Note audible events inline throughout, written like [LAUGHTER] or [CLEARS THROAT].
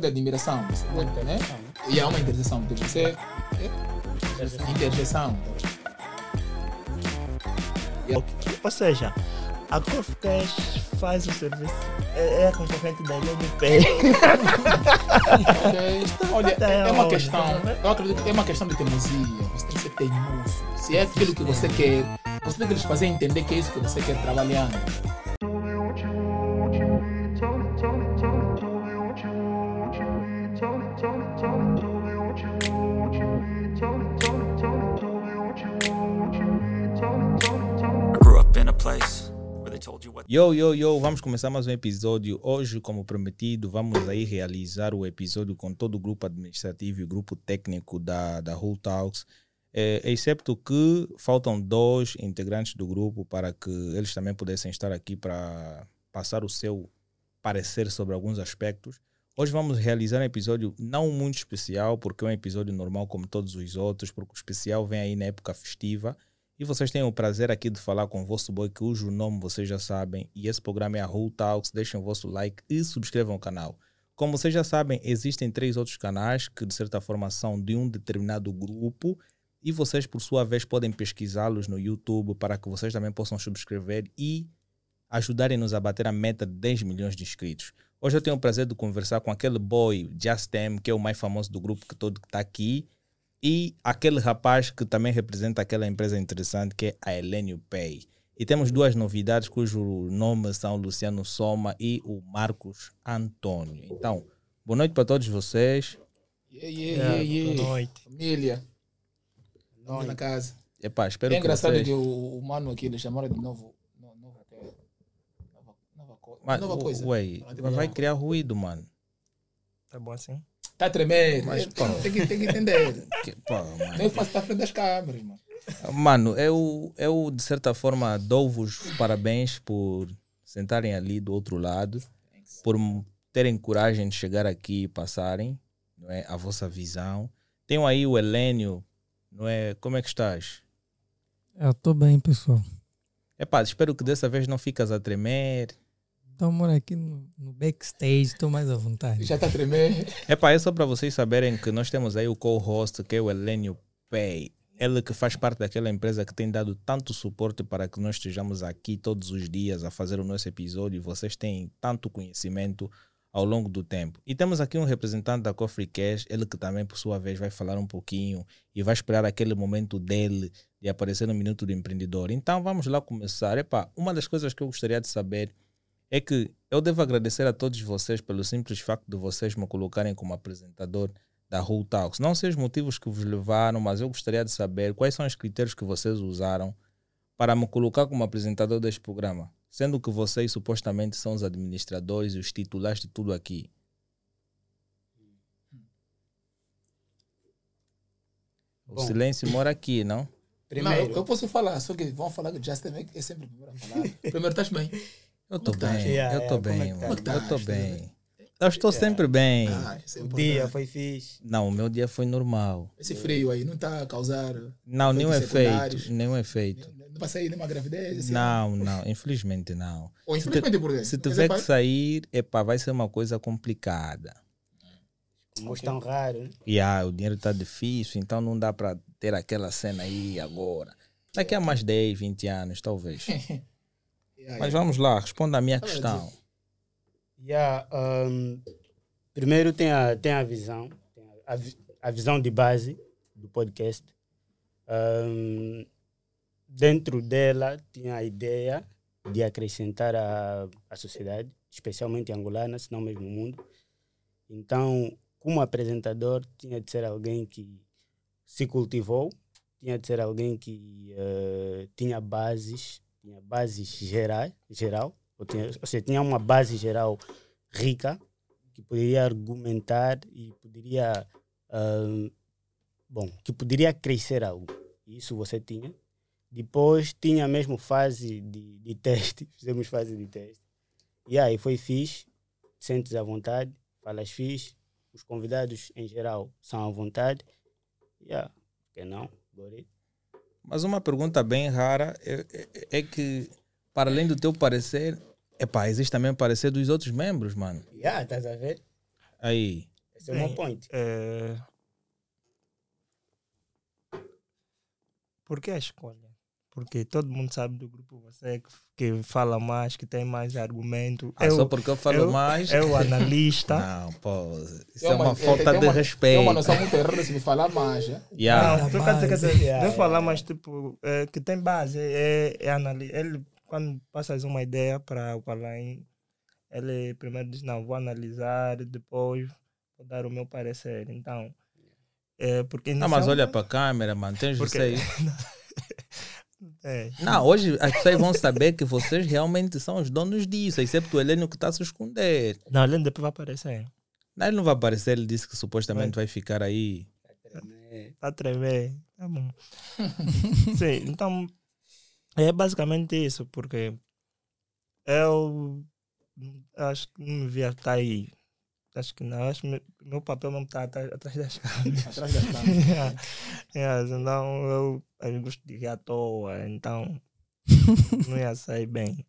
de admiração, né? E há uma interseção, que ser interseção. Ou seja, a Coffee Cash faz o serviço. É, é a concorrente da então, [LAUGHS] Olha, é uma questão, eu acredito que é uma questão de teimosia. Você tem que ser teimoso. Se é aquilo que você quer, você tem que lhes fazer entender que é isso que você quer trabalhando. Yo, yo, yo, vamos começar mais um episódio. Hoje, como prometido, vamos aí realizar o episódio com todo o grupo administrativo e o grupo técnico da, da Whole Talks. É, excepto que faltam dois integrantes do grupo para que eles também pudessem estar aqui para passar o seu parecer sobre alguns aspectos. Hoje vamos realizar um episódio não muito especial, porque é um episódio normal como todos os outros, porque o especial vem aí na época festiva. E vocês têm o prazer aqui de falar com o vosso boy, cujo nome vocês já sabem. E esse programa é a Whole Talks. Deixem o vosso like e subscrevam o canal. Como vocês já sabem, existem três outros canais que, de certa forma, são de um determinado grupo. E vocês, por sua vez, podem pesquisá-los no YouTube para que vocês também possam subscrever e ajudarem-nos a bater a meta de 10 milhões de inscritos. Hoje eu tenho o prazer de conversar com aquele boy, Just que é o mais famoso do grupo que todo está aqui, e aquele rapaz que também representa aquela empresa interessante que é a Elenio Pay. E temos duas novidades cujo nome são Luciano Soma e o Marcos Antônio. Então, boa noite para todos vocês. Yeah, yeah, yeah, yeah. Boa noite. Família, estamos na casa. Epá, espero É engraçado que que vocês... o, o mano aqui ele chamaram de novo. no- novo que é- nova, nova, co- Mas, nova coisa. Ué, vai criar ruído, mano. Tá bom assim? Tá a tremer. Mas, é, pô. tem, que, tem que entender. [LAUGHS] Que- pô, mano. Nem é estar à frente das câmeras, mano. Mano, eu, eu de certa forma dou-vos parabéns por sentarem ali do outro lado, por terem coragem de chegar aqui e passarem não é, a vossa visão. Tenho aí o Helênio, não é? Como é que estás? Eu tô bem, pessoal. Epá, espero que dessa vez não ficas a tremer. Então, moro aqui no, no backstage, tô mais à vontade. Já está a tremer. Epá, é só para vocês saberem que nós temos aí o co-host, que é o Helênio Pay. Ele que faz parte daquela empresa que tem dado tanto suporte para que nós estejamos aqui todos os dias a fazer o nosso episódio. e Vocês têm tanto conhecimento ao longo do tempo. E temos aqui um representante da Coffee Cash, ele que também, por sua vez, vai falar um pouquinho e vai esperar aquele momento dele de aparecer no Minuto do Empreendedor. Então, vamos lá começar. Epá, uma das coisas que eu gostaria de saber é que eu devo agradecer a todos vocês pelo simples facto de vocês me colocarem como apresentador da Whole Talks. Não sei os motivos que vos levaram, mas eu gostaria de saber quais são os critérios que vocês usaram para me colocar como apresentador deste programa, sendo que vocês supostamente são os administradores e os titulares de tudo aqui. O Bom. silêncio mora aqui, não? Não, Primeiro, eu, eu posso falar, só que vão falar que Justin é é sempre o [LAUGHS] primeiro a falar. Primeiro, estás bem? Eu é bem, tá? Yeah, eu yeah, é bem, que tá? mano. Como é que Eu tô tá? bem. Eu estou sempre bem. Ah, é o dia foi fixe. Não, o meu dia foi normal. Esse frio aí não está a causar. Não, nenhum efeito. Nenhum efeito. Não sair nenhuma gravidez. ano. Não, não, infelizmente não. Ou infelizmente por quê? Se tiver é que sair, epa, vai ser uma coisa complicada. Como tão raro. né? E ah, o dinheiro está difícil, então não dá para ter aquela cena aí agora. Daqui a mais 10, 20 anos, talvez. [LAUGHS] Yeah, Mas yeah. vamos lá, responda a minha questão. Yeah, um, primeiro tem a, tem a visão, tem a, a vi- a visão de base do podcast. Um, dentro dela tinha a ideia de acrescentar a, a sociedade, especialmente angolana, se não mesmo o mundo. Então, como apresentador, tinha de ser alguém que se cultivou, tinha de ser alguém que eh, tinha bases, tinha bases gerais, geral, ou, tinha, ou seja, tinha uma base geral rica que poderia argumentar e poderia, ah, bom, que poderia crescer algo. Isso você tinha. Depois tinha mesmo fase de, de teste, [LAUGHS] fizemos fase de teste. E aí foi fixe, sentes à vontade, falas fixe, os convidados em geral são à vontade. Yeah, que não? Gostei. Mas uma pergunta bem rara é, é- é que, para além do teu parecer, epá, existe também o parecer dos outros membros, mano. Yeah, estás a ver? Aí. Esse é o meu point. É... Por que a escolha? Porque todo mundo sabe do grupo você que, que fala mais, que tem mais argumento. Ah, eu, só porque eu falo eu- mais. eu, analista. [LAUGHS] Não, pô. Isso Tem é uma tem- falta de uma- respeito. Tem uma noção muito errada se me falar mais. é? Yeah. Não, por causa quer dizer, Yeah, falar, mas tipo, é, que tem base, é, é analista. Ele, quando passas uma ideia para o Alain, ele primeiro diz, não, vou analisar, depois vou dar o meu parecer. Então, é porque... Não, mas olha para a câmera, mano. Tens isso Porque- aí. [LAUGHS] É, Não, hoje as pessoas vão saber que vocês realmente são os donos disso, excepto o Heleno que está a se esconder. não, ele depois vai aparecer. Não, ele não vai aparecer, ele disse que supostamente vai ficar aí. É, Tá a tremer. Tá bom. [LAUGHS] Sim, então é basicamente isso, porque eu acho que não me via estar aí. Acho que não, acho que meu- meu papel não está atrás, [LAUGHS] atrás das câmeras. Atrás das câmeras. yeah. Yeah, senão eu, eu gosto de rir à toa, então não ia sair bem.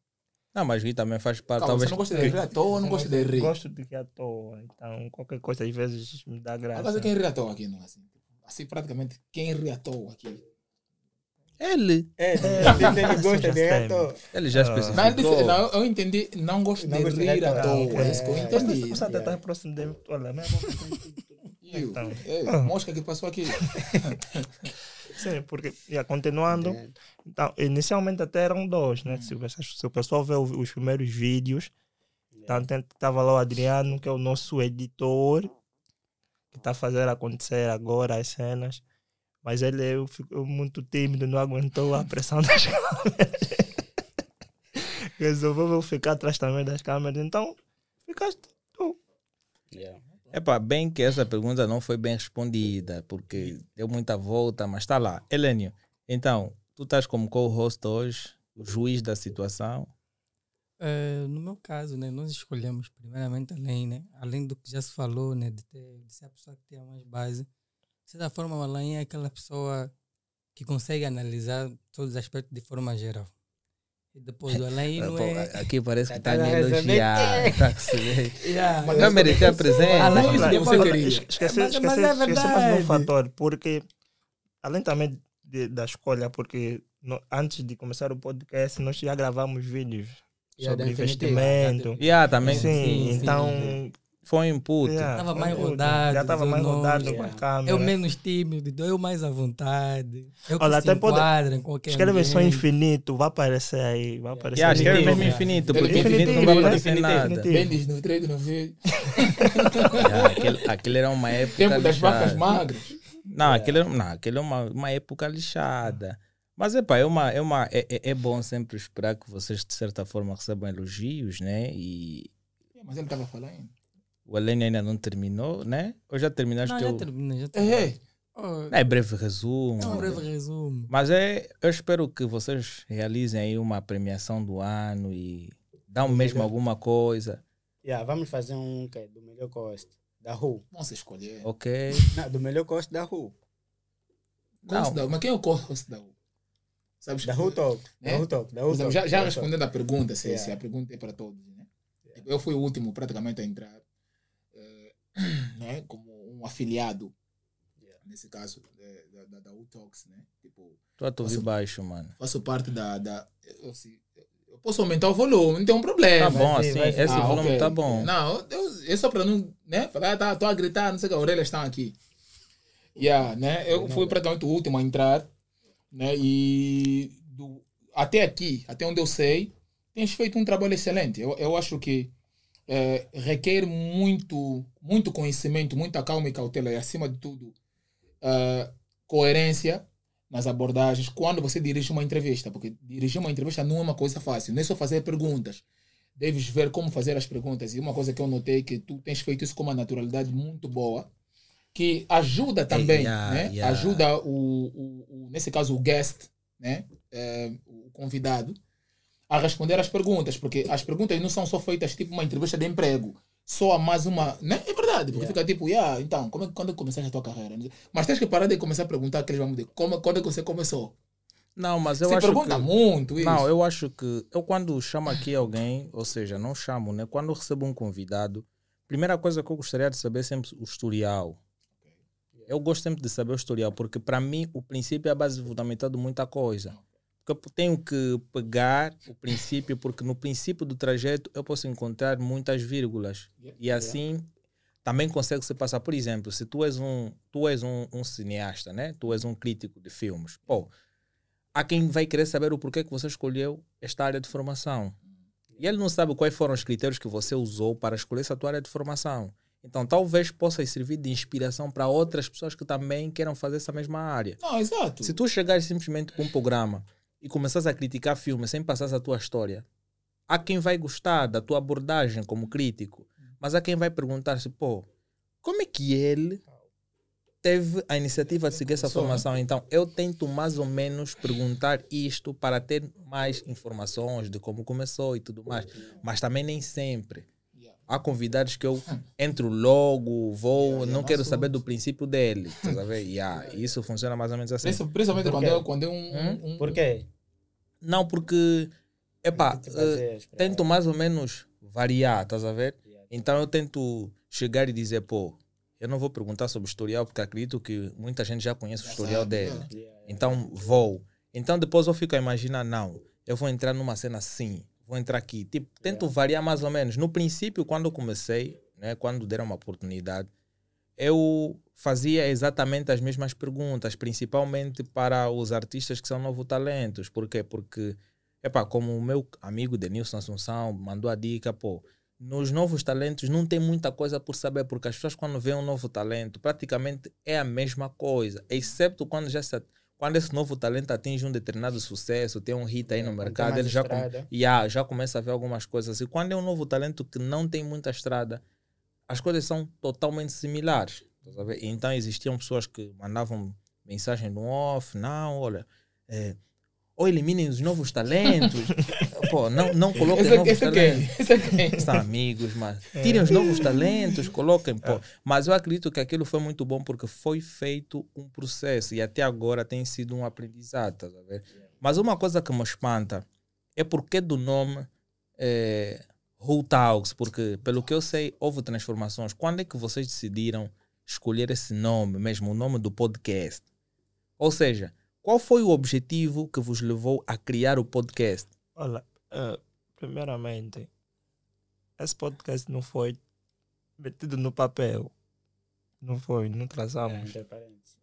Não, mas Gui também faz parte, Calma, você talvez. não gosta de rir à toa ou não gosta de rir? Gosto de rir à toa, então qualquer coisa às vezes me dá graça. Agora quem ri à toa aqui, não é assim? Assim, praticamente, quem ri à toa aqui? Ele, É, ele ele gosta de reto. ele já. Não, especificou. disse, não, eu entendi, não gosto Não de gosto rir rir à toa. É isso que eu É. entendi. Você até está próximo de Olha, minha boca tá- Eu, Então. é, Ah. mosca que passou aqui. [LAUGHS] Sim, porque, yeah, continuando, É. então, inicialmente até eram dois, né? Se, se o pessoal vê os primeiros vídeos, então estava lá o Adriano, que é o nosso editor, que está a fazer acontecer agora as cenas, mas ele eu, ficou muito tímido, não aguentou a pressão [LAUGHS] das câmeras. Resolveu ficar atrás também das câmeras, então ficaste tu. Yeah. Epá, bem que essa pergunta não foi bem respondida, porque deu muita volta, mas está lá. Helênio, então, tu estás como co-host hoje, o juiz da situação. Eh, no meu caso, né, nós escolhemos primeiramente além, né, além do que já se falou, né, de, ter, de ser a pessoa que tem mais base. De certa forma, o Alain é aquela pessoa que consegue analisar todos os aspectos de forma geral. E depois do Alain não é... Aqui parece que Tá está me elogiar. tá. Yeah, Mas Não merecia presente. Alain, Não, isso que você queria. es- Esqueci, Mas- mas é esqueci mais um fator, porque além também de- da escolha, porque no- antes de começar o podcast, nós já gravamos vídeos Yeah, sobre investimento. Yeah, também Sim, Sim, sim. Então. foi um input. yeah, Tava mais rodado, Já estava mais não- rodado com a câmera. eu menos tímido, eu mais à vontade. Eu Olha, até pode- enquadra em qualquer Escreve só infinito, vai aparecer aí. Vai aparecer Yeah, escreve infinito. mesmo infinito, Ele porque infinito não vai aparecer nada. diz no trade, [LAUGHS] aquele, aquele era uma época. Tempo das vacas magras. Não, aquele, não, aquele é uma, uma época lixada. Mas epá, é, uma, é, uma, é, é- é bom sempre esperar que vocês, de certa forma, recebam elogios, né? E Mas ele estava falando. O Helene ainda não terminou, né? Ou já terminaste Não, teu... já terminei, já É, terminei. é. Oh, É breve resumo. é um breve resumo. Mas é, eu espero que vocês realizem aí uma premiação do ano e dão mesmo alguma coisa, Yeah, vamos fazer um que é do melhor cost da Who. Vamos escolher. ok? Não, do melhor cost da Who. Host Não. da- Mas quem é o host da U? Sabes Da Who Talk. né? Da Who Talk. Da Talk. já, já da respondendo a pergunta, se, Yeah. se a pergunta é para todos, né? Eu fui o último praticamente a entrar [CLEARS THROAT] né? como um afiliado, nesse caso, eh, da, da, da U-Talks, né? Tipo, Tô a ouvir baixo, mano. faço parte da... da eu, eu posso aumentar o volume, não tem um problema. Tá bom, assim, ser. esse Ah, volume ok. tá bom. Não, eu, é só para não, né? Falar, tá, tô a gritar, não sei o que, as orelhas estão aqui. Yeah, né? Eu fui praticamente o último a entrar, né? E do, até aqui, até onde eu sei, tens feito um trabalho excelente. Eu, eu acho que eh, requer muito, muito conhecimento, muita calma e cautela e, acima de tudo, eh, coerência nas abordagens quando você dirige uma entrevista, porque dirigir uma entrevista não é uma coisa fácil, não é só fazer perguntas. Deves ver como fazer as perguntas. E uma coisa que eu notei que tu tens feito isso com uma naturalidade muito boa, que ajuda também, yeah, né? yeah. Ajuda o, o, o- nesse caso o guest, né? Eh, o convidado a responder as perguntas, porque as perguntas não são só feitas tipo uma entrevista de emprego, só há mais uma, né? É verdade, porque Yeah. fica tipo, yeah, então, como é, quando é começaste a tua carreira? Mas tens que parar de começar a perguntar que eles vão dizer, como, quando é que você começou? Não, mas eu Você acho pergunta que... muito isso. Não, eu acho que eu quando chamo aqui alguém, ou seja, não chamo, né? Quando recebo um convidado, primeira coisa que eu gostaria de saber é sempre o historial. Eu gosto sempre de saber o historial, porque para mim o princípio é a base fundamental de muita coisa. Tenho que pegar o princípio, porque no princípio do trajeto eu posso encontrar muitas vírgulas. E assim também consegue se passar. Por exemplo, se tu és um, tu és um, um cineasta, né? tu és um crítico de filmes, pô, há quem vai querer saber o porquê que você escolheu esta área de formação. E ele não sabe quais foram os critérios que você usou para escolher essa tua área de formação. Então, talvez possa servir de inspiração para outras pessoas que também queiram fazer essa mesma área. Não, exato. Se tu chegares simplesmente com um programa e começares a criticar filmes sem passar a tua história, há quem vai gostar da tua abordagem como crítico, mas há quem vai perguntar-se, pô, como é que ele teve a iniciativa de seguir essa formação? Então, eu tento mais ou menos perguntar isto para ter mais informações de como começou e tudo mais, mas também nem sempre. Há convidados que eu entro logo, vou, não quero saber do princípio dele. Tá a ver? Yeah, [LAUGHS] isso funciona mais ou menos assim. Princi- Principalmente quando é, quando é um, Hum? um- Por quê? Não, porque, epá, Que pra- tento mais ou menos variar, estás a ver? Então eu tento chegar e dizer, pô, eu não vou perguntar sobre o historial, porque acredito que muita gente já conhece o historial dele. Então vou. Então depois eu fico a imaginar, não, eu vou entrar numa cena assim, vou entrar aqui. Tipo, tento variar mais ou menos. No princípio, quando eu comecei, né, quando deram uma oportunidade, eu fazia exatamente as mesmas perguntas, principalmente para os artistas que são novos talentos. Por quê? Porque, epá, como o meu amigo Denilson Assunção mandou a dica, pô, nos novos talentos não tem muita coisa por saber, porque as pessoas quando veem um novo talento, praticamente é a mesma coisa, exceto quando já se, quando esse novo talento atinge um determinado sucesso, tem um hit aí no Quando tem mercado, ele já, com- estrada. já, começa a ver algumas coisas. E quando é um novo talento que não tem muita estrada, as coisas são totalmente similares. Então existiam pessoas que mandavam mensagem no off, não, olha, é, ou eliminem os novos talentos, [LAUGHS] pô, não, não coloquem Esse, é- novos esse é talentos? Esse é são amigos, mas tirem os novos talentos, coloquem. Pô. Mas eu acredito que aquilo foi muito bom porque foi feito um processo e até agora tem sido um aprendizado. Tá? Mas uma coisa que me espanta é porque do nome é, Who Talks, porque pelo que eu sei, houve transformações. Quando é que vocês decidiram escolher esse nome, mesmo o nome do podcast? Ou seja, qual foi o objetivo que vos levou a criar o podcast? Olha, eh, primeiramente, esse podcast não foi metido no papel. Não foi, não É, traçamos. entre parênteses.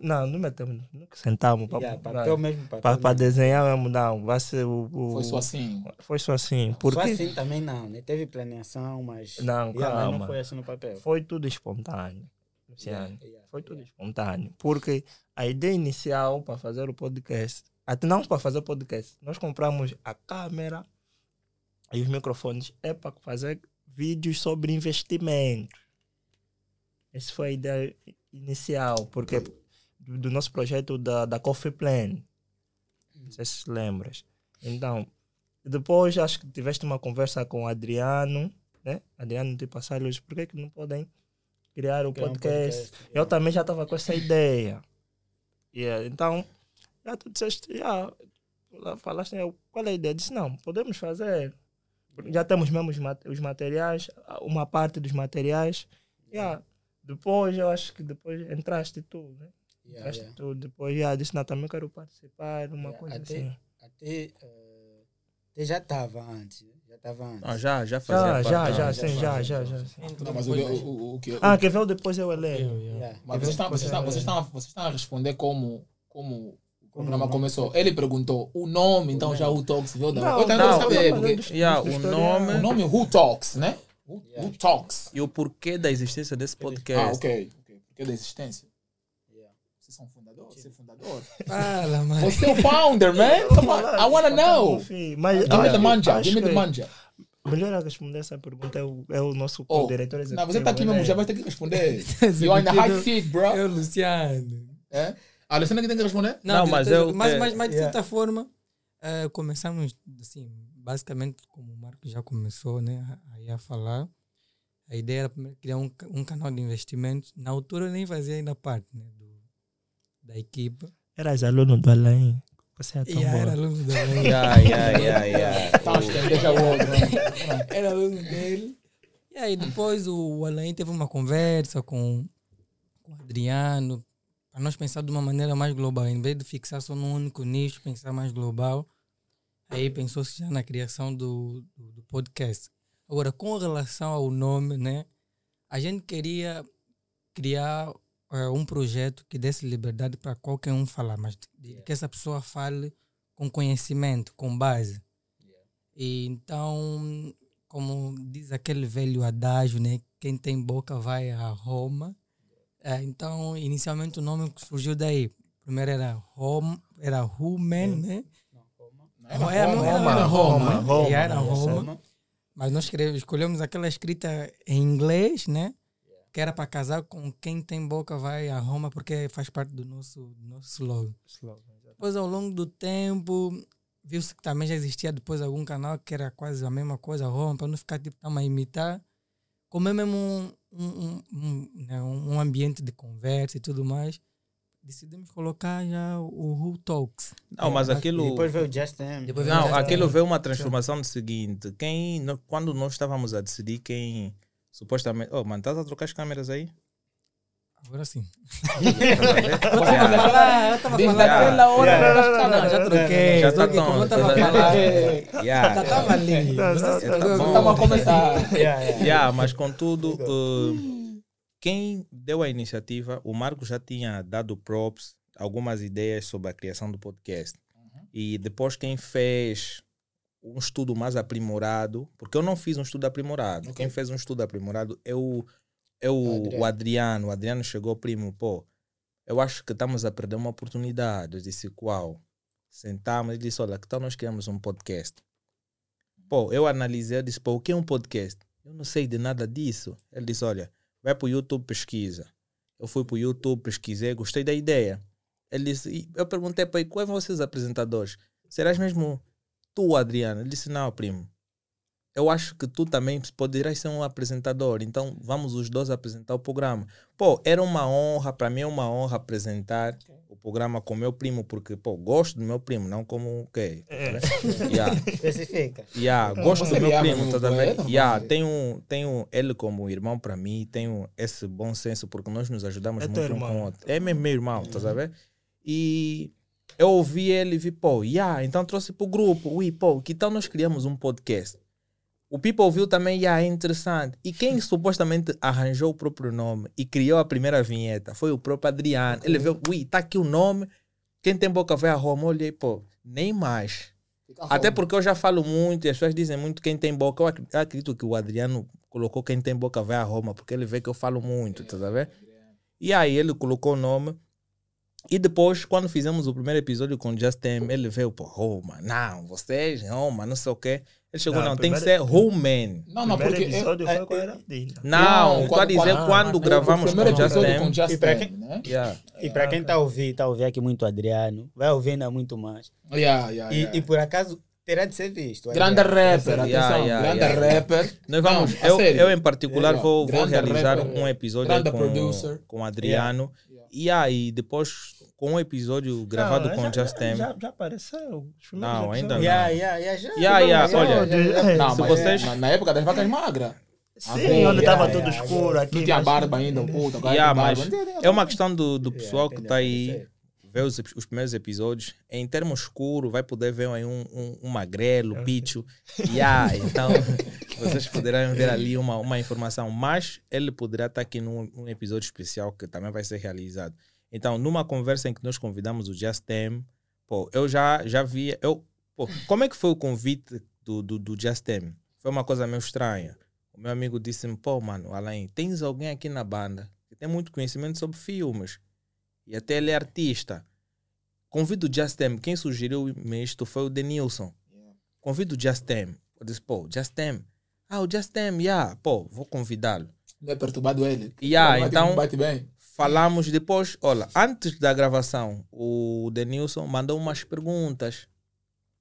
Não, não metemos, nunca sentamos para Yeah, papel mesmo, papel para mesmo. desenhar mesmo, não. Vai ser o. o- Foi só assim. Foi só assim. Só Porque assim também não, né? Teve planeação, mas. Não, Yeah, mas não foi assim no papel. foi tudo espontâneo. Yeah, yeah, Foi tudo espontâneo. Porque a ideia inicial para fazer o podcast, até não para fazer o podcast, nós compramos a câmera e os microfones é para fazer vídeos sobre investimento. Essa foi a ideia inicial, porque do, do nosso projeto da, da Coffee Plan. Não sei se lembras. Então, depois acho que tiveste uma conversa com o Adriano, né? Adriano de Passalhos, por que, que não podem criar o um podcast? podcast, Eu também já estava com essa ideia. Yeah, então, já tu disseste, já, falaste, eu, qual é a ideia? Eu Disse, não, podemos fazer. Já temos mesmo os, mat- os materiais, uma parte dos materiais. Yeah. Depois, eu acho que depois entraste tu, né? Yeah, Entraste yeah. tu, depois, já disse, não, também quero participar, uma Yeah, coisa até, assim. Até, eh, até já estava antes. né? Já estava antes. Ah, já, já fazia Já, parte já, já, já sim, já, já, já. Não, mas o, o, o, o que. Ah, quer ver o depois eu leio? Eu, eu. Yeah. Mas vocês estão, vocês, estão, vocês estão a responder como, como o programa começou. Ele perguntou o nome, então já o Talks veio da. Não, não, quero saber, não, porque não, Yeah, o nome- o nome Who Talks, né? Who, Yeah. who Talks. E o porquê da existência desse podcast. Ah, ok. ok. Porque da existência. Yeah. Vocês são? Você é fundador? Fala, mano. Você é o founder, man. Come on. I wanna know. Mas Give me the manja. Give me the manja. Melhor a responder essa pergunta é o, é o nosso Oh, diretor executivo. Não, você tá aqui mesmo, né? já vai ter que responder. [LAUGHS] You are in the high seat, bro. O Luciano. É? A Alessandra que tem que responder? Não, mas diretor- eu- Mas, mas, mas de yeah. certa forma, eh, começamos, assim, basicamente, como o Marco já começou né, a- aí a falar, a ideia era primeiro criar um, um canal de investimentos. Na altura eu nem fazia ainda parte né, da equipe. Eras aluno do Alain. Você é tão era bom. aluno dele. Yeah, yeah, yeah, yeah. Tá, acho que é déjà vu, bro. era aluno dele. E aí depois o, o Alain teve uma conversa com, com o Adriano, para nós pensar de uma maneira mais global, em vez de fixar só num único nicho, pensar mais global. Aí pensou-se já na criação do, do, do podcast. Agora, com relação ao nome, né? A gente queria criar eh, um projeto que desse liberdade para qualquer um falar, mas que essa pessoa fale com conhecimento, com base. E então, como diz aquele velho adágio, né? Quem tem boca vai a Roma. É, então, inicialmente o nome surgiu daí. Primeiro era Roma, era Human, né? Era Era Roma, Roma, era Roma. Roma, E era Roma. Mas nós escolhemos aquela escrita em inglês, né? Que era para casar com quem tem boca vai a Roma, porque faz parte do nosso, do nosso slogan. Depois, ao longo do tempo, viu-se que também já existia depois algum canal que era quase a mesma coisa, Roma, para não ficar tipo tão a imitar. Como é mesmo um, um, um, um, né, um ambiente de conversa e tudo mais, decidimos colocar já o Who Talks. Não, mas É, aquilo. Depois veio o Justin. Depois veio o Não, Justin. aquilo veio uma transformação do seguinte. Quem, quando nós estávamos a decidir quem supostamente. Oh, mano, estás a trocar as câmeras aí? Agora sim. Yeah. eu estava Desde falando. aquela hora. Já troquei. Já tá como eu bom, estava tá falar, já estava ali. Bom. Estamos a começar. [LAUGHS] Yeah, mas contudo, uh, quem deu a iniciativa, o Marco já tinha dado props, algumas ideias sobre a criação do podcast. E depois quem fez um estudo mais aprimorado, porque eu não fiz um estudo aprimorado, quem fez um estudo aprimorado é o, é o, o Adriano. O Adriano chegou, primo, pô, eu acho que estamos a perder uma oportunidade. Eu disse, qual? Sentamos e disse, olha, que tal nós criamos um podcast? Pô, eu analisei, eu disse, pô, o que é um podcast? Eu não sei de nada disso. Ele disse, olha, vai para o YouTube, pesquisa. Eu fui para o YouTube, pesquisei, gostei da ideia. Ele disse, eu perguntei para ele, quais são vocês apresentadores? Serás mesmo tu, Adriano? Ele disse, não, primo. Eu acho que tu também poderás ser um apresentador, então vamos os dois apresentar o programa. Pô, era uma honra, para mim é uma honra apresentar o programa com meu primo, porque, pô, gosto do meu primo, não como o quê? [LAUGHS] Yeah. Especifica. Yeah, gosto do meu primo, muito, tá é ver? normal. Yeah, tenho, tenho ele como irmão para mim, tenho esse bom senso porque nós nos ajudamos É muito um com irmão. o outro. É meu, irmão, tá a ver? E eu ouvi ele e vi, pô, yeah, então trouxe pro grupo, ui, pô, que tal nós criamos um podcast? O Pipa ouviu também, yeah, é interessante. E quem supostamente arranjou o próprio nome e criou a primeira vinheta foi o próprio Adriano. Ele viu, ui, tá aqui o nome, quem tem boca vai a Roma, olhei, pô, nem mais. Até porque eu já falo muito e as pessoas dizem muito quem tem boca. Eu ac- eu acredito que o Adriano colocou quem tem boca vai a Roma, porque ele vê que eu falo muito, tá a ver? E aí ele colocou o nome. E depois, quando fizemos o primeiro episódio com o Justin, ele veio, pô, Roma, não, vocês, Roma, não sei o quê. Ele chegou, Não, não, tem que ser Roman. Não, não, O primeiro porque. eu- episódio foi com a Erandina. Não, estou a quando- dizer quando- quando o gravamos com primeiro o episódio com o Justin. E pra Justin, quem- né? Yeah. E para quem está a ouvir, está a ouvir aqui muito o Adriano, vai ouvir ainda muito mais. Yeah, yeah, E, yeah. e por acaso terá de ser visto. Grande rapper, Yeah, atenção, yeah, grande yeah. rapper. Nós vamos, Não, eu, eu em particular Yeah. vou, vou realizar rapper, um episódio com, producer. com o Adriano. E aí, depois, com um episódio gravado Não, com o já- Justin. Já, já apareceu. Não, ainda episódios. Yeah, yeah, yeah, já. Yeah, yeah, já- olha, já- já- Não, Se vocês- na, na época das vacas magras. Sim, onde estava yeah, tudo yeah, escuro aqui. Não tinha barba ainda, puta. agora Yeah, tem mas. Não tem- é uma questão do, do pessoal que está aí, vê os, os primeiros episódios. Em termo escuro, vai poder ver aí um, um, um magrelo, picho. Yeah, então, [LAUGHS] vocês poderão ver ali uma, uma informação. Mas ele poderá estar aqui num, num episódio especial que também vai ser realizado. Então, numa conversa em que nós convidamos o Justin, pô, eu já, já vi. Eu, pô, como é que foi o convite do, do, do Justin? Foi uma coisa meio estranha. O meu amigo disse-me, pô, mano, Alain, tens alguém aqui na banda que tem muito conhecimento sobre filmes. E até ele é artista. Convido o Justin. Quem sugeriu-me isto foi o Denilson. Convido o Justin. Eu disse, pô, Justin. Ah, o Justin, yeah. Pô, vou convidá-lo. Não é perturbado ele. Yeah, bate- então- Bate bem. Falamos depois, olha, antes da gravação, o Denilson mandou umas perguntas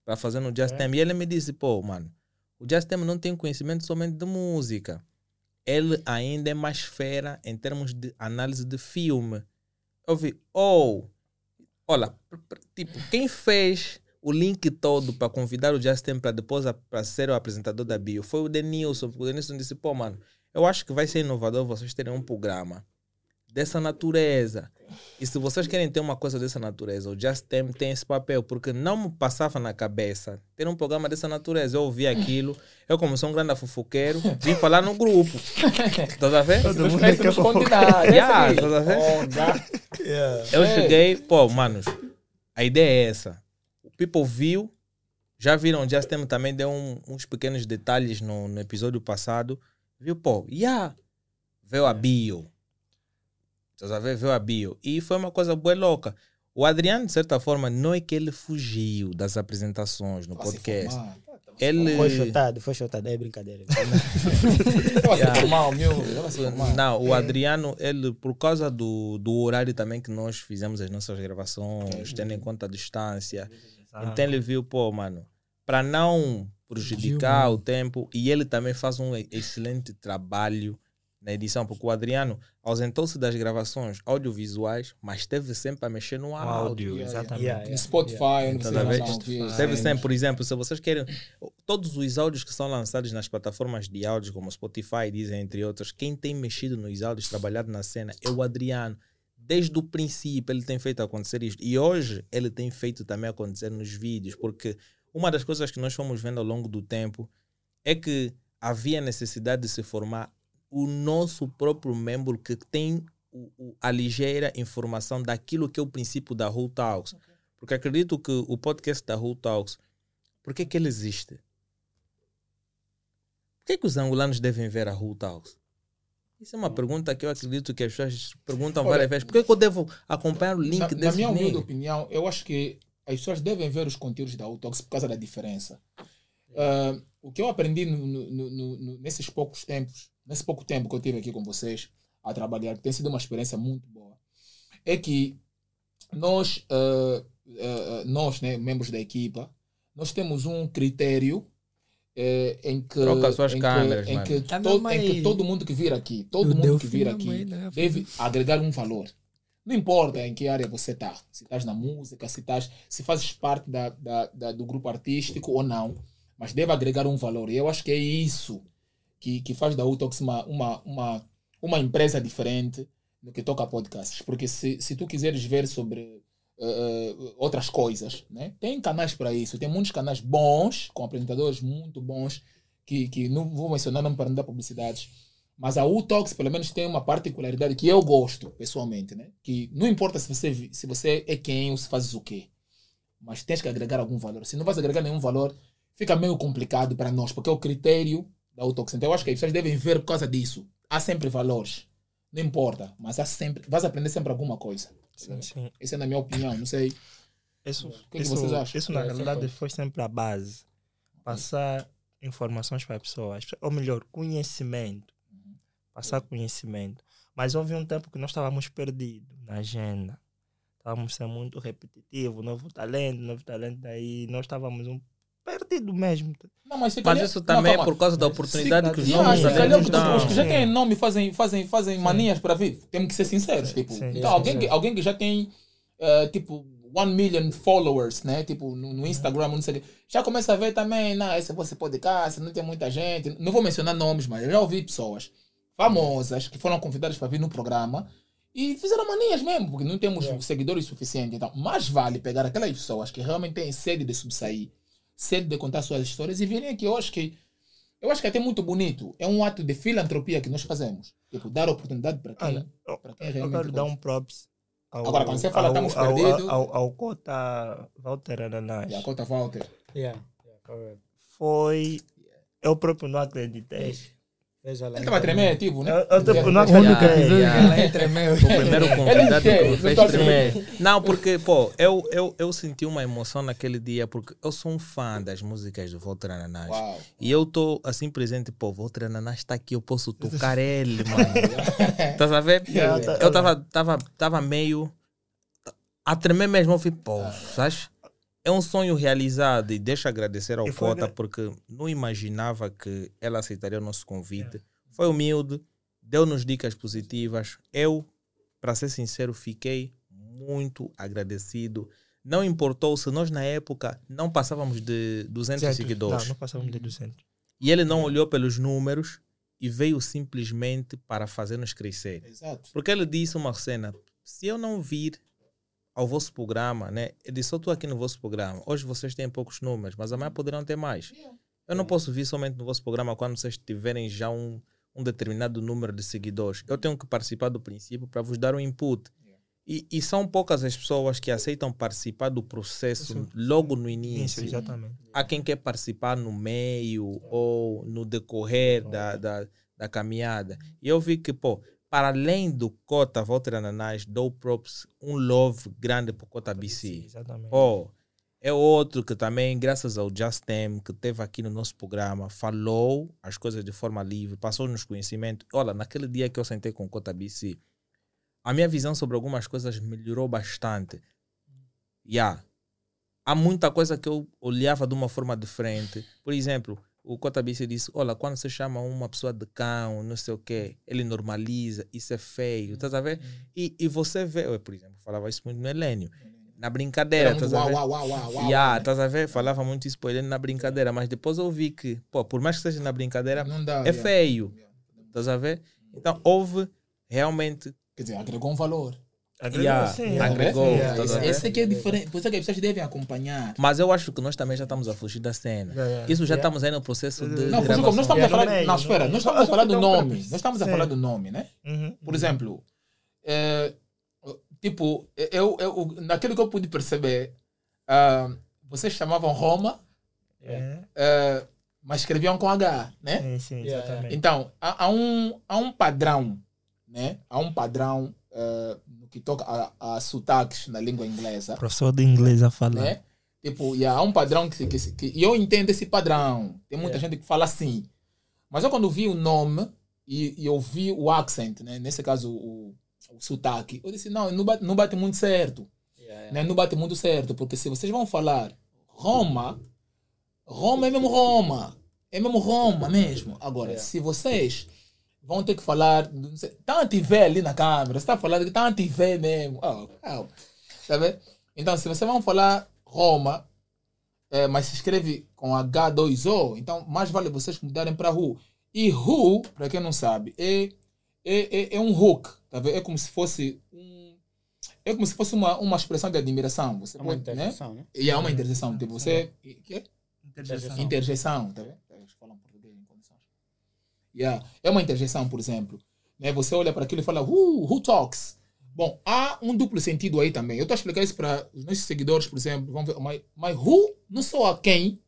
para fazer no Justin. E ele me disse, pô, mano, o Justin não tem conhecimento somente de música. Ele ainda é mais fera em termos de análise de filme. Eu vi, oh, olha, tipo, quem fez o link todo para convidar o Justin para depois para ser o apresentador da bio foi o Denilson. porque O Denilson disse, pô, mano, Eu acho que vai ser inovador vocês terem um programa dessa natureza. E se vocês querem ter uma coisa dessa natureza, o Just Tem tem esse papel, porque não me passava na cabeça ter um programa dessa natureza. Eu ouvi aquilo, eu como sou um grande fofoqueiro, vim falar no grupo. Estás a ver? Todo mundo quer [LAUGHS] Yeah, estás a ver? Oh. [LAUGHS] Eu É. cheguei, pô, manos, a ideia é essa. People viu, já viram, Just Tem também deu um- uns pequenos detalhes no, no episódio passado. Viu, pô, yeah, veio a bio. Estás a ver? Veio a bio. E foi uma coisa boa e louca. O Adriano, de certa forma, não é que ele fugiu das apresentações no Vai se podcast. formar. Ele. Foi chutado, foi chutado, é brincadeira. [LAUGHS] Se Yeah. formar, meu. Não, o Adriano, ele, por causa do, do horário também que nós fizemos as nossas gravações, tendo em conta a distância, então ele viu, pô, mano, para não prejudicar o tempo, e ele também faz um excelente trabalho na edição, porque o Adriano ausentou-se das gravações audiovisuais, mas esteve sempre a mexer no áudio. áudio, Yeah, exatamente. yeah, No yeah. Spotify, lá ver? onde. Esteve sempre, por exemplo, se vocês querem, todos os áudios que são lançados nas plataformas de áudio, como Spotify, dizem entre outros, quem tem mexido nos áudios, trabalhado na cena, é o Adriano. Desde o princípio ele tem feito acontecer isto. E hoje ele tem feito também acontecer nos vídeos, porque uma das coisas que nós fomos vendo ao longo do tempo é que havia necessidade de se formar o nosso próprio membro que tem o- o- a ligeira informação daquilo que é o princípio da Who Talks. Porque acredito que o podcast da Who Talks, por que, que ele existe? Por que, que os angolanos devem ver a Who Talks? Isso é uma pergunta que eu acredito que as pessoas perguntam Olha, várias vezes. Por que, eu devo acompanhar o link na, desse na minha humilde opinião, eu acho que as pessoas devem ver os conteúdos da Autox por causa da diferença. Ah, o que eu aprendi no- no- no- nesses poucos tempos, nesse pouco tempo que eu tive aqui com vocês a trabalhar, que tem sido uma experiência muito boa, é que nós, ah, ah, nós né, membros da equipa, nós temos um critério eh, em que, Troca as suas em que- câmeras, em mano. que, Tá to- mesmo em que todo mundo que vir aqui, todo O mundo que vir aqui aí, né? deve agregar um valor. Não importa em que área você está, se estás na música, se estás, se fazes parte da, da, da- do grupo artístico ou não, mas deve agregar um valor. E eu acho que é isso que, que faz da Utox uma, uma, uma, uma empresa diferente no que toca a podcasts. Porque se, se tu quiseres ver sobre eh, outras coisas, né? tem canais para isso. Tem muitos canais bons, com apresentadores muito bons, que, que não vou mencionar, não para não dar publicidades. Mas a Utox, pelo menos, tem uma particularidade que eu gosto, pessoalmente, né? Que não importa se você, se você é quem ou se fazes o quê. Mas tens que agregar algum valor. Se não vais agregar nenhum valor, fica meio complicado para nós, porque é o critério da Utox. Então eu acho que as pessoas devem ver por causa disso. Há sempre valores. Não importa, mas há sempre. Vais aprender sempre alguma coisa. Sim, sim. Essa é na minha opinião, não sei. Isso, que isso, vocês acham? isso na É, realidade sempre. foi sempre a base. Passar informações para as pessoas. Ou melhor, conhecimento. Passar conhecimento. Mas houve um tempo que nós estávamos perdidos na agenda. Estávamos sendo muito repetitivo, novo talento, novo talento. Daí nós estávamos um perdido mesmo. Não, mas se Mas isso não, também é calma. por causa da oportunidade que os Yeah, se calhar talentos os, dão. os que já têm nome fazem, fazem, fazem manias para vir. Temos que ser sinceros. Tipo, Sim, então, alguém. Que, alguém que já tem eh, tipo one million followers, né? Tipo, no, no Instagram, não sei já começa a ver também, não, esse você podcast, não tem muita gente. Não vou mencionar nomes, mas eu já ouvi pessoas famosas que foram convidadas para vir no programa e fizeram manias mesmo, porque não temos seguidores suficientes. Então, mais vale pegar aquelas pessoas que realmente têm sede de subsair, sede de contar suas histórias e virem aqui. Eu acho que eu acho que é até muito bonito. É um ato de filantropia que nós fazemos. Tipo, dar oportunidade para quem, eu, para quem eu realmente quero dar um props. Ao, Agora, quando você fala ao, estamos ao, perdidos- Ao, ao, ao Cota Walter Ananás. E a conta Walter. Yeah. yeah. Foi. Eu próprio não acreditei. Veja lá. Ele estava a tremer, tipo, né? Eu, eu, tipo, não O único episódio ela entra meu. O primeiro convidado que me fez tá tremer. Não, porque, pô, eu, eu, eu senti uma emoção naquele dia, porque eu sou um fã das músicas do Walter Ananás. Uau. E eu tô assim presente, pô, Walter Ananás está aqui, eu posso tocar ele, mano. Estás [LAUGHS] a ver? Yeah, tá- Eu tava, tava, tava meio a tremer mesmo. Eu falei, pô, sabes? É um sonho realizado e deixa agradecer ao E foi Cota gra- porque não imaginava que ela aceitaria o nosso convite. Foi humilde, deu-nos dicas positivas. Eu, para ser sincero, fiquei muito agradecido. Não importou se nós na época não passávamos de 200 seguidores. Não, não passamos de 200. E ele não olhou pelos números e veio simplesmente para fazer-nos crescer. Exato. Porque ele disse uma cena: se eu não vir ao vosso programa, né? Ele disse: eu estou aqui no vosso programa. Hoje vocês têm poucos números, mas amanhã poderão ter mais. Eu não posso vir somente no vosso programa quando vocês tiverem já um, um determinado número de seguidores. Eu tenho que participar do princípio para vos dar um input. E, e são poucas as pessoas que aceitam participar do processo logo no Isso, início. exatamente. Há quem quer participar no meio ou no decorrer da, da, da caminhada. E eu vi que, pô, para além do Cota Walter Ananás, dou props, um love grande para Cota BC. Exatamente. Oh, é outro que também, graças ao Justem, que teve aqui no nosso programa, falou as coisas de forma livre, passou-nos conhecimento. Olha, naquele dia que eu sentei com o Cota BC, a minha visão sobre algumas coisas melhorou bastante. Yeah. Há muita coisa que eu olhava de uma forma diferente. Por exemplo, o Cota BC disse: Olha, quando você chama uma pessoa de cão, não sei o quê, ele normaliza, isso é feio. Estás a ver? E, e você vê, eu, por exemplo, falava isso muito no Helênio. Na brincadeira, estás a uau, ver? uau, uau, uau, uau. Yeah, estás a ver? Falava muito isso para ele na brincadeira, mas depois eu vi que, pô, por mais que seja na brincadeira, dá. é yeah. feio. Estás a ver? Então houve realmente. Quer dizer, agregou um valor. Agregou, Yeah, sim, agregou, yeah, tá Esse, aqui é diferente. Por isso é que as pessoas devem acompanhar. Mas eu acho que nós também já estamos a fugir da cena. Yeah, yeah. Isso já Yeah. estamos aí no processo de. Não, gravação. Fujico, nós estamos a falar. Não, no espera, nós estamos a falar do nome. Nós estamos a falar do nome, né? Uhum. Por exemplo, é, tipo, eu, eu, naquilo que eu pude perceber, ah, vocês chamavam Roma, É. ah, mas escreviam com H, né? Sim, sim, Yeah, exatamente. Então, há, há um, há um padrão, né? Há um padrão no que toca a, a sotaques na língua inglesa, Professor de inglês a falar. né? Tipo, e há um padrão que, que, que e eu entendo esse padrão. Tem muita gente que fala assim. Mas eu quando vi o nome e, e eu vi o accent, né? Nesse caso o, o sotaque, eu disse, não, não bate, não bate muito certo. Né? Não bate muito certo, porque se vocês vão falar Roma, Roma é mesmo Roma. É mesmo Roma mesmo. Agora, se vocês vão ter que falar, sei, tá anti-vé ali na câmera, você está falando que tá anti-vé mesmo. Oh, calma. Tá vendo? Então, se vocês vão falar Roma, é, mas se escreve com H2O, então mais vale vocês mudarem para Ru. E Ru, para quem não sabe, é, é, é, é um hook, tá vendo? É como se fosse um, é como se fosse uma, uma expressão de admiração. Você É uma pode, né? né? E é uma interseção. Tipo, você. Que? Interjeção. Interjeção, tá vendo? Eles falam português em condições. Yeah. É uma interjeção, por exemplo. Né? Você olha para aquilo e fala, who, who talks? Bom, há um duplo sentido aí também. Eu estou a explicar isso para os nossos seguidores, por exemplo. Vamos ver, mas, mas who não só a quem.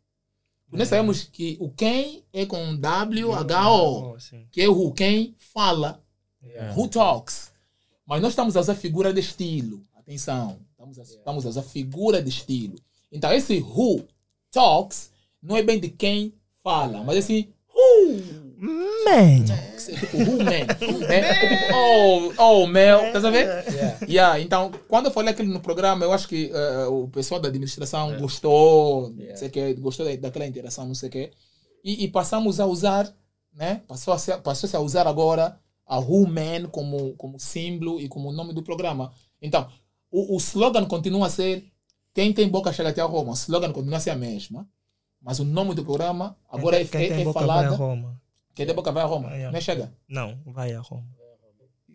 Nós sabemos que o quem é com W-H-O, que é o quem fala. Yeah. Who talks? Mas nós estamos a usar figura de estilo. Atenção. Estamos a, estamos a usar figura de estilo. Então, esse who talks não é bem de quem fala, mas assim, who. Man! Who man. É oh, oh, Mel. Tá sabendo? Yeah. Yeah, então, quando eu falei aquilo no programa, eu acho que eh, o pessoal da administração gostou, não sei o que, gostou da- daquela interação, não sei o que. E, e passamos a usar, né? Passou a se, passou-se a usar agora a Who Man como, como símbolo e como nome do programa. Então, o, o slogan continua a ser quem tem boca chega até a Roma. O slogan continua a ser a mesma. Mas o nome do programa agora é, quem é, tem é boca vai falado. A. Quem tem boca vai a Roma. Ah, yeah. Não é chega. Não, vai a Roma.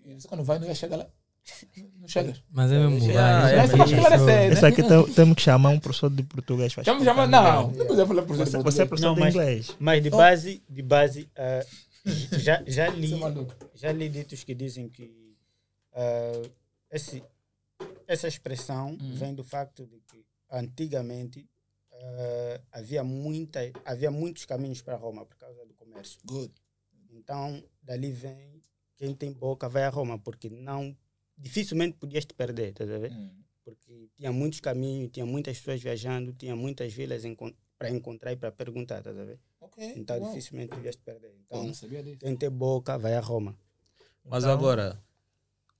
E Você quando vai, não ia chegar lá. [LAUGHS] Não chega. Mas é mesmo vai. é é esclarecer, né? Isso aqui tem- temos que chamar um professor de português. para Chama, explicar chama, não, não precisa falar por Você, você é professor Não, de mas- inglês. Mas de base, de base ah, já, já li já li ditos que dizem que ah, esse, essa expressão vem do facto de que antigamente ah, havia, muita, havia muitos caminhos para Roma por causa do comércio. Good. Então, dali vem quem tem boca vai a Roma, porque não dificilmente podias te perder, tá a ver? Hum. Porque tinha muitos caminhos, tinha muitas pessoas viajando, tinha muitas vilas para encontrar e para perguntar, tá a ver? Ok. Então, dificilmente podias te perder. Então, não sabia disso. quem tem boca vai a Roma. Mas Então- agora,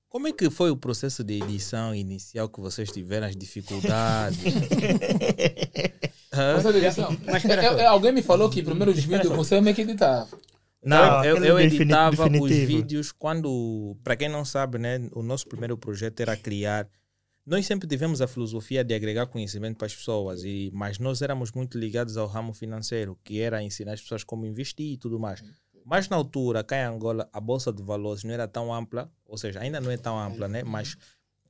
como é que foi o processo de edição inicial que vocês tiveram, as dificuldades? [LAUGHS] Noção? [LAUGHS] Mas espera É, só. é, alguém me falou que primeiro os [LAUGHS] vídeos você é meio que editava. Não, eu, eu editava os definitivo. vídeos quando, para quem não sabe, né, o nosso primeiro projeto era criar. Nós sempre tivemos a filosofia de agregar conhecimento para as pessoas, e, mas nós éramos muito ligados ao ramo financeiro, que era ensinar as pessoas como investir e tudo mais. Mas na altura, cá em Angola, a bolsa de valores não era tão ampla, ou seja, ainda não é tão ampla, né? Mas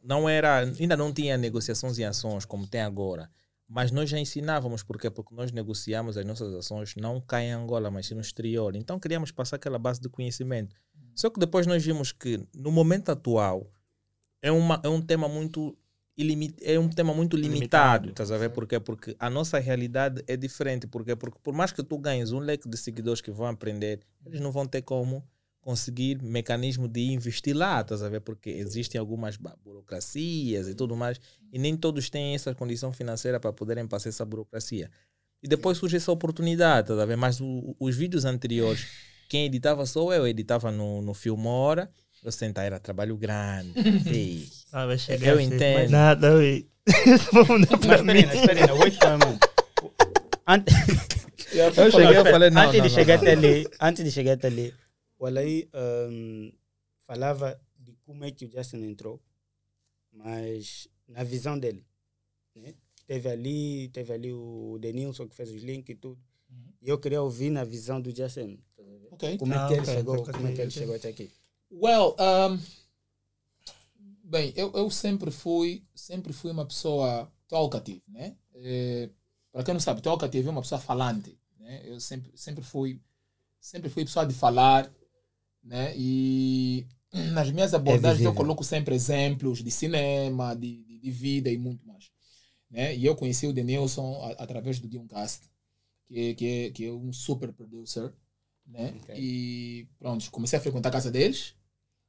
não era, ainda não tinha negociações em ações como tem agora. Mas nós já ensinávamos, porque Porque nós negociamos as nossas ações não cá em Angola, mas sim no exterior. Então queríamos passar aquela base de conhecimento. Só que depois nós vimos que no momento atual é, uma, é um tema muito é um tema muito limitado, Limitado. estás a ver? Porque a nossa realidade é diferente. Porquê? Porque por mais que tu ganhes um leque de seguidores que vão aprender, eles não vão ter como conseguir mecanismo de investir lá, estás a ver? Porque existem algumas burocracias e tudo mais, e nem todos têm essa condição financeira para poderem passar essa burocracia. E depois surge essa oportunidade, estás a ver? Mas o- os vídeos anteriores, quem editava sou eu, eu editava no, no Filmora, eu sentar, era trabalho grande. [LAUGHS] Ei, Ah, vai chegar Eu entendo. Mas nada, ui. [LAUGHS] Vamos dar pra Mas mim. espera, espera, wait for a moment. Antes, [LAUGHS] Eu cheguei não, antes não, de não, chegar até ali, antes de chegar até ali, o Alaí um, falava de como é que o Justin entrou, mas na visão dele, né? Teve ali, teve ali o Denilson que fez os links e tudo. E eu queria ouvir na visão do Justin. tá vendo? Ok. Como é Ah, que ele ok, chegou, ok, como é que ele chegou até aqui? Well, um, bem, eu, eu sempre fui, sempre fui uma pessoa talkative, né? Eh, para quem não sabe, talkative é uma pessoa falante, né? Eu sempre, sempre fui, sempre fui pessoa de falar, né? E [CLEARS THROAT] nas minhas abordagens eu visível. coloco sempre exemplos de cinema, de, de, de vida e muito mais, né? E eu conheci o Denilson a- através do Dioncast, que, que, é- que é um super producer, né? Ok. E pronto, comecei a frequentar a casa deles,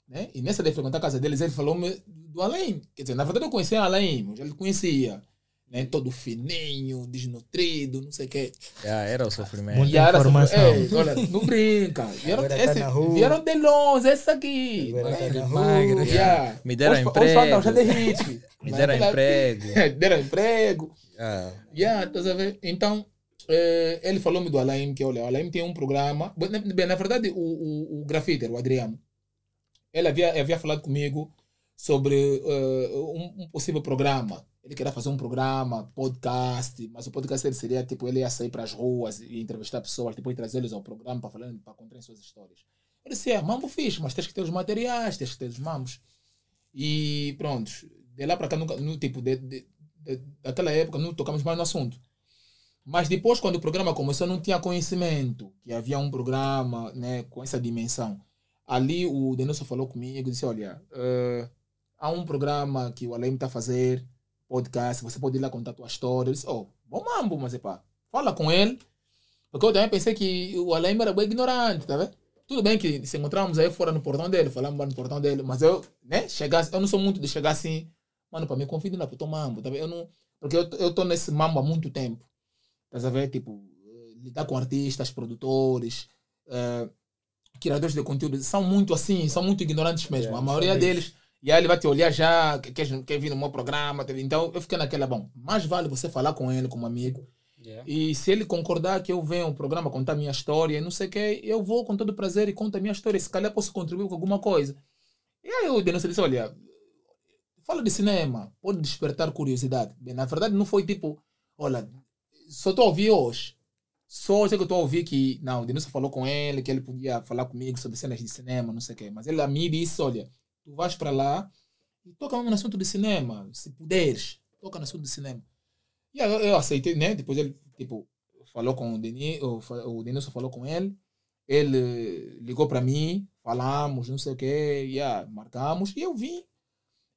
né? E nessa de frequentar a casa deles, ele falou-me do Alain. Quer dizer, na verdade eu conhecia o Alain, mas ele conhecia, né? Todo fininho, desnutrido, não sei o quê. Era o sofrimento. Muito- E era informação. "Ei, olha, não brinca. Vieram, tá esse, vieram de longe, esse aqui. Né? tá magro. rua. Yeah. Me deram Hoje- [LAUGHS] [LAUGHS] emprego. Já de hit. Me Mas deram aquela- emprego. deram emprego. Ah, Yeah, ver? Então, eh, ele falou-me do Alain, que olha, o Alain tem um programa. Bem, na- verdade, o, o, o grafiter, o Adriano, ele havia, havia falado comigo sobre eh, um, um possível programa. Ele queria fazer um programa, podcast, mas o podcast ele seria tipo, ele ia sair para as ruas e entrevistar pessoas, depois trazer-los ao programa para falar, para contarem suas histórias. Eu disse, é, mambo fixe, mas tens que ter os materiais, tens que ter os mamos. E pronto, de lá para cá, nunca, no, tipo, de, de, de- daquela época, não tocamos mais no assunto. Mas depois, quando o programa começou, eu não tinha conhecimento que havia um programa né, com essa dimensão. Ali o Denilson falou comigo, disse, olha, eh, há um programa que o Alem está a fazer, podcast, você pode ir lá contar a tua história. Eu disse, oh, bom mambo, mas é pá, fala com ele. Porque eu também pensei que o Alem era bem ignorante, tá vendo? Tudo bem que se encontramos aí fora no portão dele, falamos lá no portão dele, mas eu, né, chegar, eu não sou muito de chegar assim, mano, para me convidar para o mambo, tá vendo? Eu não, porque eu, eu tô nesse mambo há muito tempo. A ver? Tipo, eh, lidar com artistas, produtores, eh, criadores de conteúdo, são muito assim, são muito ignorantes mesmo. Yeah, a maioria deles, e aí ele vai te olhar já, que- quer, quer vir no meu programa. Então eu fiquei naquela, bom, mais vale você falar com ele como amigo. Yeah. E se ele concordar que eu venho ao programa contar minha história e não sei o que, eu vou com todo prazer e conto a minha história. Se calhar posso contribuir com alguma coisa. E aí o Denilson disse, olha, fala de cinema, pode despertar curiosidade. Bem, na verdade não foi tipo, olha, só estou a ouvir hoje. Só hoje é que eu estou a ouvir que, não, o Denilson falou com ele, que ele podia falar comigo sobre cenas de cinema, não sei o quê. Mas ele a mim disse, olha, tu vais para lá e toca mesmo no assunto de cinema, se puderes, toca no assunto de cinema. E eu, eu aceitei, né? Depois ele, tipo, falou com o Denis, o, Denilson falou com ele, ele ligou para mim, falamos, não sei o quê, yeah, marcamos, e eu vim.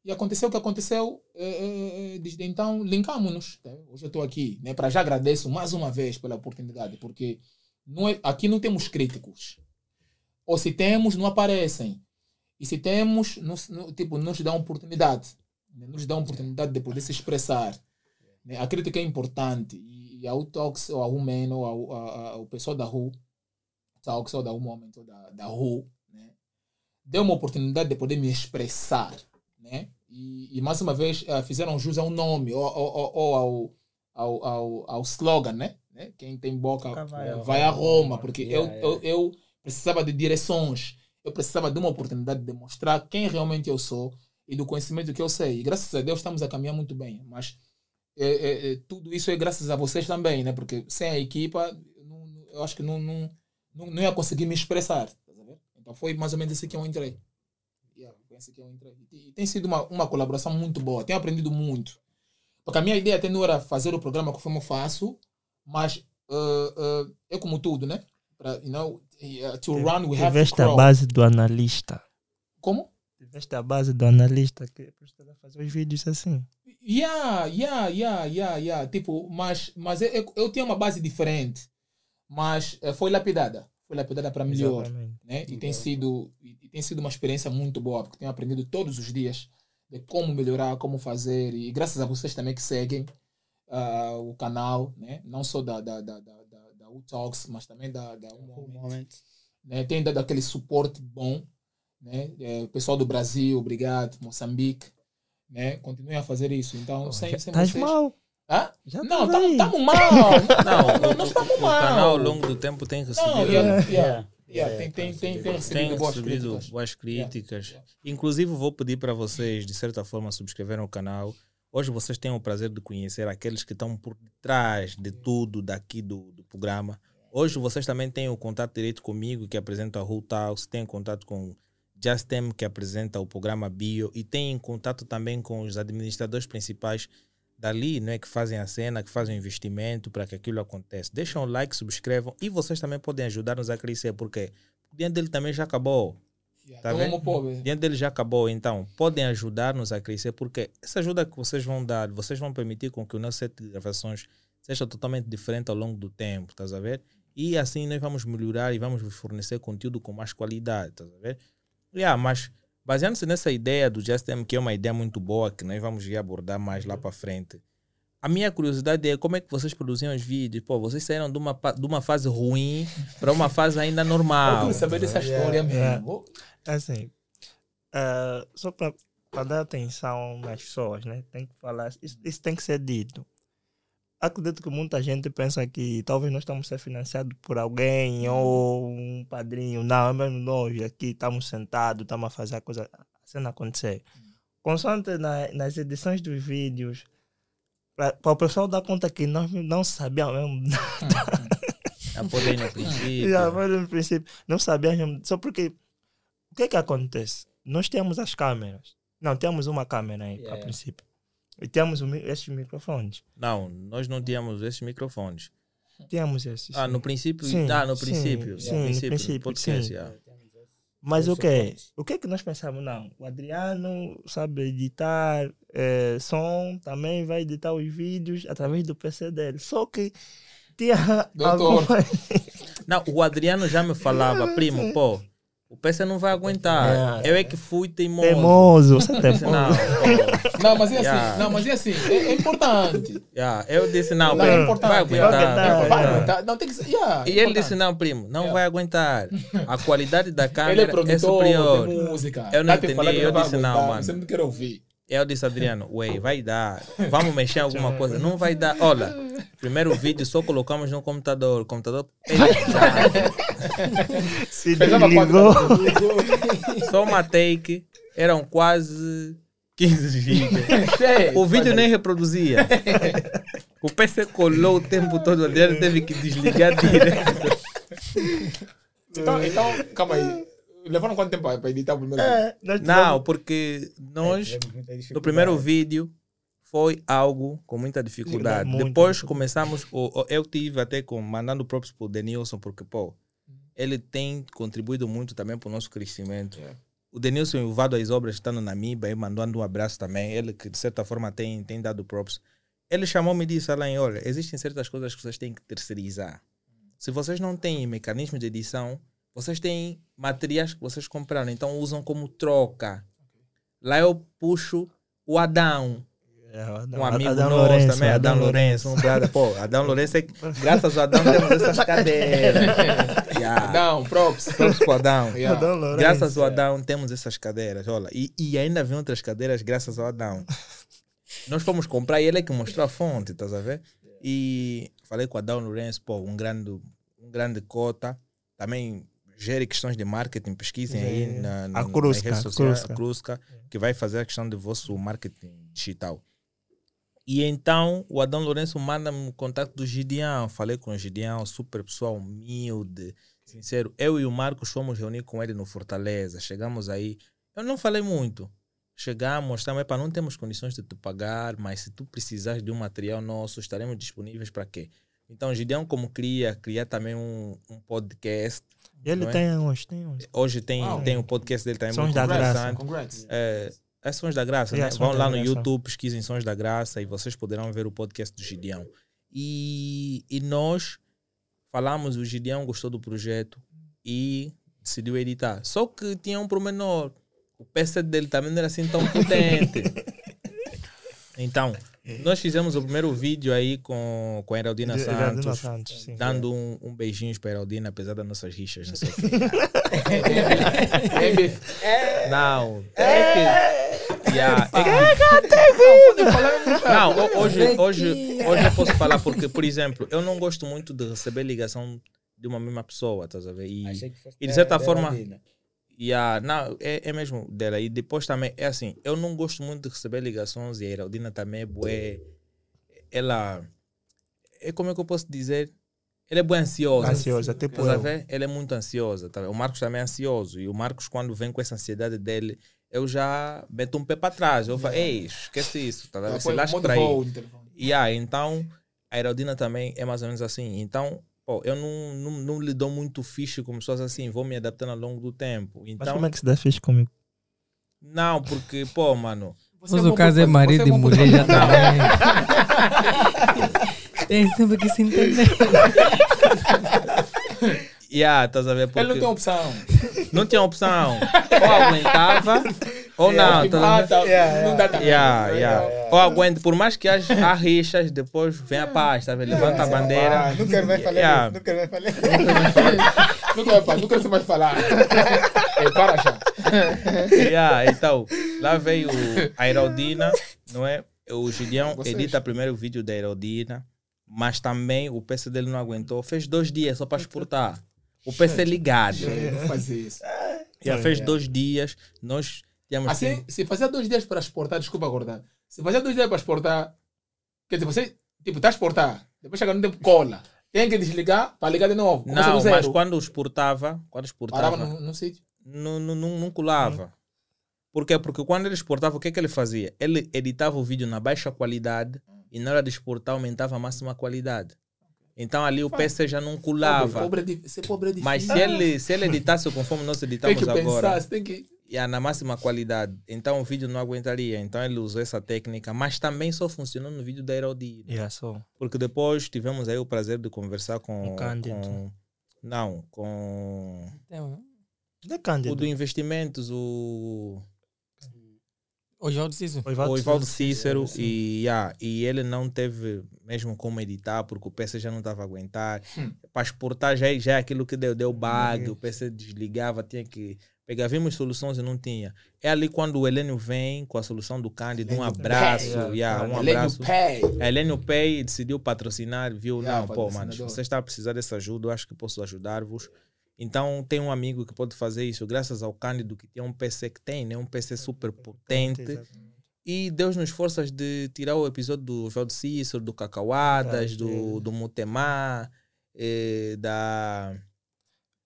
E aconteceu o que aconteceu, eh, eh, eh, desde então linkamos-nos. tá? Hoje eu estou aqui, né? Para já agradeço mais uma vez pela oportunidade, porque não é, aqui não temos críticos. Ou se temos, não aparecem. E se temos, nos, no- tipo, nos dá oportunidade. né? Nos dá oportunidade de poder se expressar. né? A crítica é importante. E, e a Talks, ou a Women, ou a, a, a, o pessoal da RU, Talks, ou da Women, ou da, da RU, né? deu uma oportunidade de poder me expressar. Né? E, e mais uma vez eh, fizeram jus ao nome, ou, ou, ou- ao, ao, ao, ao slogan, né? né? Quem tem boca vai a vai a Roma, porque Yeah, eu, eu, eu precisava de direções, eu precisava de uma oportunidade de mostrar quem realmente eu sou e do conhecimento que eu sei. E graças a Deus estamos a caminhar muito bem, mas é, é, é, tudo isso é graças a vocês também, né? Porque sem a equipa, não- eu acho que não, não, não, ia conseguir me expressar. Então foi mais ou menos assim que eu entrei. Foi assim que eu entrei. E, tem sido uma, uma colaboração muito boa. Tenho aprendido muito. Porque a minha ideia até não era fazer o programa conforme eu faço, mas uh, uh, é como tudo, né? Pra, you know, uh, to run we have to Tiveste a crawl. base do analista. Como? Tiveste a base do analista que precisa fazer os vídeos assim. Yeah, yeah, yeah, yeah, yeah. Tipo, mas, mas eu, eu, eu tinha uma base diferente. Mas eh, foi lapidada. Foi lapidada para melhor. Exatamente. Né? E, tem sido, e tem sido uma experiência muito boa, porque tenho aprendido todos os dias de como melhorar, como fazer. E graças a vocês também que seguem ah, o canal, né? não só da, da, da, da, da U-Talks, mas também da, da Um Moment Moment. né? Tem dado aquele suporte bom, né? É, o pessoal do Brasil, obrigado, Moçambique, né? Continuem a fazer isso. Então, sem, sem Estás vocês... mal. Hã? Já Não, tá estamos [LAUGHS] mal. Não, não, não estamos o mal. canal ao longo do tempo tem recebido, Não, yeah, yeah, Yeah. yeah, Yeah, tem, tem, tem, tem recebido boas recebido críticas. boas críticas. Yeah, Inclusive, vou pedir para vocês, de certa forma, subscreverem o canal. Hoje vocês têm o prazer de conhecer aqueles que estão por trás de tudo daqui do, do programa. Hoje vocês também têm o contato direto comigo, que apresenta a Who Talks, têm contato com Justem, que apresenta o programa Bio, e têm contato também com os administradores principais dali, não é, que fazem a cena, que fazem o investimento para que aquilo aconteça. Deixam o like, subscrevam, e vocês também podem ajudar-nos a crescer, porque o dinheiro dele também já acabou. Tá vendo? dinheiro dele já acabou, então podem ajudar-nos a crescer, porque essa ajuda que vocês vão dar, vocês vão permitir com que o nosso set de gravações seja totalmente diferente ao longo do tempo, estás a ver? E assim nós vamos melhorar e vamos fornecer conteúdo com mais qualidade, estás a ver? Yeah, mas baseando-se nessa ideia do Justin, que é uma ideia muito boa, que nós vamos abordar mais lá para frente. A minha curiosidade é como é que vocês produziam os vídeos? Pô, vocês saíram de uma, de uma fase ruim para uma fase ainda Eu normal. quero saber dessa história mesmo. Assim, ah, só para dar atenção nas pessoas, né? Tem que falar, isso, isso tem que ser dito. Acredito que muita gente pensa que talvez nós estamos ser financiados por alguém ou um padrinho. Não, é mesmo nós aqui estamos sentados, estamos a fazer a coisa, a cena acontecer. Consoante na, nas edições dos vídeos, para o pessoal dar conta que nós não sabíamos mesmo [LAUGHS] Já podem no [LAUGHS] princípio. Já, mas no princípio, não sabia mesmo. Só porque. O que é que acontece? Nós temos as câmeras. Não, temos uma câmera aí, a Yeah. princípio. E temos esses microfones. Não, nós não tínhamos esses microfones. Temos esses. Ah, no princípio. Sim, ah, no princípio. sim, no no princípio, princípio, do podcast, sim. yeah. Mas o que? suporte. O que é que nós pensamos? Não, o Adriano sabe editar eh, som, também vai editar os vídeos através do PC dele. Só que tinha Doutor. algumas... Não, o Adriano já me falava, [LAUGHS] primo, pô, o PC não vai aguentar. É. Eu é que fui teimoso. Teimoso, você é teimoso. não, [LAUGHS] Não, mas é assim, Yeah. não, mas é assim, é, é importante. yeah. Eu disse, não, Não, primo, é importante. vai aguentar. Vai aguentar. Não, tem que ser. Yeah, E é ele importante. disse, não, primo, não Yeah. vai aguentar. A qualidade da [LAUGHS] Ele câmera é é, produtor, superior. tem música. Eu não Tá te entendi, eu vai disse, não, mano. Você não quer ouvir. Eu disse, Adriano, ué, vai dar. [LAUGHS] Vamos mexer em alguma coisa. Não vai dar. Olha, primeiro vídeo só colocamos no computador. O computador. Se desligou. [LAUGHS] Só uma take. Eram quase 15 gigas. O vídeo nem reproduzia. O PC colou o tempo todo. O Adriano teve que desligar direto. Então, então, calma aí. Levaram quanto tempo para editar o primeiro vídeo? É, nós Não, porque nós, Tivemos muita no primeiro vídeo, foi algo com muita dificuldade. Muito Depois começamos. o- o- Eu tive até com, mandando props pro Denilson, porque, pô, ele tem contribuído muito também para o nosso crescimento. Yeah. O Denilson e o Vado às Obras estão na Namíbia, aí mandando um abraço também. Ele, que de certa forma tem, tem dado props. Ele chamou-me e disse: Alain, olha, existem certas coisas que vocês têm que terceirizar. Se vocês não têm mecanismo de edição, vocês têm materiais que vocês compraram, então usam como troca. Lá eu puxo o Adão, É, o um Adão- amigo Adão nosso Lourenço, também, Adão Lourenço, um brother. Pô, Adão Lourenço, é, graças ao Adão [LAUGHS] temos essas cadeiras. [LAUGHS] yeah. Não, props. Props pro Adão. [LAUGHS] Yeah. Adão Lourenço. Graças ao Adão temos essas cadeiras, olha. E, e ainda vem outras cadeiras graças ao Adão. [LAUGHS] Nós fomos comprar e ele é que mostrou a fonte, estás a ver? E falei com o Adão Lourenço, pô, um grande, um grande cota. Também gere questões de marketing, pesquisem aí Sim. na, na, A nas Crusca, redes a sociais, Crusca. a Crusca, que vai fazer a questão de vosso marketing digital. E então o Adão Lourenço manda-me o contato do Gideão. Falei com o Gideão, super pessoal humilde, sincero. Eu e o Marcos fomos reunir com ele no Fortaleza. Chegamos aí. Eu não falei muito. Chegamos, também para não temos condições de te pagar, mas se tu precisares de um material nosso, estaremos disponíveis para quê? Então, Gideão, como cria, cria também um, um podcast. Ele é? tem uns, tem uns. Hoje tem, Uau. tem o podcast dele também Sons da Graça. Congrats. É, é Sons da Graça, Yeah, né? Sons Vão lá no Graça. YouTube, pesquisem Sons da Graça e vocês poderão ver o podcast do Gideão. E, e nós falamos, o Gideão gostou do projeto e decidiu editar. Só que tinha um pormenor. O PC dele também não era assim tão potente. [LAUGHS] Então, nós fizemos o primeiro vídeo aí com, com a Heraldina Santos, Santos, sim. dando um, um beijinho para a Heraldina, apesar das nossas rixas, não sei o quê. [LAUGHS] É, bife. Não, é que. Yeah, [LAUGHS] é não, ho- hoje, hoje, hoje eu posso falar porque, por exemplo, eu não gosto muito de receber ligação de uma mesma pessoa, estás a ver? E, e de certa forma, yeah, não, é, é mesmo dela. E depois também, é assim, eu não gosto muito de receber ligações e a Heraldina também é bué. Ela, é como é que eu posso dizer? Ela é bué ansiosa. Ansiosa, Estás a eu. ver? Ela é muito ansiosa. Tá? O Marcos também é ansioso. E o Marcos, quando vem com essa ansiedade dele, eu já meto um pé para trás. Eu falo, ei, esquece isso. Tá? vendo? Se lasca aí. no telefone. Yeah, então, a Heraldina também é mais ou menos assim. Então, pô, eu não, não, não lhe dou muito fixe como pessoas assim. Vou me adaptando ao longo do tempo. Mas Então, como é que se dá fixe comigo? não, porque, pô, mano... Você Mas bom o caso é marido e mulher já Não. também. [LAUGHS] Tem sempre que se entender. [LAUGHS] Yeah, estás a ver? Porque Ele não tem opção. não tinha opção. [LAUGHS] Ou aguentava, ou não. Tipo, estás a ah, ver? tá, Yeah, Não dá também. Yeah, yeah. Ou aguenta, por mais que haja há rixas, depois vem a paz, tá vendo? Levanta a bandeira. Nunca vai falar Yeah. isso, nunca [LAUGHS] vai falar Nunca vai, nunca você vai falar. É, [LAUGHS] para já. Yeah, então, lá veio a Heraldina, não é? O Gideão Vocês. edita primeiro o vídeo da Heraldina, mas também o PC dele não aguentou. Fez dois dias só para exportar. O PC ligado. Eu vou fazer isso. Já fez dois dias. Nós tínhamos Assim, se fazia dois dias para exportar, desculpa acordar. Se fazia dois dias para exportar, quer dizer, você, tipo, está a exportar, depois chega no tempo, cola. Tem que desligar para ligar de novo. Começa Não, mas quando exportava, quando exportava, Parava no, no sítio. não, não, não, não colava. Por quê? Porque quando ele exportava, o que, que ele fazia? Ele editava o vídeo na baixa qualidade e na hora de exportar aumentava a máxima qualidade. Então ali o PC já não colava. Pobre, pobre, é ser pobre é difícil. Mas se ele, se ele editasse conforme nós tem editamos que agora, pensar, tem que... ia na máxima qualidade, então o vídeo não aguentaria. Então ele usou essa técnica, mas também só funcionou no vídeo da Heraldina. Yeah, só. Porque depois tivemos aí o prazer de conversar com. O Cândido. com- não, com Não é o Cândido. do investimentos, o. O João disse isso. O Ivaldo o Ivaldo Cícero, Cícero sim. e, yeah, e ele não teve mesmo como editar porque o PC já não estava a aguentar. Hum. Para exportar já, é- já é aquilo que deu, deu bug, o PC desligava, tinha que pegar. Vimos soluções e não tinha. É ali quando o Helênio vem com a solução do Cândido, um abraço, Pay. yeah, um Helênio abraço. Pay. A Helênio Pay decidiu patrocinar, viu? Yeah, não, pô, mano, você está a precisar dessa ajuda, eu acho que posso ajudar-vos. Então, tem um amigo que pode fazer isso, graças ao Cândido, que tem um PC que tem, né? Um PC super potente. E Deus nos forças de tirar o episódio do Valdo Cícero, do Cacauadas, do, sim. do Mutemá, eh, da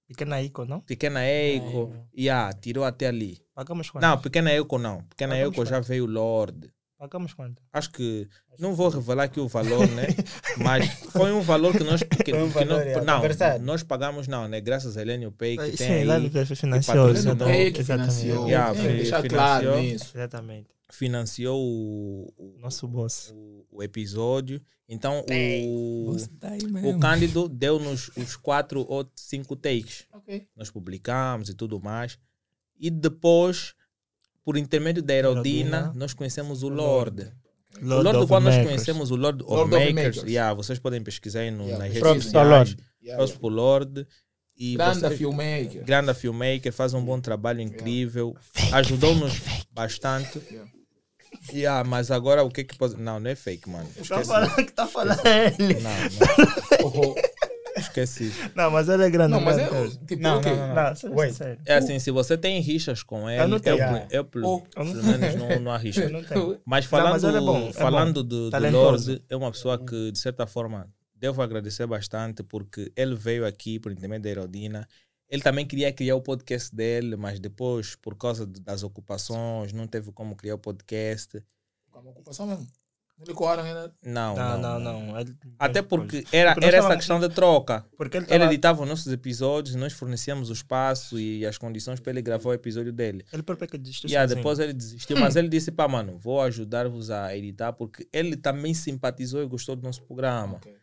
Pequena Ico, não? Pequena Eiko. E ah, tirou até ali. Pagamos quanto? Não, Pequena Eiko não. Pequena Pagamos Eiko já veio Lorde. Pagamos quanto? Acho que não vou revelar aqui o valor, né? [LAUGHS] Mas foi um valor que nós que, um que valor, não, é, não, nós pagamos não, né? Graças a Helênio Pay que tem Sim, lá no aí, PF financiou. patrocinou. exatamente. Pay que Exatamente. financiou. Yeah, Tem que financiou. claro nisso. Exatamente. financiou o, o, Nosso boss. o, o episódio. Então o, tá o. Cândido deu-nos os quatro ou cinco takes. Ok. Nós publicamos e tudo mais. E depois, por intermédio da Heraldina, Heraldina. nós conhecemos o Lorde. o Lord Lorde, of quando nós conhecemos o Lord of Lord of Makers, Makers. yeah, vocês podem pesquisar aí no, Yeah, nas redes pesquisem. sociais. Yeah, Próximo pro Lorde. E Grande vocês- filmmaker. grande filmmaker, faz um bom trabalho incrível, ajudou-nos bastante. Yeah. Yeah, mas agora o que que pode... Não, não é fake, mano. Tá falando que tá falando ele. Não, não. Esqueci. [LAUGHS] Não, mas ele é grande. Não, mas é. mesmo. Tipo, Não, não, não, Não, sério, Wait. sério. É assim, se você tem rixas com ele, eu, não tenho. eu, eu pelo, Oh. pelo menos não, não há rixas. Eu não. Mas Não, falando, mas ele é bom, é falando do, do. Lorde, é uma pessoa que, de certa forma, devo agradecer bastante porque ele veio aqui por intermédio da Erodina. Ele também queria criar o podcast dele, mas depois, por causa de- das ocupações, não teve como criar o podcast. Com uma ocupação mesmo. Não lhe coaram ainda. Não, Não, não, não. Ele- Até ele- porque era, Porque era essa questão de troca. Porque ele, Ele tava, editava os nossos episódios, nós fornecíamos o espaço e as condições para ele gravar o episódio dele. ele próprio que desistiu Yeah, sozinho. depois ele desistiu, mas ele disse: pá, mano, vou ajudar-vos a editar, porque ele também simpatizou e gostou do nosso programa. Ok.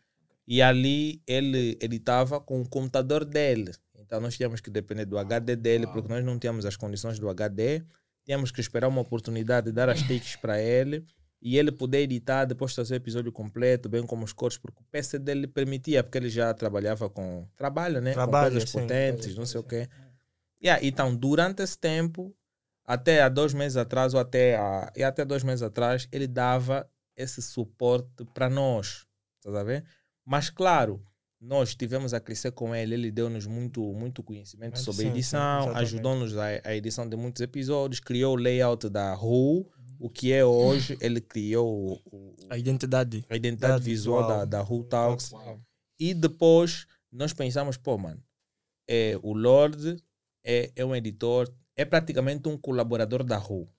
E ali ele editava com o computador dele. Então nós tínhamos que depender do HD dele, porque nós não tínhamos as condições do HD. Tínhamos que esperar uma oportunidade de dar as takes para ele e ele poder editar, depois trazer o episódio completo, bem como os cortes, porque o PC dele permitia, porque ele já trabalhava com trabalho, né? Trabalho, com coisas sim. potentes, não sei o quê. Yeah, então, durante esse tempo, até há dois meses atrás, ou até, há, e até dois meses atrás, ele dava esse suporte para nós. Estás a ver? Mas, claro, nós tivemos a crescer com ele, ele deu-nos muito, muito conhecimento Sim, sobre sim, edição, ajudou-nos a, a edição de muitos episódios, criou o layout da RU, o que é hoje, ele criou o- o- A identidade. a identidade Identidade visual da, visual. da RU Talks. Uau. E depois nós pensamos, pô, mano, é, o Lorde é, é um editor, é praticamente um colaborador da RU.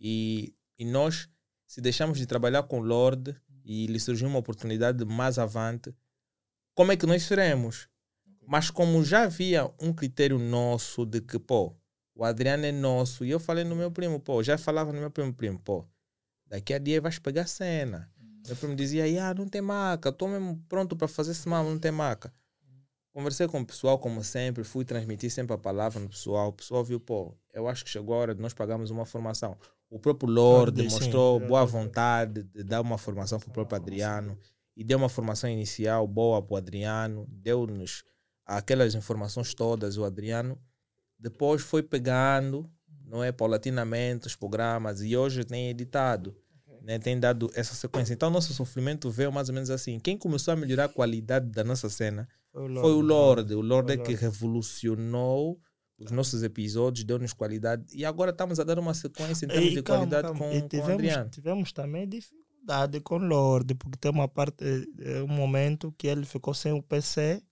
E, e nós, se deixamos de trabalhar com o Lorde e lhe surgiu uma oportunidade mais avante, como é que nós faremos? Mas como já havia um critério nosso de que, pô, o Adriano é nosso, e eu falei no meu primo, pô, já falava no meu primo, primo, pô, daqui a dia vais pegar cena. Meu primo dizia, ah, não tem maca, estou mesmo pronto para fazer esse mal, não tem maca. Conversei com o pessoal, como sempre, fui transmitir sempre a palavra no pessoal. O pessoal viu, pô, eu acho que chegou a hora de nós pagarmos uma formação. O próprio Lorde Lorde, sim. mostrou boa vontade de dar uma formação para o próprio Adriano e deu uma formação inicial boa para o Adriano, deu-nos aquelas informações todas, o Adriano. Depois foi pegando, não é, paulatinamente os programas e hoje tem editado né, tem dado essa sequência. Então, nosso sofrimento veio mais ou menos assim. Quem começou a melhorar a qualidade da nossa cena Foi o foi o Lorde. O Lorde é que revolucionou os nossos episódios, deu-nos qualidade. E agora estamos a dar uma sequência em termos E de calma, qualidade calma. com, E com o tivemos, Adriano. tivemos também dificuldade com o Lorde, porque tem uma parte, eh, um momento que ele ficou sem o PC.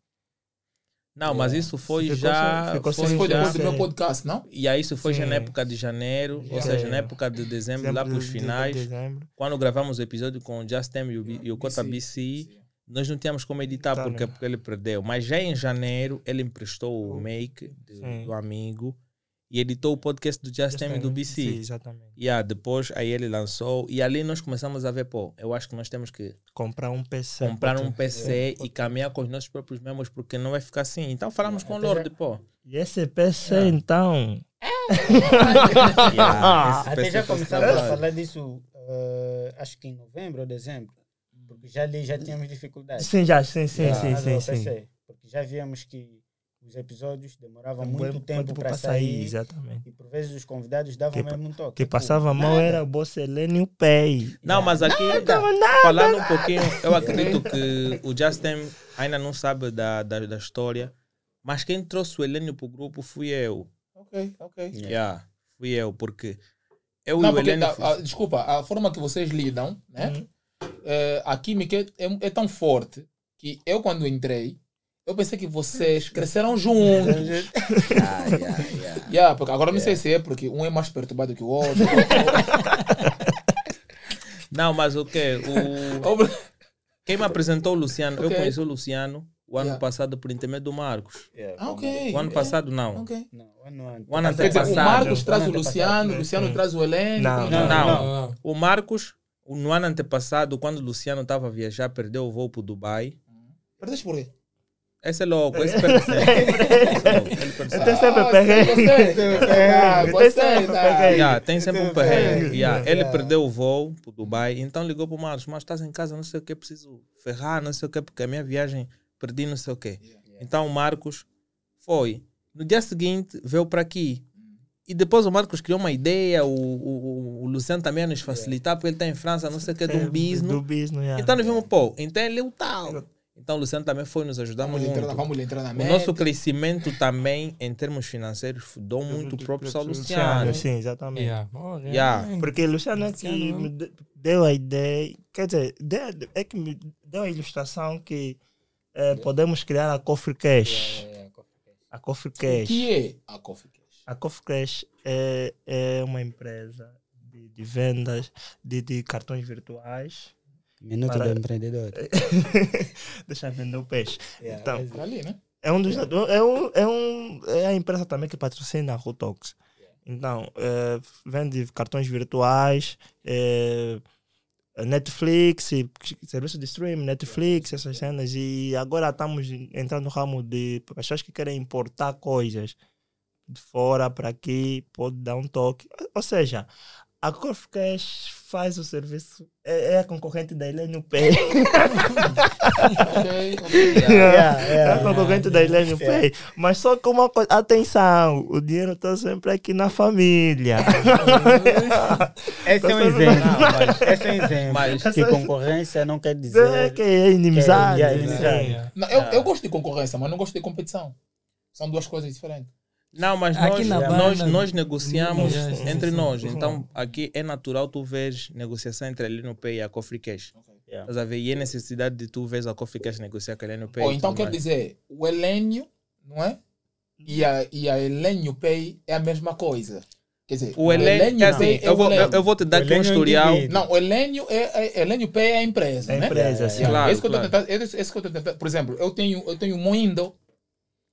Não, mas isso foi Ficou já. sem- ficou foi sem Foi já- depois do meu podcast, não? E aí isso foi já Sim. na época de janeiro, ou Sim. seja, na época de dezembro, lá para os finais, dezembro. quando gravamos o episódio com o Just Tem e o, e o Cota BC. BC, nós não tínhamos como editar Tá, porque, né? porque ele perdeu. Mas já em janeiro ele emprestou o make Sim. do amigo e editou o podcast do Just Tem e do Sim, BC. exatamente. E ah, depois aí ele lançou e ali nós começamos a ver, pô, eu acho que nós temos que Comprar um PC. comprar um PC e caminhar com os nossos próprios membros porque não vai ficar assim. Então falamos com o já- Lorde, pô. E esse PC, Ah. então. [LAUGHS] Yeah, esse Até PC já começamos a falar disso, eh, acho que em novembro ou dezembro, porque já ali já tínhamos dificuldades. Sim, já, sim, sim, Já, sim, sim, sim. PC, Porque já víamos que os episódios demoravam muito Muito tempo para sair, Exatamente. e por vezes os convidados davam Que- mesmo um toque. O que Tipo, passava mal nada. era o Bocelene e o Pay. Não, mas aqui, falando um pouquinho, eu acredito que o Justin ainda não sabe da, da, da história, mas quem trouxe o Helênio para o grupo fui eu. Ok, ok. Yeah, fui eu, porque eu Não, e o porque, Helênio... a- a- desculpa, a forma que vocês lidam, né? Uhum. eh, a química é, é tão forte que eu, quando entrei, eu pensei que vocês cresceram juntos. Yeah, yeah, yeah. yeah, porque agora não sei se é porque um é mais perturbado que o outro. Não, mas o quê? O... [LAUGHS] Quem me apresentou o Luciano, eu Ok. conheci o Luciano o ano Yeah. passado por intermédio do Marcos. Yeah, ah, ok. O ano passado não. Ok. Não, o ano antes. O o. Marcos traz o Ano Luciano, o. Luciano traz o Heleno. Não, Não, Não. não. O Marcos, o- no ano antepassado, quando o Luciano estava a viajar, perdeu o voo para Dubai. Perdeste por quê? Esse é louco, esse perde sempre. É perde Eu sempre. Yeah, tem sempre um. Yeah, Ele perdeu o voo para Dubai, então ligou para o Marcos, mas estás em casa, não sei o que, preciso ferrar, não sei o que, porque a minha viagem perdi não sei o que. Então o Marcos foi. No dia seguinte veio para aqui. E depois o Marcos criou uma ideia, o, o, o Luciano também ia nos facilitar, porque ele está em França, não sei o que, de um [LAUGHS] Do business. business, yeah. Então nós vimos, pô, então ele é o tal. Então o Luciano também foi nos ajudar Vamos lhe entrar, muito. vamos entrar na O nosso crescimento também, em termos financeiros, deu muito próprio ao Luciano. Sim, exatamente. Yeah. Oh, Yeah. realmente. Porque o Luciano é que Luciano, me de- deu a ideia, quer dizer, é que me deu a ilustração que eh, podemos criar a Coffee Cash. A Coffee O Cash. que é a Coffee Cash? A Coffee Cash é, é uma empresa de, de vendas de, de cartões virtuais. Minuto Para- do empreendedor. [LAUGHS] Deixa vender o peixe. Yeah, Então, mas- Tá ali, né? É, um dos, é, um, é, um, é a empresa também que patrocina a Rutox. Então, é, vende cartões virtuais, é, Netflix, serviço de streaming, Netflix, essas cenas. E agora estamos entrando no ramo de pessoas que querem importar coisas de fora para aqui, pode dar um toque. Ou seja, a Corf Cash faz o serviço, é, é a concorrente da Helene Pay. Ok, ok. Yeah, É yeah. a concorrente da Helene Yeah. Pay. Mas só com uma coisa, atenção, o dinheiro está sempre aqui na família. [LAUGHS] Esse é um exemplo. Esse é um exemplo. Mas- que concorrência não quer É dizer. que é inimizade. Que é sim. inimizade. Yeah. Não, eu, eu gosto de concorrência, mas não gosto de competição. São duas coisas diferentes. Não, mas Aqui nós, na nós, nós negociamos sim, entre sim. nós. Então, aqui é natural tu veres negociação entre a Pay e a Coffee Cash. Yeah. Estás a ver? E é necessidade de tu veres a Coffee Cash negociar com a. Ou e então quer mais. dizer, o Helênio, não é? E a, e a Helênio Pay é a mesma coisa. Quer dizer, O Helênio, é assim, é eu o vou, eu, eu vou te dar aqui um é historial. indivíduo. Não, o Helênio é, é, Helênio Pay é a empresa, É a né? empresa, Yeah, sim. yeah. Claro, esse que eu tô claro. tentando, esse, esse que eu tô tentando, por exemplo, eu tenho, eu tenho Moindo,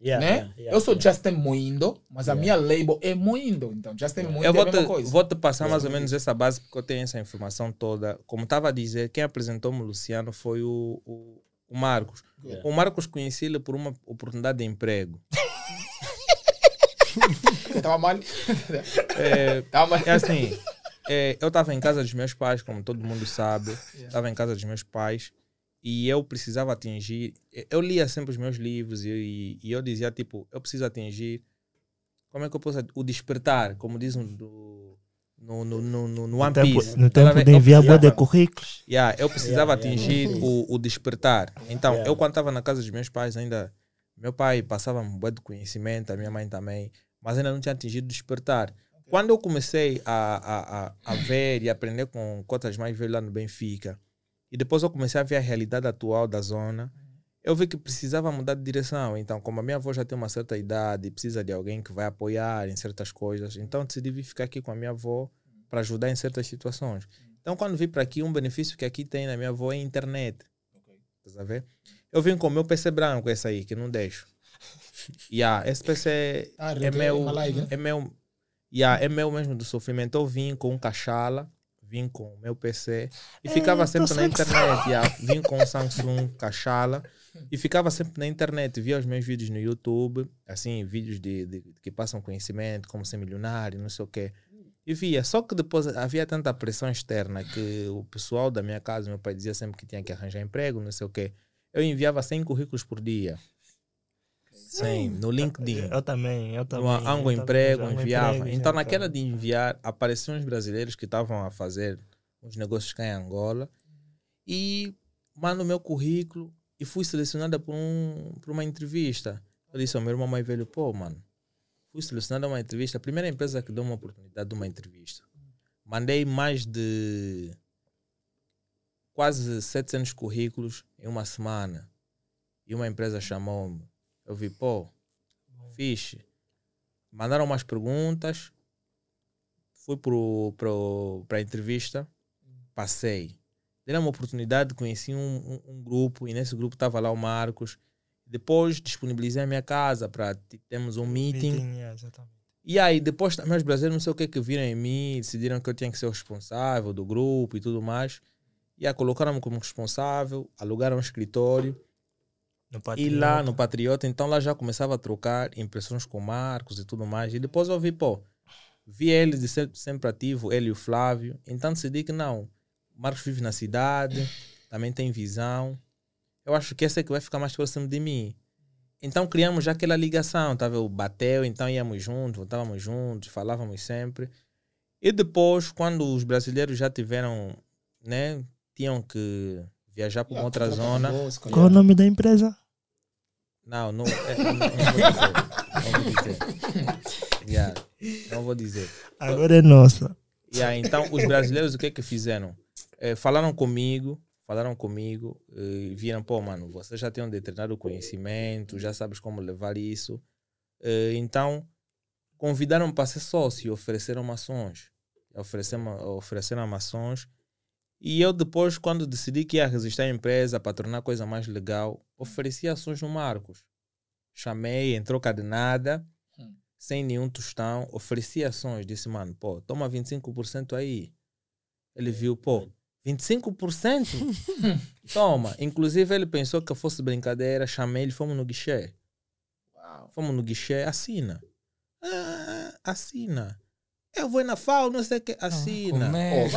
Yeah, né? yeah, yeah, eu sou yeah. Justin Moindo, mas a minha label é Moindo. Então, Justin Moindo Eu é vou a mesma te, coisa. vou te passar mais ou menos essa base, porque eu tenho essa informação toda. Como estava a dizer, quem apresentou-me o Luciano foi o, o, o Marcos. Yeah. O Marcos conheci ele por uma oportunidade de emprego. Eu [LAUGHS] tava mal. É, tava mal. É assim, é, eu estava em casa dos meus pais, como todo mundo sabe. Estava em casa dos meus pais e eu precisava atingir. Eu lia sempre os meus livros e, e, e eu dizia, tipo, eu preciso atingir. Como é que eu posso. O despertar, como dizem do, no, no, no, no, no One Tempo- Piece. no tempo de enviar boa de currículos. Yeah, eu precisava Yeah, atingir yeah. o, o despertar. Então, Yeah. eu quando estava na casa dos meus pais ainda, meu pai passava um bom de conhecimento, a minha mãe também, mas ainda não tinha atingido o despertar. Quando eu comecei a, a, a, a ver e aprender com cotas mais velhas lá no Benfica, e depois eu comecei a ver a realidade atual da zona, eu vi que precisava mudar de direção. Então, como a minha avó já tem uma certa idade precisa de alguém que vai apoiar em certas coisas, então decidi ficar aqui com a minha avó para ajudar em certas situações. Então, quando vim para aqui, um benefício que aqui tem na minha avó é a internet. Estás a ver? Eu vim com o meu PC branco, esse aí, que não deixo. [LAUGHS] Yeah, esse PC Ah, é meu. live, né? É meu. Yeah, é meu mesmo do sofrimento. Eu vim com um cachala, vim com o meu PC e ficava É, sempre tô na internet. Yeah, vim com um Samsung cachala e ficava sempre na internet. Via os meus vídeos no YouTube, assim, vídeos de, de- que passam conhecimento, como ser milionário, não sei o quê. E via. Só que depois havia tanta pressão externa que o pessoal da minha casa, meu pai dizia sempre que tinha que arranjar emprego, não sei o quê. Eu enviava 100 currículos por dia. 100 no LinkedIn. Eu também, eu também. Ango também, Emprego, enviava. Emprego, então, naquela de enviar, apareciam os brasileiros que estavam a fazer uns negócios cá em Angola. E mando o meu currículo e fui selecionada por, um, por uma entrevista. Eu disse ao meu irmão mais velho, pô, mano, fui selecionada uma entrevista. A primeira empresa que deu uma oportunidade de uma entrevista. Mandei mais de quase 700 currículos em uma semana. E uma empresa chamou-me. Eu vi, pô, fixe. Mandaram umas perguntas. Fui para a entrevista. Passei. Deram uma oportunidade, conheci um, um, um grupo. E nesse grupo estava lá o Marcos. Depois disponibilizei a minha casa para termos um meeting. Meeting, exatamente. E aí, depois também os brasileiros, não sei o que, que viram em mim, decidiram que eu tinha que ser o responsável do grupo e tudo mais. E aí, colocaram-me como responsável, alugaram um escritório. No E lá no Patriota, então lá já começava a trocar impressões com Marcos e tudo mais. E depois eu vi, pô, vi ele de ser sempre ativo, ele e o Flávio. Então decidi que não. O Marcos vive na cidade, também tem visão. Eu acho que esse é que vai ficar mais próximo de mim. Então criamos já aquela ligação, tá vendo? Bateu, então íamos juntos, voltávamos juntos, falávamos sempre. E depois, quando os brasileiros já tiveram, né, tinham que viajar para uma outra zona. Qual o nome da empresa? Não, não, é, não, não vou dizer. Não vou dizer. Yeah, não vou dizer. Agora é nossa. Yeah, então, os brasileiros o que é que fizeram? Eh, falaram comigo, falaram comigo, e viram, pô, mano, você já tem um determinado conhecimento, já sabes como levar isso. Então, convidaram-me para ser sócio, ofereceram mações. Ofereceram, ofereceram mações. E eu depois, quando decidi que ia registrar a empresa para tornar a coisa mais legal, ofereci ações no Marcos. Chamei em troca de nada, Hum. sem nenhum tostão, ofereci ações. Disse, mano, pô, toma 25% aí. Ele viu, pô, 25%? [LAUGHS] toma. Inclusive, ele pensou que eu fosse brincadeira, chamei ele, fomos no guichê. Fomos no guichê, assina. Ah, assina. Eu vou na FAO, não sei o que, assina. Comer.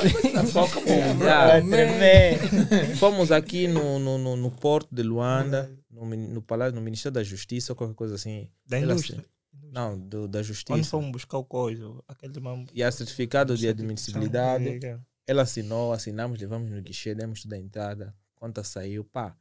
Foca, pô. Yeah. tremer. Fomos aqui no, no, no, no porto de Luanda, no, no, palácio, no Ministério da Justiça, ou qualquer coisa assim. Da indústria. assi- Não, do, da Quando Justiça. fomos buscar o coisa, aquele mambo. E a certificado de admissibilidade. Ela assinou, assinamos, levamos no guichê, demos toda a entrada. Conta saiu, pá.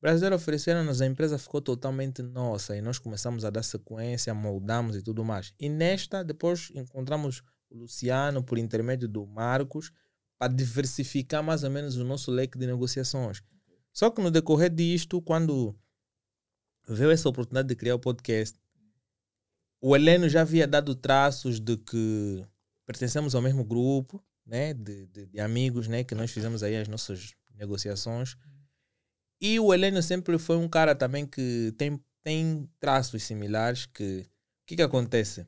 Brasileiro ofereceram-nos, a empresa ficou totalmente nossa e nós começamos a dar sequência, moldamos e tudo mais. E nesta, depois encontramos o Luciano por intermédio do Marcos para diversificar mais ou menos o nosso leque de negociações. Só que no decorrer disto, quando veio essa oportunidade de criar o podcast, o Heleno já havia dado traços de que pertencemos ao mesmo grupo, né, de, de, de amigos, né, que nós fizemos aí as nossas negociações. E o Heleno sempre foi um cara também que tem, tem traços similares que... O que que acontece?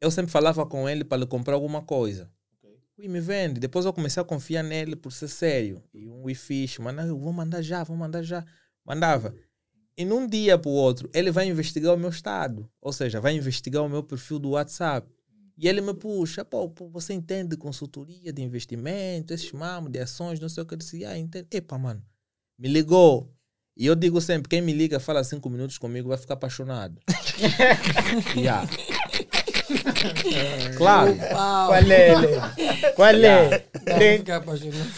Eu sempre falava com ele para lhe comprar alguma coisa. Ui, me vende. Depois eu comecei a confiar nele por ser sério. E um fish, mano, eu vou mandar já, vou mandar já. Mandava. E num dia para o outro, ele vai investigar o meu estado. Ou seja, vai investigar o meu perfil do WhatsApp. E ele me puxa, pô, você entende de consultoria, de investimento, esses mamos, de ações, não sei o que. Eu disse, ah, entendo. Epa, mano, me ligou. E eu digo sempre, quem me liga, fala cinco minutos comigo, vai ficar apaixonado. [LAUGHS] yeah. [LAUGHS] Claro. Qual é, Heleno? Qual é? Não, Tem-.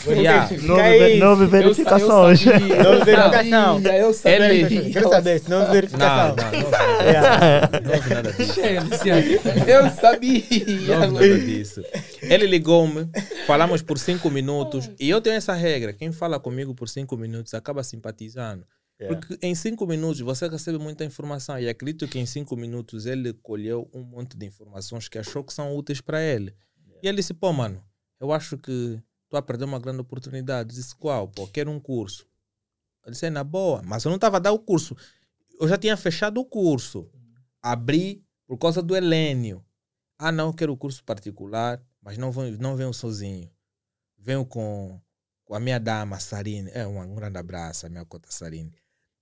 Yeah. Nove, nove verificações. Não verificação. Eu sabia. Ele- Quero saber, se não verificação. não, não, não, Yeah. não houve nada disso. Eu sabia. Não houve nada disso. Ele ligou-me, falamos por cinco minutos, e eu tenho essa regra: quem fala comigo por cinco minutos acaba simpatizando. Yeah. Porque em cinco minutos você recebe muita informação, e acredito que em cinco minutos ele colheu um monte de informações que achou que são úteis para ele. E ele disse: pô, mano, eu acho que tu a perder uma grande oportunidade. Eu disse: qual? Pô, quero um curso. Eu disse: é na boa, mas eu não estava a dar o curso. Eu já tinha fechado o curso. Abri por causa do Helênio. Ah, não, quero o curso particular, mas não, vou, não venho sozinho. Venho com, com a minha dama, Sarine. É, um, um grande abraço, a minha cota Sarine.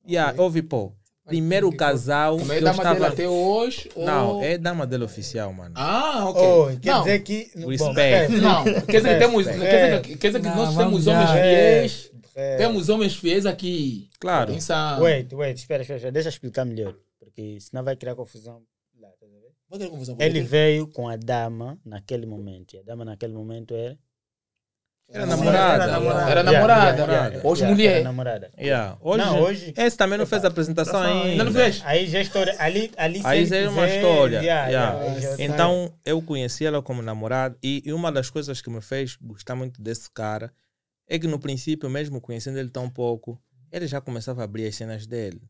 E a ouve, pô, primeiro casal. Que é eu dama dele estava... até hoje? Não, ou- é dama dele oficial, mano. Ah, ok. Oh, quer não, dizer que. Respect. Não, quer dizer que temos. Quer dizer que, quer dizer que Não, nós temos homens já. fiéis. É. Temos homens fiéis aqui. Claro. Pensa. Wait, wait, espera, espera, espera, deixa eu explicar melhor. Porque senão vai criar confusão. lá, tá Ele veio com a dama naquele momento. E a dama naquele momento era. Era namorada. Era namorada. Era Yeah, namorada. yeah, yeah, yeah, Hoje mulher. namorada. Hoje, Não, hoje- Esse também não fez a apresentação ainda. Ainda não fez? Aí já é história. Ali, ali Aí já é uma quiser, história. yeah, Yeah. yeah, aí já sai. Então, eu conheci ela como namorada e, e uma das coisas que me fez gostar muito desse cara é que no princípio, mesmo conhecendo ele tão pouco, ele já começava a abrir as cenas dele.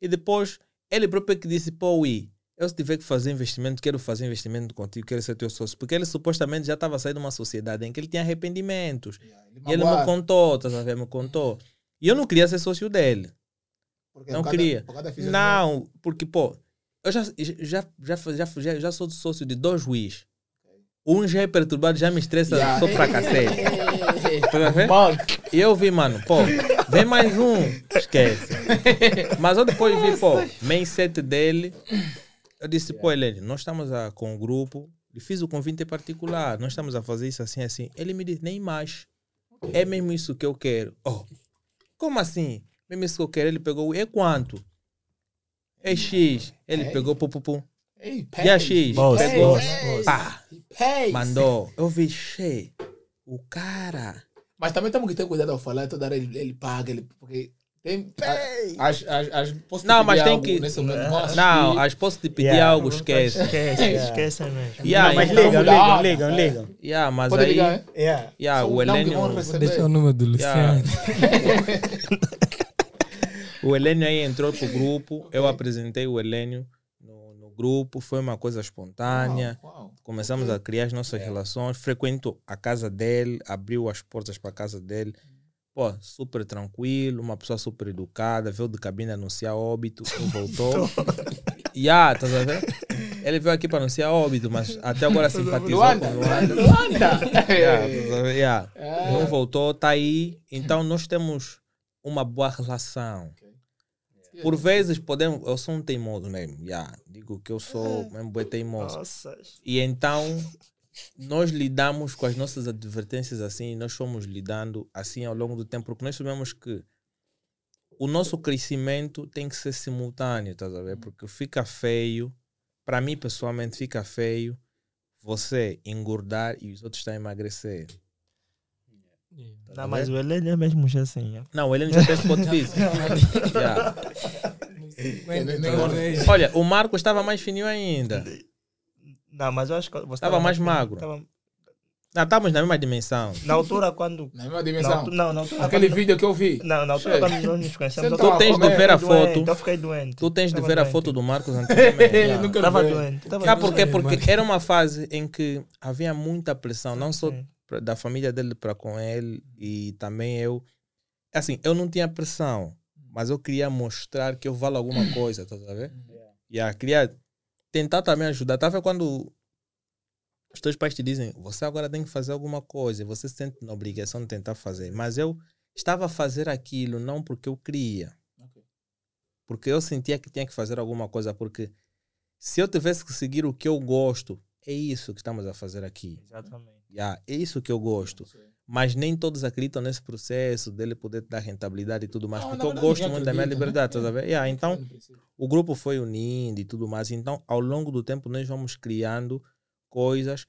E depois, ele próprio que disse, pô, Ui, eu se tiver que fazer investimento, quero fazer investimento contigo, quero ser teu sócio. Porque ele supostamente já estava saindo de uma sociedade em que ele tinha arrependimentos. E ele me contou, tá sabendo? Me contou. E eu não queria ser sócio dele. Porque Não por queria. por. Não, porque, pô, eu já, já, já, já, já, já sou sócio de dois juízes. Um já é perturbado, já me estressa Yeah. só pra cacete. [LAUGHS] Tá a ver? Mano, E eu vi, mano, pô, vem mais um. Esquece. Mas eu depois vi, pô, mindset dele. Eu disse, pô, Helene, nós estamos a, com o grupo. E fiz o convite em particular. Nós estamos a fazer isso assim, assim. Ele me disse, nem mais. É mesmo isso que eu quero. Oh, como assim? Mesmo isso que eu quero. Ele pegou, é quanto? É X. Ele É. pegou, pum, pum, pum. Ei, E a pays. X? Boss, Pegou, boss, boss. pá, mandou. Eu vi, che, o cara Mas também temos que ter cuidado ao falar, toda hora ele, ele paga, ele, porque tem as, as, as, posso te Não, mas tem que- nesse momento, assistir. Não, as posso te pedir Yeah. algo, esquece. Esquece, [LAUGHS] esquece mesmo. Yeah, não, mas então- ligam, Dá, ligam, ligam, ligam. Yeah, mas Pode aí. ligar, hein? Yeah. Yeah, Só o não Helênio. Deixar o número do Yeah. Luciano. [LAUGHS] O Helênio aí entrou pro grupo, eu apresentei o Helênio no, no grupo, foi uma coisa espontânea. Uau, uau. Começamos a criar as nossas relações, frequento a casa dele, abriu as portas para a casa dele. Pô, super tranquilo, uma pessoa super educada, veio de cabine anunciar óbito, [LAUGHS] voltou. E ah, tá vendo? Ele veio aqui para anunciar óbito, mas até agora simpatizou Luanda, com Luanda. Luanda. [LAUGHS] Yeah, vendo? Yeah. É. Não voltou, tá aí. Então nós temos uma boa relação. Por vezes podemos, eu sou um teimoso mesmo, yeah. digo que eu sou mesmo bem teimoso. Nossa. E então nós lidamos com as nossas advertências assim, nós fomos lidando assim ao longo do tempo, porque nós sabemos que o nosso crescimento tem que ser simultâneo, estás a ver? Porque fica feio, para mim pessoalmente fica feio você engordar e os outros estão a emagrecer. Não, mas o Helênio é mesmo já assim. é. Não, ele já tem esse ponto [LAUGHS] físico. Yeah. [LAUGHS] Talvez. Olha, o Marco estava mais fininho ainda. Não, mas eu acho que você Tava mais magro. tava- Não, estamos na mesma dimensão. Na altura, quando. Na mesma Na, dimensão. altu- não, na altura. Aquele quando- vídeo que eu vi. Não, na altura, Cheio. quando nós nos conhecemos. Tu tens de ver a doente, foto. Eu fiquei doente. Tu tens de ver a foto do Marcos anteriormente. [LAUGHS] Ele nunca Tava vi. doente. Tava Sabe por quê? Porque mas- era uma fase em que havia muita pressão, não só Sim. da família dele para com ele e também eu. Assim, eu não tinha pressão, mas eu queria mostrar que eu valo alguma coisa, tá a ver? E a queria tentar também ajudar. Tá vendo quando os teus pais te dizem, você agora tem que fazer alguma coisa, e você se sente na obrigação de tentar fazer. Mas eu estava a fazer aquilo não porque eu queria, porque eu sentia que tinha que fazer alguma coisa, porque se eu tivesse que seguir o que eu gosto, é isso que estamos a fazer aqui. Exatamente. Yeah, é isso que eu gosto. Mas nem todos acreditam nesse processo dele poder dar rentabilidade e tudo mais. Não, porque eu gosto muito da minha né? liberdade, tá a ver? Yeah, então, o grupo foi unindo e tudo mais. Então, ao longo do tempo, nós vamos criando coisas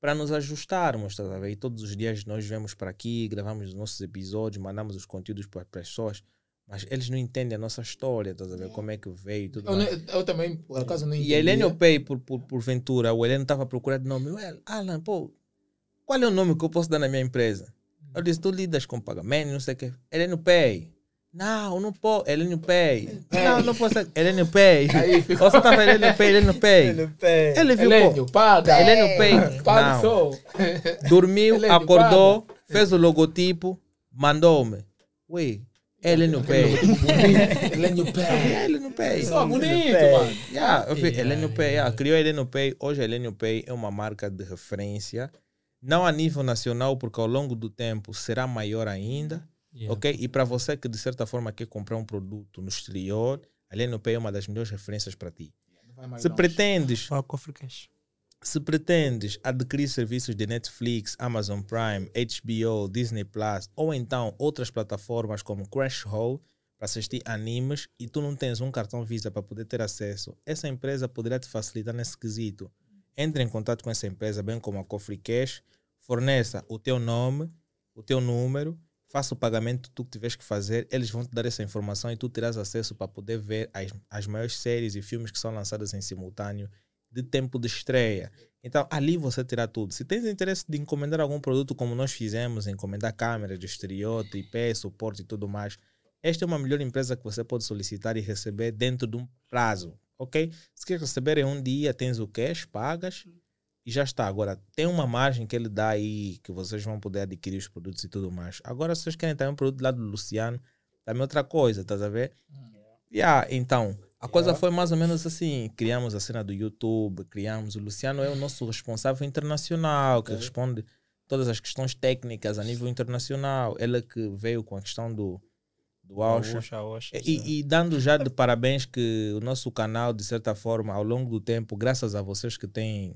para nos ajustarmos, tá a ver? E todos os dias nós vemos para aqui, gravamos os nossos episódios, mandamos os conteúdos para as pessoas. Mas eles não entendem a nossa história, tá a ver? Como é que veio e tudo Eu, mais. eu também, por acaso, não entendi. E a Helene Pay, por, por, por ventura, o Helene estava procurando nome. Eu, Alan, pô, qual é o nome que eu posso dar na minha empresa? Eu disse, tu lidas com pagamento, não sei o quê. Helene Pay. Não, não pode. Helene Pay. Não, não posso. Helene Pay. Aí ficou- Você estava Helene Pay, Helene Pay. Ele viu, Helênio, pô. paga. Helene Pay. Paga Não. só. Dormiu, Helene, acordou, fez o logotipo, mandou-me. Ui, Helene Pay. Helênio Pé. Helene Pay. Só bonito, Pay. mano. Yeah, eu Yeah, Heleno Pay, yeah, criou Heleno Pay. Hoje a Heleno Pay é uma marca de referência, não a nível nacional, porque ao longo do tempo será maior ainda, Yeah. ok? E para você que de certa forma quer comprar um produto no exterior, a Pay é uma das melhores referências para ti. Se longe. pretendes, se pretendes adquirir serviços de Netflix, Amazon Prime, HBO, Disney Plus ou então outras plataformas como Crunchyroll para assistir animes e tu não tens um cartão Visa para poder ter acesso, essa empresa poderá te facilitar nesse quesito. Entre em contato com essa empresa, bem como a Cofre Cash, forneça o teu nome, o teu número, faça o pagamento que tu tiveres que fazer, eles vão te dar essa informação e tu terás acesso para poder ver as, as maiores séries e filmes que são lançados em simultâneo de tempo de estreia. Então, ali você terá tudo. Se tens interesse de encomendar algum produto como nós fizemos, encomendar câmeras de exterior, tripé, suporte e tudo mais, esta é uma melhor empresa que você pode solicitar e receber dentro de um prazo, ok? Se quer receber em um dia, tens o cash, pagas e já está. Agora, tem uma margem que ele dá aí, que vocês vão poder adquirir os produtos e tudo mais. Agora, se vocês querem também um produto lá do Luciano, também é outra coisa, estás a ver? Yeah, então, a coisa foi mais ou menos assim. Criamos a cena do YouTube, criamos. O Luciano é o nosso responsável internacional, que responde todas as questões técnicas a nível internacional. Ele é que veio com a questão do, do oxa. E, e dando já de parabéns que o nosso canal, de certa forma, ao longo do tempo, graças a vocês que têm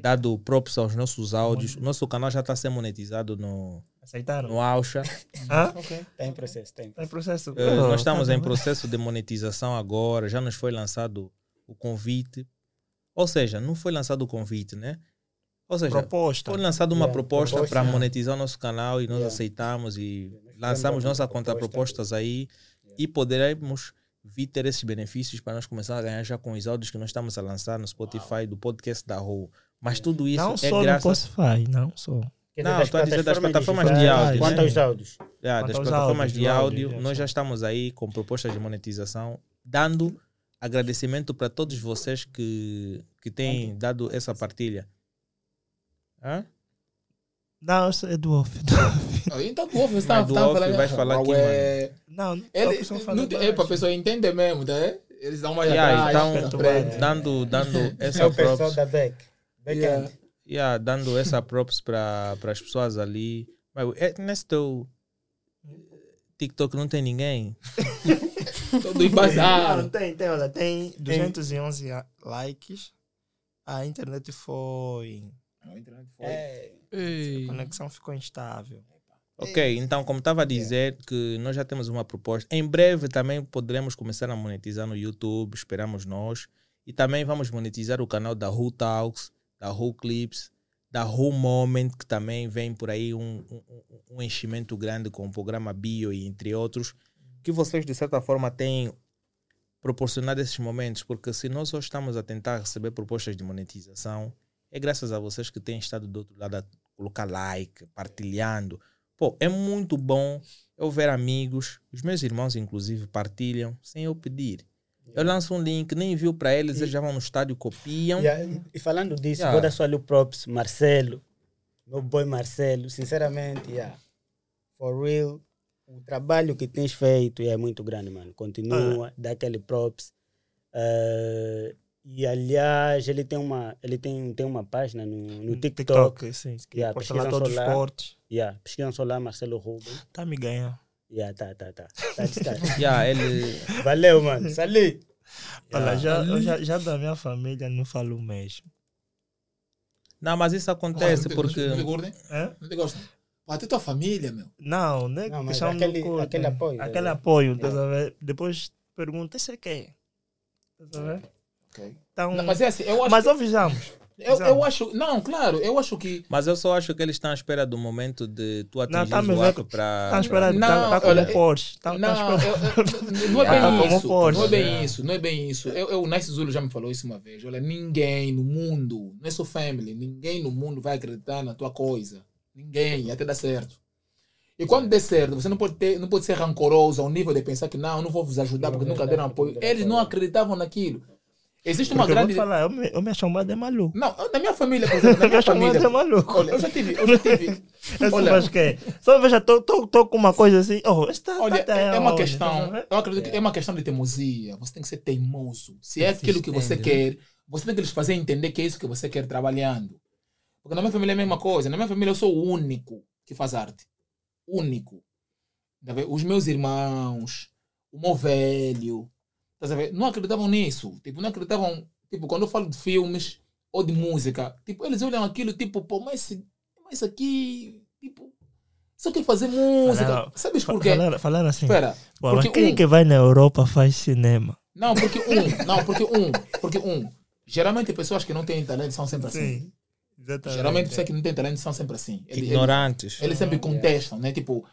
dado props aos nossos áudios, o nosso canal já está ser monetizado no, Aceitaram? no Ausha. Hã? Está em processo, tem. Tá em processo. Eh, Oh, nós estamos tá em bom. processo de monetização agora, já nos foi lançado o convite. Ou seja, não foi lançado o convite, né? Ou seja, Proposta. foi lançada uma Yeah, proposta proposta, para monetizar o nosso canal e nós Yeah. aceitamos e lançamos a nossa proposta. contrapropostas aí e poderemos vir ter esses benefícios para nós começar a ganhar já com os áudios que nós estamos a lançar no Spotify do podcast da Rua. Mas tudo isso Não é só no graças Spotify, não só. Quer Não, estou a dizer das plataformas de áudio, Quanto né? aos áudios? Yeah, Quanto das plataformas áudios, de do áudio, áudio, nós é, já estamos aí com propostas de monetização, dando agradecimento para todos vocês que, que têm dado essa partilha. Hã? Não, é do off. Então tu ouve, você tá, do tá off falando. vais falar aqui, ué. Não, Ele, a pessoa fala não, é para a baixo. pessoa entender mesmo, tá? é? Eles dão mais Yeah, atrás, então, dando, dando [LAUGHS] É essa o pessoal props, da Back. Yeah. Backend. yeah, dando essa props para as pessoas ali. Mas é, nesse teu TikTok não tem ninguém. [LAUGHS] Todo Não, embasado. tem, tem, olha, tem 211 a- likes. A internet foi. É, Ei. A conexão ficou instável. Ok, então, como estava a dizer, que nós já temos uma proposta. Em breve também poderemos começar a monetizar no YouTube, esperamos nós. E também vamos monetizar o canal da Who Talks, da Who Clips, da Who Moment, que também vem por aí um, um, um- um enchimento grande com o programa Bio e entre outros, que vocês de certa forma têm proporcionado esses momentos, porque se nós só estamos a tentar receber propostas de monetização, é graças a vocês que têm estado do outro lado a colocar like, partilhando. Pô, é muito bom eu ver amigos, os meus irmãos inclusive partilham sem eu pedir. Eu lanço um link, nem envio para eles, eles já vão no estádio, copiam. Yeah, e- E falando disso, Yeah. vou dar só ali o props, Marcelo, meu boy Marcelo, sinceramente, yeah, for real, o trabalho que tens feito é muito grande, mano. Continua, dá aquele props. Eh, e aliás, ele tem uma, ele tem, tem uma página no, no TikTok. TikTok, sim. Que Yeah, posta lá todos os cortes. Yeah, pesquisam lá, Marcelo Rubem. Tá me ganhando. Yeah, tá, tá, tá. tá, tá. [LAUGHS] Yeah, ele, Valeu, mano. Sali. Olha, já, Ali- eu já, já da minha família não falo mesmo. não, mas isso acontece porque Não te gostam? Hã? Não te gostam? Até tua família, meu. Não, né? Não, mas aquele- corte, aquele né? apoio, Aquele é. apoio, tá a ver? Depois pergunta, esse é quem? Tá a ver? Então, Não, mas é assim, eu acho. mas ouvijamos. Eu, eu acho. Não, claro, eu acho que. Mas eu só acho que eles estão à espera do momento de tu atingir tá o vendo. ato para. Tá esperando, Não, tá, tá como olha, Porsche. Tá, Não, tá esperando. eu- eu- não é [LAUGHS] bem isso. pode, Não é bem né? isso, não é bem isso. Eu, eu, o Nice Zulu já me falou isso uma vez. Olha, ninguém no mundo, não é só family, ninguém no mundo vai acreditar na tua coisa. Ninguém, até dar certo. E quando der certo, você não pode, ter, não pode ser rancoroso ao nível de pensar que não, eu não vou vos ajudar porque nunca deram apoio. Eles não acreditavam naquilo. Existe uma Porque eu vou grande. falar, eu me, eu me chamada é maluco. Não, na minha família, por exemplo, na minha [LAUGHS] família. é maluco. Olha, eu já tive. Eu já tive [LAUGHS] olha- faz quê? Só veja, tô com uma coisa assim. Oh, esta Olha, tá é, é uma questão. Eu acredito que é uma questão de teimosia. Você tem que ser teimoso. Se é aquilo que você quer, você tem que lhes fazer entender que é isso que você quer trabalhando. Porque na minha família é a mesma coisa. Na minha família eu sou o único que faz arte. Único. Os meus irmãos, o meu velho, tá vendo? não acreditavam nisso. Tipo, não acreditavam. Tipo, quando eu falo de filmes ou de música, tipo, eles olham aquilo, tipo, pô, mas, esse- mas isso aqui, tipo, só quer fazer música. Falaram- Sabes Fa- por quê? Falaram, falaram assim. Espera. Pô, mas porque quem um- que vai na Europa faz cinema? Não, porque um, [LAUGHS] não, porque um, porque um. Geralmente pessoas que não têm talento são sempre assim. Exatamente. Geralmente pessoas que não têm talento são sempre assim. Eles, Ignorantes. eles sempre contestam, né? Tipo,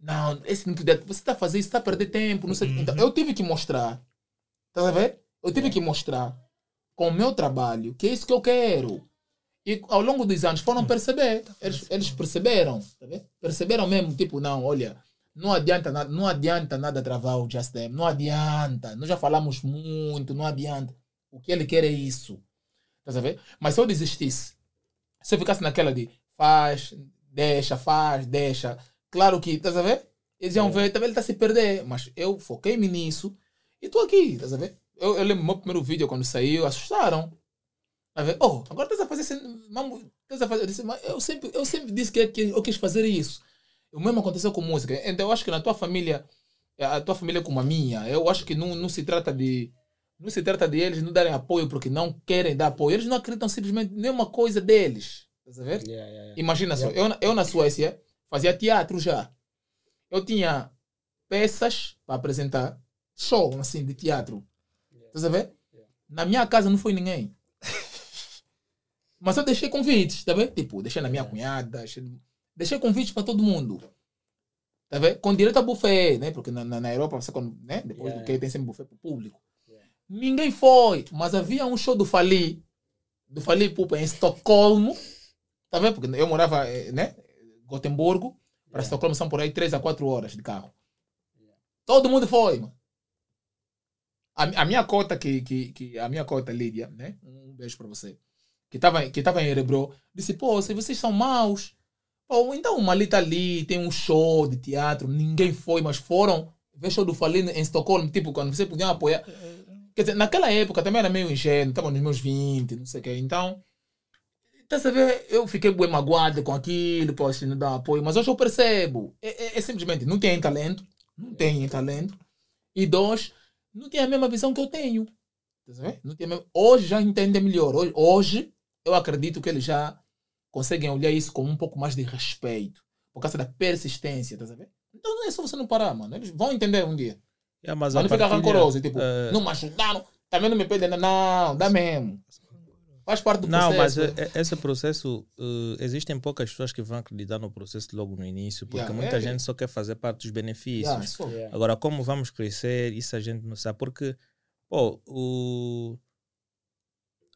não, esse não podia, você está a fazer isso, está a perder tempo, não sei. quê. Então, eu tive que mostrar, tá a ver? Eu tive que mostrar com o meu trabalho que é isso que eu quero. E ao longo dos anos foram perceber, eles, eles perceberam, tá? Perceberam mesmo, tipo, não, olha, não adianta nada, não adianta nada travar o Just Them, não adianta, nós já falamos muito, não adianta. O que ele quer é isso. Tá a ver? Mas se eu desistisse, se eu ficasse naquela de faz, deixa, faz, deixa, claro que, estás a ver? Eles iam ver, também ele está a se perder, mas eu foquei-me nisso e estou aqui, estás a ver? Eu, eu lembro meu primeiro vídeo quando saiu, assustaram. A ver, oh, agora estás a fazer mambo, estás a fazer, eu, disse, eu sempre, eu sempre disse que, que eu quis fazer isso. O mesmo aconteceu com música. Então eu acho que na tua família, a tua família como a minha, eu acho que não, não se trata de não se trata de eles não darem apoio porque não querem dar apoio. Eles não acreditam simplesmente em nenhuma coisa deles. Estás a ver? Yeah, yeah, yeah. Imagina só, eu, eu na Suécia fazia teatro já. Eu tinha peças para apresentar, show assim de teatro. Estás a ver? Na minha casa não foi ninguém. [LAUGHS] Mas eu deixei convites, tá vendo? Tipo, deixei na minha cunhada, deixei, deixei convites para todo mundo. Tá vendo? Com direito a buffet, né? Porque na, na, na Europa, você, quando, né? depois do que tem sempre buffet para o público. Ninguém foi, mas havia um show do Fali, do Fali Pupa em Estocolmo. Tá vendo? Porque eu morava, eh, né? Gotemburgo. Para. Estocolmo são por aí 3 a 4 horas de carro. Todo mundo foi, mano. A, a minha cota, que, que, que, a minha cota, Lídia, né? Um beijo para você. Que estava que tava em Erebro, disse: pô, se vocês são maus, pô, então uma ali tá ali, tem um show de teatro, ninguém foi, mas foram ver show do Fali em Estocolmo, tipo, quando você podia apoiar. Quer dizer, naquela época também era meio ingênuo, estava nos meus 20, não sei o quê. Então, tá a ver, eu fiquei bem magoado com aquilo, poxa, não dá apoio, mas hoje eu percebo. É, é- é simplesmente, não tem talento, não tem talento. E dois, não tem a mesma visão que eu tenho. Tá ver? Não tem a mesma- Hoje já entendem melhor. Hoje, hoje, eu acredito que eles já conseguem olhar isso com um pouco mais de respeito. Por causa da persistência, tá a ver? Então não é só você não parar, mano. Eles vão entender um dia. Yeah, mas Mas a não fica partilha, rancoroso, tipo, eh, não me ajudaram, também não me pedem, não, dá mesmo. Faz parte do Não, mas processo. é- é- esse processo, eh, existem poucas pessoas que vão acreditar no processo logo no início, porque Yeah, muita é. gente só quer fazer parte dos benefícios. Yeah, isso. Yeah. Agora, como vamos crescer, isso a gente não sabe, porque, pô, o...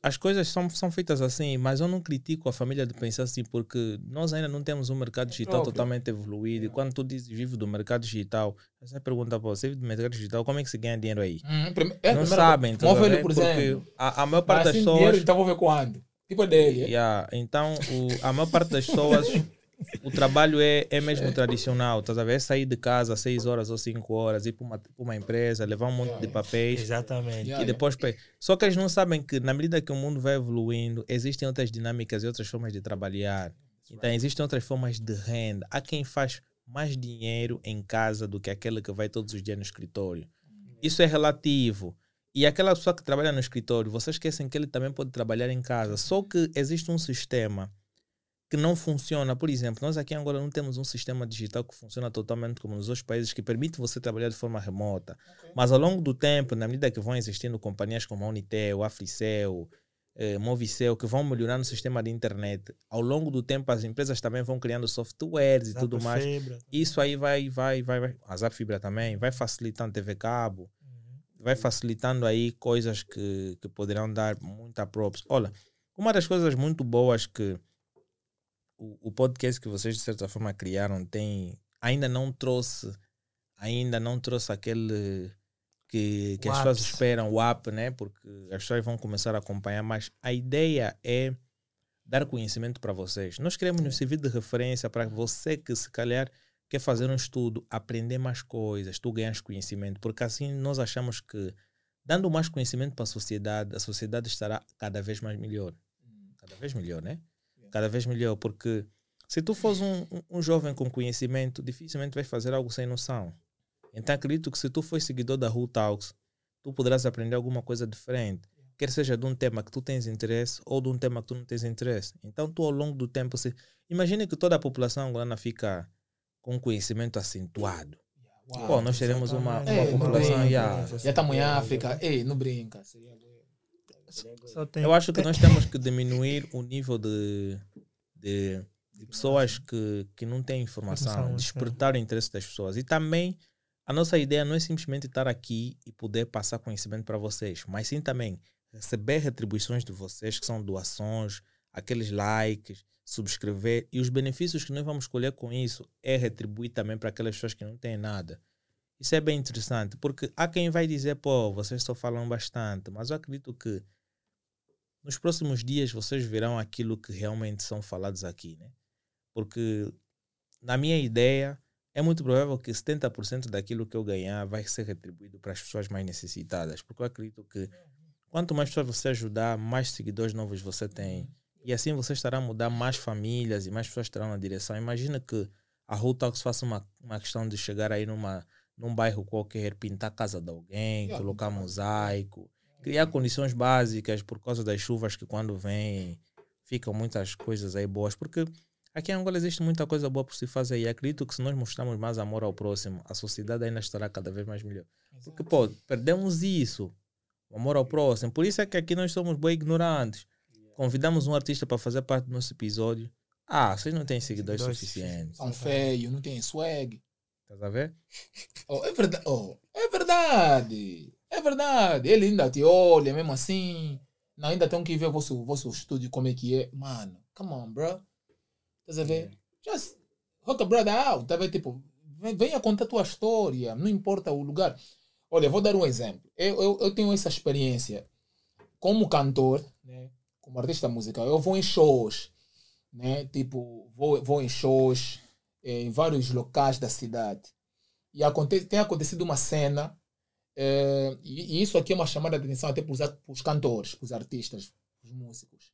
as coisas são, são feitas assim, mas eu não critico a família de pensar assim, porque nós ainda não temos um mercado digital próprio. totalmente evoluído. E quando tu dizes vive do mercado digital, você pergunta, pô, você vive do mercado digital, como é que se ganha dinheiro aí? Hum, prime- é, não sabem, tá Móvel, por Porque exemplo. a, a maior parte das assim, pessoas... dinheiro, então vou ver quando. Tipo é dele. é? Yeah, Então, o- a maior parte das pessoas, [LAUGHS] o trabalho é, é mesmo tradicional. Estás a ver? É sair de casa às 6 horas ou 5 horas, ir para uma, pra uma empresa, levar um monte de papéis. Exatamente. E depois, só que eles não sabem que na medida que o mundo vai evoluindo, existem outras dinâmicas e outras formas de trabalhar. Então, existem outras formas de renda. Há quem faz mais dinheiro em casa do que aquele que vai todos os dias no escritório. Isso é relativo. E aquela pessoa que trabalha no escritório, vocês esquecem que ele também pode trabalhar em casa. Só que existe um sistema que não funciona. Por exemplo, nós aqui em Angola não temos um sistema digital que funciona totalmente como nos outros países, que permite você trabalhar de forma remota. Mas ao longo do tempo, na medida que vão existindo companhias como a Unitel, Africel, eh, Movicel, que vão melhorando o sistema de internet, ao longo do tempo as empresas também vão criando softwares e tudo mais. Fibra. Isso aí vai, vai, vai, vai. A Zap Fibra também vai facilitando TV cabo, vai facilitando aí coisas que, que poderão dar muita props. Olha, uma das coisas muito boas que o, o podcast que vocês de certa forma criaram tem ainda não trouxe ainda não trouxe aquele que, que as pessoas esperam o app, né? Porque as pessoas vão começar a acompanhar, mas a ideia é dar conhecimento para vocês. Nós queremos nos servir de referência para você que se calhar quer fazer um estudo, aprender mais coisas, tu ganhas conhecimento, porque assim nós achamos que dando mais conhecimento para a sociedade, a sociedade estará cada vez mais melhor. Cada vez melhor, né? Cada vez melhor, porque se tu fores um, um- um jovem com conhecimento, dificilmente vais fazer algo sem noção. Então acredito que se tu fores seguidor da Who Talks, tu poderás aprender alguma coisa diferente. Quer seja de um tema que tu tens interesse ou de um tema que tu não tens interesse. Então tu ao longo do tempo, se... imagine que toda a população angolana fica com conhecimento acentuado. Uau. Pô, nós teremos uma, uma É, população... não yeah. Já estamos em África. Ei, não brinca. Seria. Só tem, Eu acho que tem- nós temos que diminuir o nível de, de, de pessoas que, que não têm informação, Informação, despertar o interesse das pessoas. E também, a nossa ideia não é simplesmente estar aqui e poder passar conhecimento para vocês, mas sim também receber retribuições de vocês, que são doações, aqueles likes, subscrever. E os benefícios que nós vamos colher com isso é retribuir também para aquelas pessoas que não têm nada. Isso é bem interessante, porque há quem vai dizer, pô, vocês só falam bastante, mas eu acredito que nos próximos dias vocês verão aquilo que realmente são falados aqui, né? Porque, na minha ideia, é muito provável que 70% daquilo que eu ganhar vai ser retribuído para as pessoas mais necessitadas. Porque eu acredito que quanto mais pessoas você ajudar, mais seguidores novos você tem. E assim você estará a mudar mais famílias e mais pessoas estarão na direção. Imagina que a Who Talks faça uma, uma questão de chegar aí numa, num bairro qualquer, pintar a casa de alguém, colocar mosaico, criar condições básicas por causa das chuvas que quando vêm ficam muitas coisas aí boas. Porque aqui em Angola existe muita coisa boa por se fazer e acredito que se nós mostrarmos mais amor ao próximo, a sociedade ainda estará cada vez mais melhor. Porque, pô, perdemos isso, o amor ao próximo. Por isso é que aqui nós somos bem ignorantes. convidamos um artista para fazer parte do nosso episódio. Ah, vocês não têm seguidores Seguidores suficientes. São feios, não tem swag. Estás a ver? Oh, é verdade. Oh, é verdade. É verdade. Ele ainda te olha mesmo assim. Não, ainda tem que ver o vosso, vosso estúdio como é que é. Mano, come on, bro. Estás a ver? Just hook a brother out. Tá a ver? Tipo, venha contar a tua história. Não importa o lugar. Olha, vou dar um exemplo. Eu, eu, eu tenho essa experiência. Como cantor, né? como artista musical, eu vou em shows. Né? Tipo, vou, vou em shows eh, em vários locais da cidade. E aconte tem acontecido uma cena, eh, e, e isso aqui é uma chamada de atenção até para os, a- para os cantores, para os artistas, para os músicos.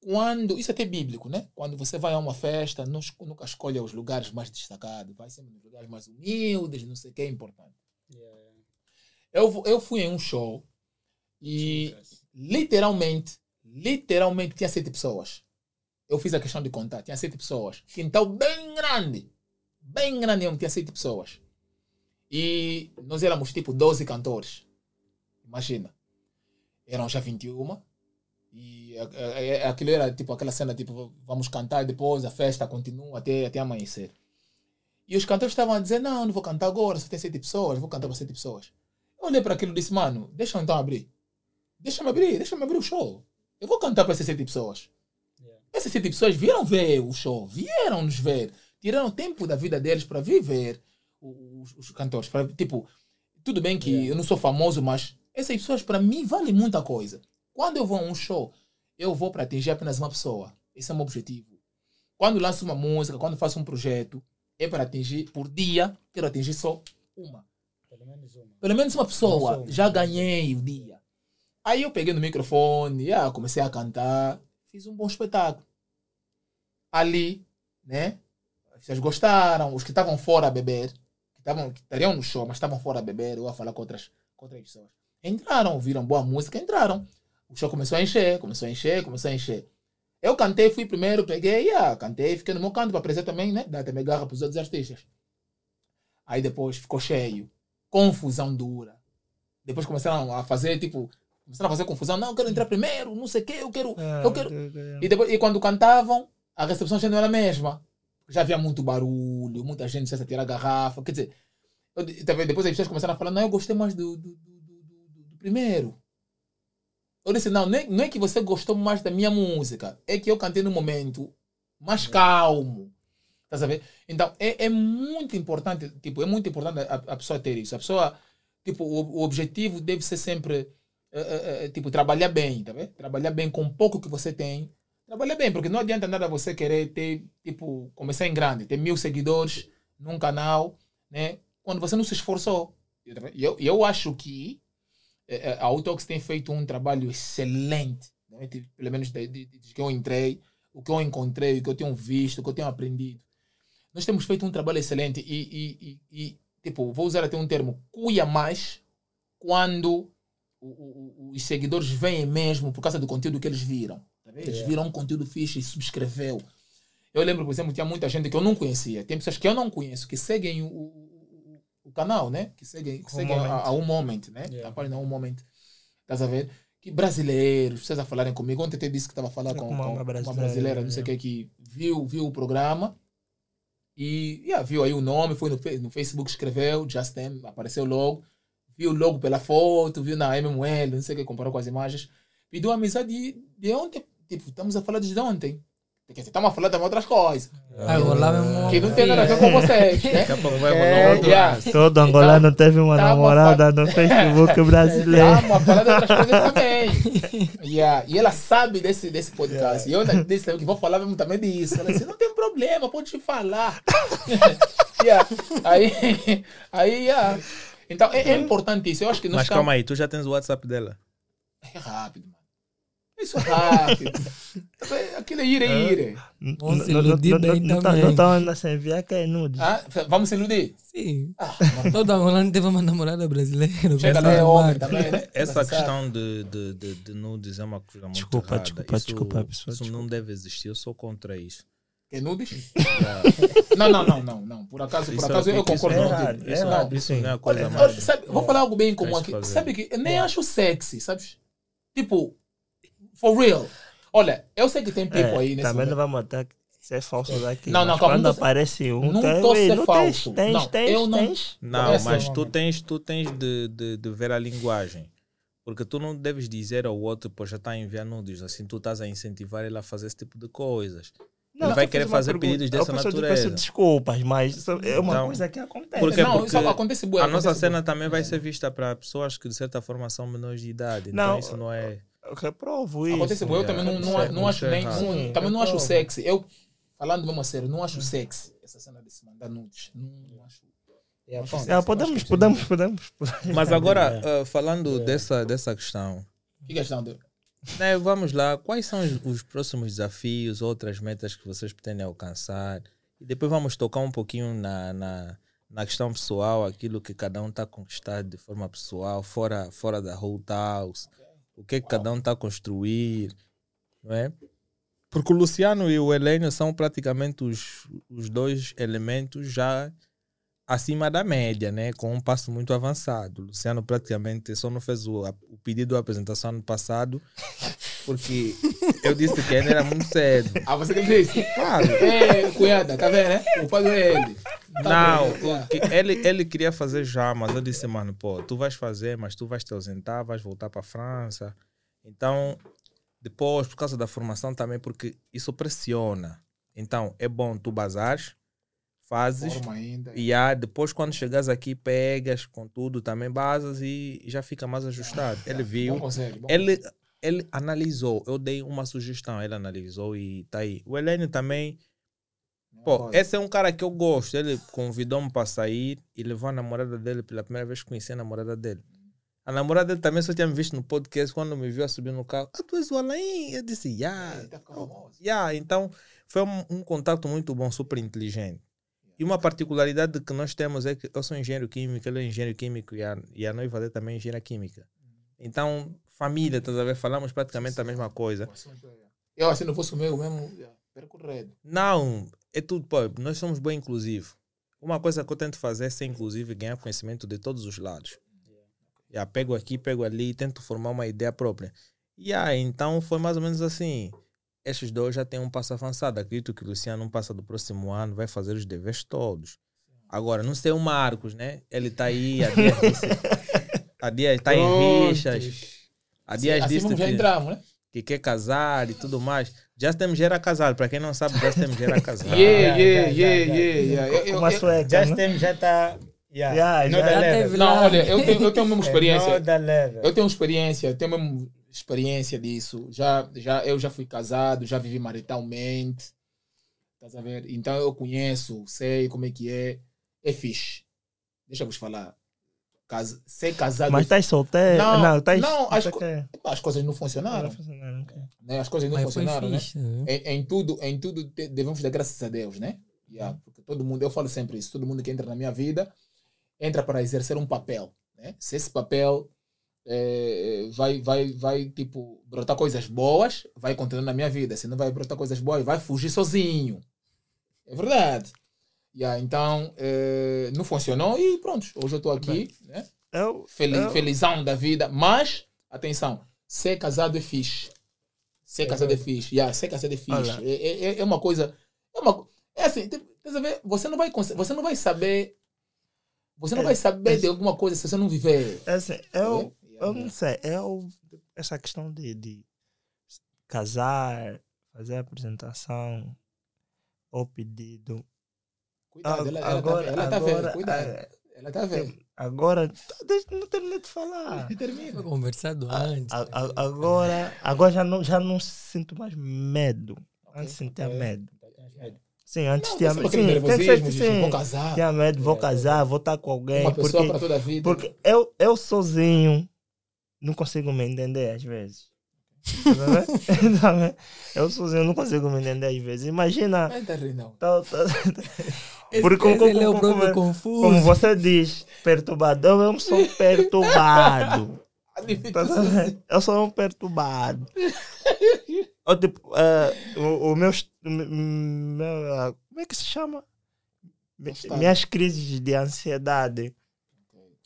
Quando, isso é até bíblico, né? Quando você vai a uma festa, não nunca escolha os lugares mais destacados, vai sempre nos lugares mais humildes, não sei o que é importante. Eu, fu- eu fui em um show e literalmente, literalmente tinha sete pessoas. Eu fiz a questão de contar, tinha sete pessoas. Quintal bem grande, bem grande, mesmo, tinha sete pessoas. E nós éramos tipo 12 cantores. Imagina. Eram já 21. E aquilo era tipo aquela cena, tipo, vamos cantar depois a festa continua até, até amanhecer. E os cantores estavam a dizer, não, não vou cantar agora, só tem sete pessoas, vou cantar para sete pessoas. Eu olhei para aquilo e disse, mano, deixa eu então abrir. Deixa-me abrir, deixa-me abrir o show. Eu vou cantar para essas sete pessoas. Essas sete pessoas vieram ver o show, vieram nos ver, tiraram tempo da vida deles para vir ver os, os cantores. Pra, tipo, tudo bem que eu não sou famoso, mas essas pessoas para mim valem muita coisa. Quando eu vou a um show, eu vou para atingir apenas uma pessoa. Esse é o meu objetivo. Quando lanço uma música, quando faço um projeto, é para atingir, por dia, quero atingir só uma. Pelo menos uma. Pelo menos uma pessoa. Sou. Já ganhei o dia. Aí eu peguei no microfone, ah, comecei a cantar, fiz um bom espetáculo. Ali, né? As pessoas gostaram, os que estavam fora a beber, que, estariam no show, mas estavam fora a beber, eu a falar com outras, com outras pessoas. Entraram, ouviram boa música, entraram. O show começou a encher, começou a encher, começou a encher. Eu cantei, fui primeiro, peguei, ah, cantei, fiquei no meu canto para aparecer também, né? Dar também garra para os outros artistas. Aí depois ficou cheio. Confusão dura. Depois começaram a fazer, tipo, começaram a fazer confusão. Não, eu quero entrar primeiro, não sei o quê, eu quero. Eu quero. E, depois, e quando cantavam, a recepção já não era a mesma. Já havia muito barulho, muita gente já se tirar a garrafa. Quer dizer, eu, depois as pessoas começaram a falar: não, eu gostei mais do, do, do, do- do- primeiro. Eu disse: não, não é, não é que você gostou mais da minha música, é que eu cantei num momento mais calmo. Tá sabendo? Então, é, é muito importante, tipo, é muito importante a, a pessoa ter isso. A pessoa, tipo, o, o objetivo deve ser sempre, eh, eh, eh, tipo, trabalhar bem, tá vendo? Trabalhar bem com o pouco que você tem. Trabalhar bem, porque não adianta nada você querer ter, tipo, começar em grande, ter mil seguidores num canal, né? Quando você não se esforçou. eu, eu acho que eh, eh, a Autox tem feito um trabalho excelente, né? Pelo menos desde de, de que eu entrei, o que eu encontrei, o que eu tenho visto, o que eu tenho aprendido. Nós temos feito um trabalho excelente e, e, e, tipo, vou usar até um termo, cuia mais quando o- o- os seguidores vêm mesmo por causa do conteúdo que eles viram. Eles viram um conteúdo fixe e subscreveu. Eu lembro, por exemplo, tinha muita gente que eu não conhecia. Tem pessoas que eu não conheço, que seguem o, o, o- canal, né? Que seguem, que Um seguem a, a um moment, né? Yeah. A página um moment. Estás a ver? Que brasileiros, vocês a falarem comigo. Ontem até disse que estava a falar É com, com uma com uma brasileira, brasileira, não sei o que, que viu, viu o programa e yeah, viu aí o nome, foi no, no Facebook, escreveu, Justin, apareceu logo, viu logo pela foto, viu na MML, não sei o que, comparou com as imagens, pediu amizade de, de ontem, tipo, estamos a falar desde ontem. Quer dizer, estamos a falar também outras coisas, Ah, vou lá mesmo. que não tem nada a ver com vocês, [LAUGHS] né? É, yeah. Todo angolano teve uma tava namorada no Facebook [LAUGHS] brasileiro. Estamos a falar de outras coisas [LAUGHS] também. Yeah. E ela sabe desse, desse podcast. E eu disse que vou falar mesmo também disso. Ela disse, não tem problema, pode te falar. yeah. Aí, aí yeah. Então, é, é importante isso. Eu acho que Mas calma aí, tu já tens o WhatsApp dela. É rápido, mano. Isso é rápido. [LAUGHS] Aquilo é ire, ire. Vamos se Não- não- iludir não- bem não- também. Não estão enviar que é nude. Ah, vamos se iludir? Sim. Ah. Todo angolano teve uma namorada brasileira. Lá é essa homem também, né? Essa sabe. questão de, de, de, de nudes é uma coisa muito Desculpa, errada. desculpa, isso, desculpa, pessoal, Isso não deve existir, eu sou contra isso. Que nudes? [LAUGHS] Não, não, não, não, não. Por acaso, por Isso é- acaso eu isso concordo é errado, é Isso não. errado. Isso não é a coisa olha, mais... sabe, vou falar algo bem comum aqui. Sabe que eu nem acho sexy, sabes? Tipo, for real. Olha, eu sei que tem people É, aí nesse também momento. não vamos até ser falso daqui. Não, não, mas calma, Quando não aparece um, não tem, tô "Ei, ser não falso. tens, tens, Não, tens, eu não- tens. Não, Essa mas é tu tens, tu tens de, de, de ver a linguagem. Porque tu não deves dizer ao outro, pô, já está a enviar nudes, assim tu estás a incentivar ele a fazer esse tipo de coisas. Ele vai querer fazer pergunta. pedidos dessa peço- eu natureza. peço desculpas, mas é uma Então, coisa que acontece. Porque- não, porque isso acontece bué, a nossa cena também vai ser vista para pessoas que de certa forma são menores de idade. Então Não, isso não é. Eu reprovo isso. Acontece bué, eu também não, não, é- não acho é nem. Sim, também não acho sexy. Eu, falando mesmo a sério, não acho sexy essa cena de se mandar nudes. Não, não acho. Acho bom. que É, podemos, podemos, podemos, podemos. Mas agora, [LAUGHS] ah, falando dessa, dessa questão, Que questão de. né, vamos lá, quais são os, os próximos desafios, outras metas que vocês pretendem alcançar? E depois vamos tocar um pouquinho na, na, na questão pessoal, aquilo que cada um está a conquistar de forma pessoal, fora, fora da whole house, o que, é que cada um está a construir, não é? Porque o Luciano e o Helênio são praticamente os, os dois elementos já acima da média, né? Com um passo muito avançado. O Luciano praticamente só não fez o, o pedido de apresentação ano passado porque eu disse que ainda era muito cedo. Ah, você que disse? Claro. É, cunhada, tá vendo, né? O pai é ele. Tá Não, vendo? Ele, ele queria fazer já, mas eu disse, mano, pô, tu vais fazer, mas tu vais te ausentar, vais voltar para a França. Então, depois, por causa da formação também, porque isso pressiona. Então, é bom tu bazares, fazes, Forma ainda. e aí, depois quando chegas aqui, pegas com tudo, também basas e já fica mais ajustado. Ele viu, Bom conselho. Bom ele, ele analisou, eu dei uma sugestão, ele analisou e tá aí. O Helênio também, pô, esse é um cara que eu gosto. Ele convidou-me para sair e levou a namorada dele pela primeira vez que conheci a namorada dele. A namorada dele também só tinha me visto no podcast quando me viu a subir no carro. Ah, tu és o Alain? Eu disse, yeah. É, tá. Yeah, então foi um, um contato muito bom, super inteligente. E uma particularidade que nós temos é que eu sou engenheiro químico, ele é engenheiro químico e a, e a noiva dele também é engenheira química. Então, família, estás a ver? Falamos praticamente a mesma coisa. Eu, assim, não fosse comigo mesmo, yeah, percorrido. Não, é tudo, pô, nós somos bem inclusivos. Uma coisa que eu tento fazer é ser inclusivo e ganhar conhecimento de todos os lados. Já pego aqui, pego ali, tento formar uma ideia própria. E aí, então foi mais ou menos assim. Estes dois já têm um passo avançado. Acredito que o Luciano, no passa do próximo ano, vai fazer os deveres todos. Agora, não sei o Marcos, né? Ele tá aí, há dias, [LAUGHS] disse, dias tá em rixas. Há dias assim disse mesmo já que- entramos, né? que quer casar e tudo mais. Já temos era casado, para quem não sabe, já temos era casado. Yeah, já, yeah, já, yeah, já, yeah, yeah. A eu- sueca, Just né? Tem já está. Yeah, Yeah, another já level. teve Não, olha, eu tenho, eu tenho mesmo experiência. Another level. Eu tenho experiência, eu tenho mesmo experiência disso. Já, já, eu já fui casado, já vivi maritalmente. Estás a ver? Então eu conheço, sei como é que é. É fixe. Deixa eu vos falar. Cas ser casado. Mas estás solteiro? Não, Não, estás. não, as tá co- que- As coisas não funcionaram. Não, ok. Né? As coisas não Mas funcionaram, né? fixe. né? Em, em tudo, em tudo te- devemos dar graças a Deus, né? Yeah, porque todo mundo, eu falo sempre isso, todo mundo que entra na minha vida entra para exercer um papel, né? Se esse papel eh, vai, vai, vai, tipo, brotar coisas boas, vai continuar na minha vida. Se não vai brotar coisas boas, vai fugir sozinho. É verdade. Yeah, então, eh, não funcionou e pronto. Hoje eu estou aqui, né? Eu, Feliz, eu- felizão da vida. Mas, atenção, ser casado é fixe. Ser casado é fixe. Yeah, ser casado é fixe. É, é- é- é uma coisa. É, uma, é assim, você não vai você não vai saber. Você não É, vai saber é- de alguma coisa se você não viver. é assim, eu, É? Eu não sei. Eu, essa questão de, de casar, fazer a apresentação, ou pedido. Cuidado, ela, ela, agora, tá, ela tá agora, vendo. Cuidado. é, Ela tá vendo. agora, deixa, não terminei de falar. [LAUGHS] Termina. conversado antes. A- né? a- agora, agora já não, já não sinto mais medo. Antes sentia Ok. medo. Sim, antes Não, tinha medo. Sim, tem que ser- sim, vou casar. tinha medo, vou casar, vou estar com alguém. Uma pessoa Porque, para toda a vida. porque eu, eu sozinho não consigo me entender às vezes. Tá vendo? [LAUGHS] [LAUGHS] Tá eu sozinho não consigo me entender às vezes. Imagina. Não tá rindo, não. tá- tá- Porque como- é o como- como- confuso. como você diz, perturbador, eu sou [LAUGHS] perturbado. Eu sou um perturbado. Ou, tipo, eh, o, o meu, meu, ah, Como é que se chama? Minhas crises de ansiedade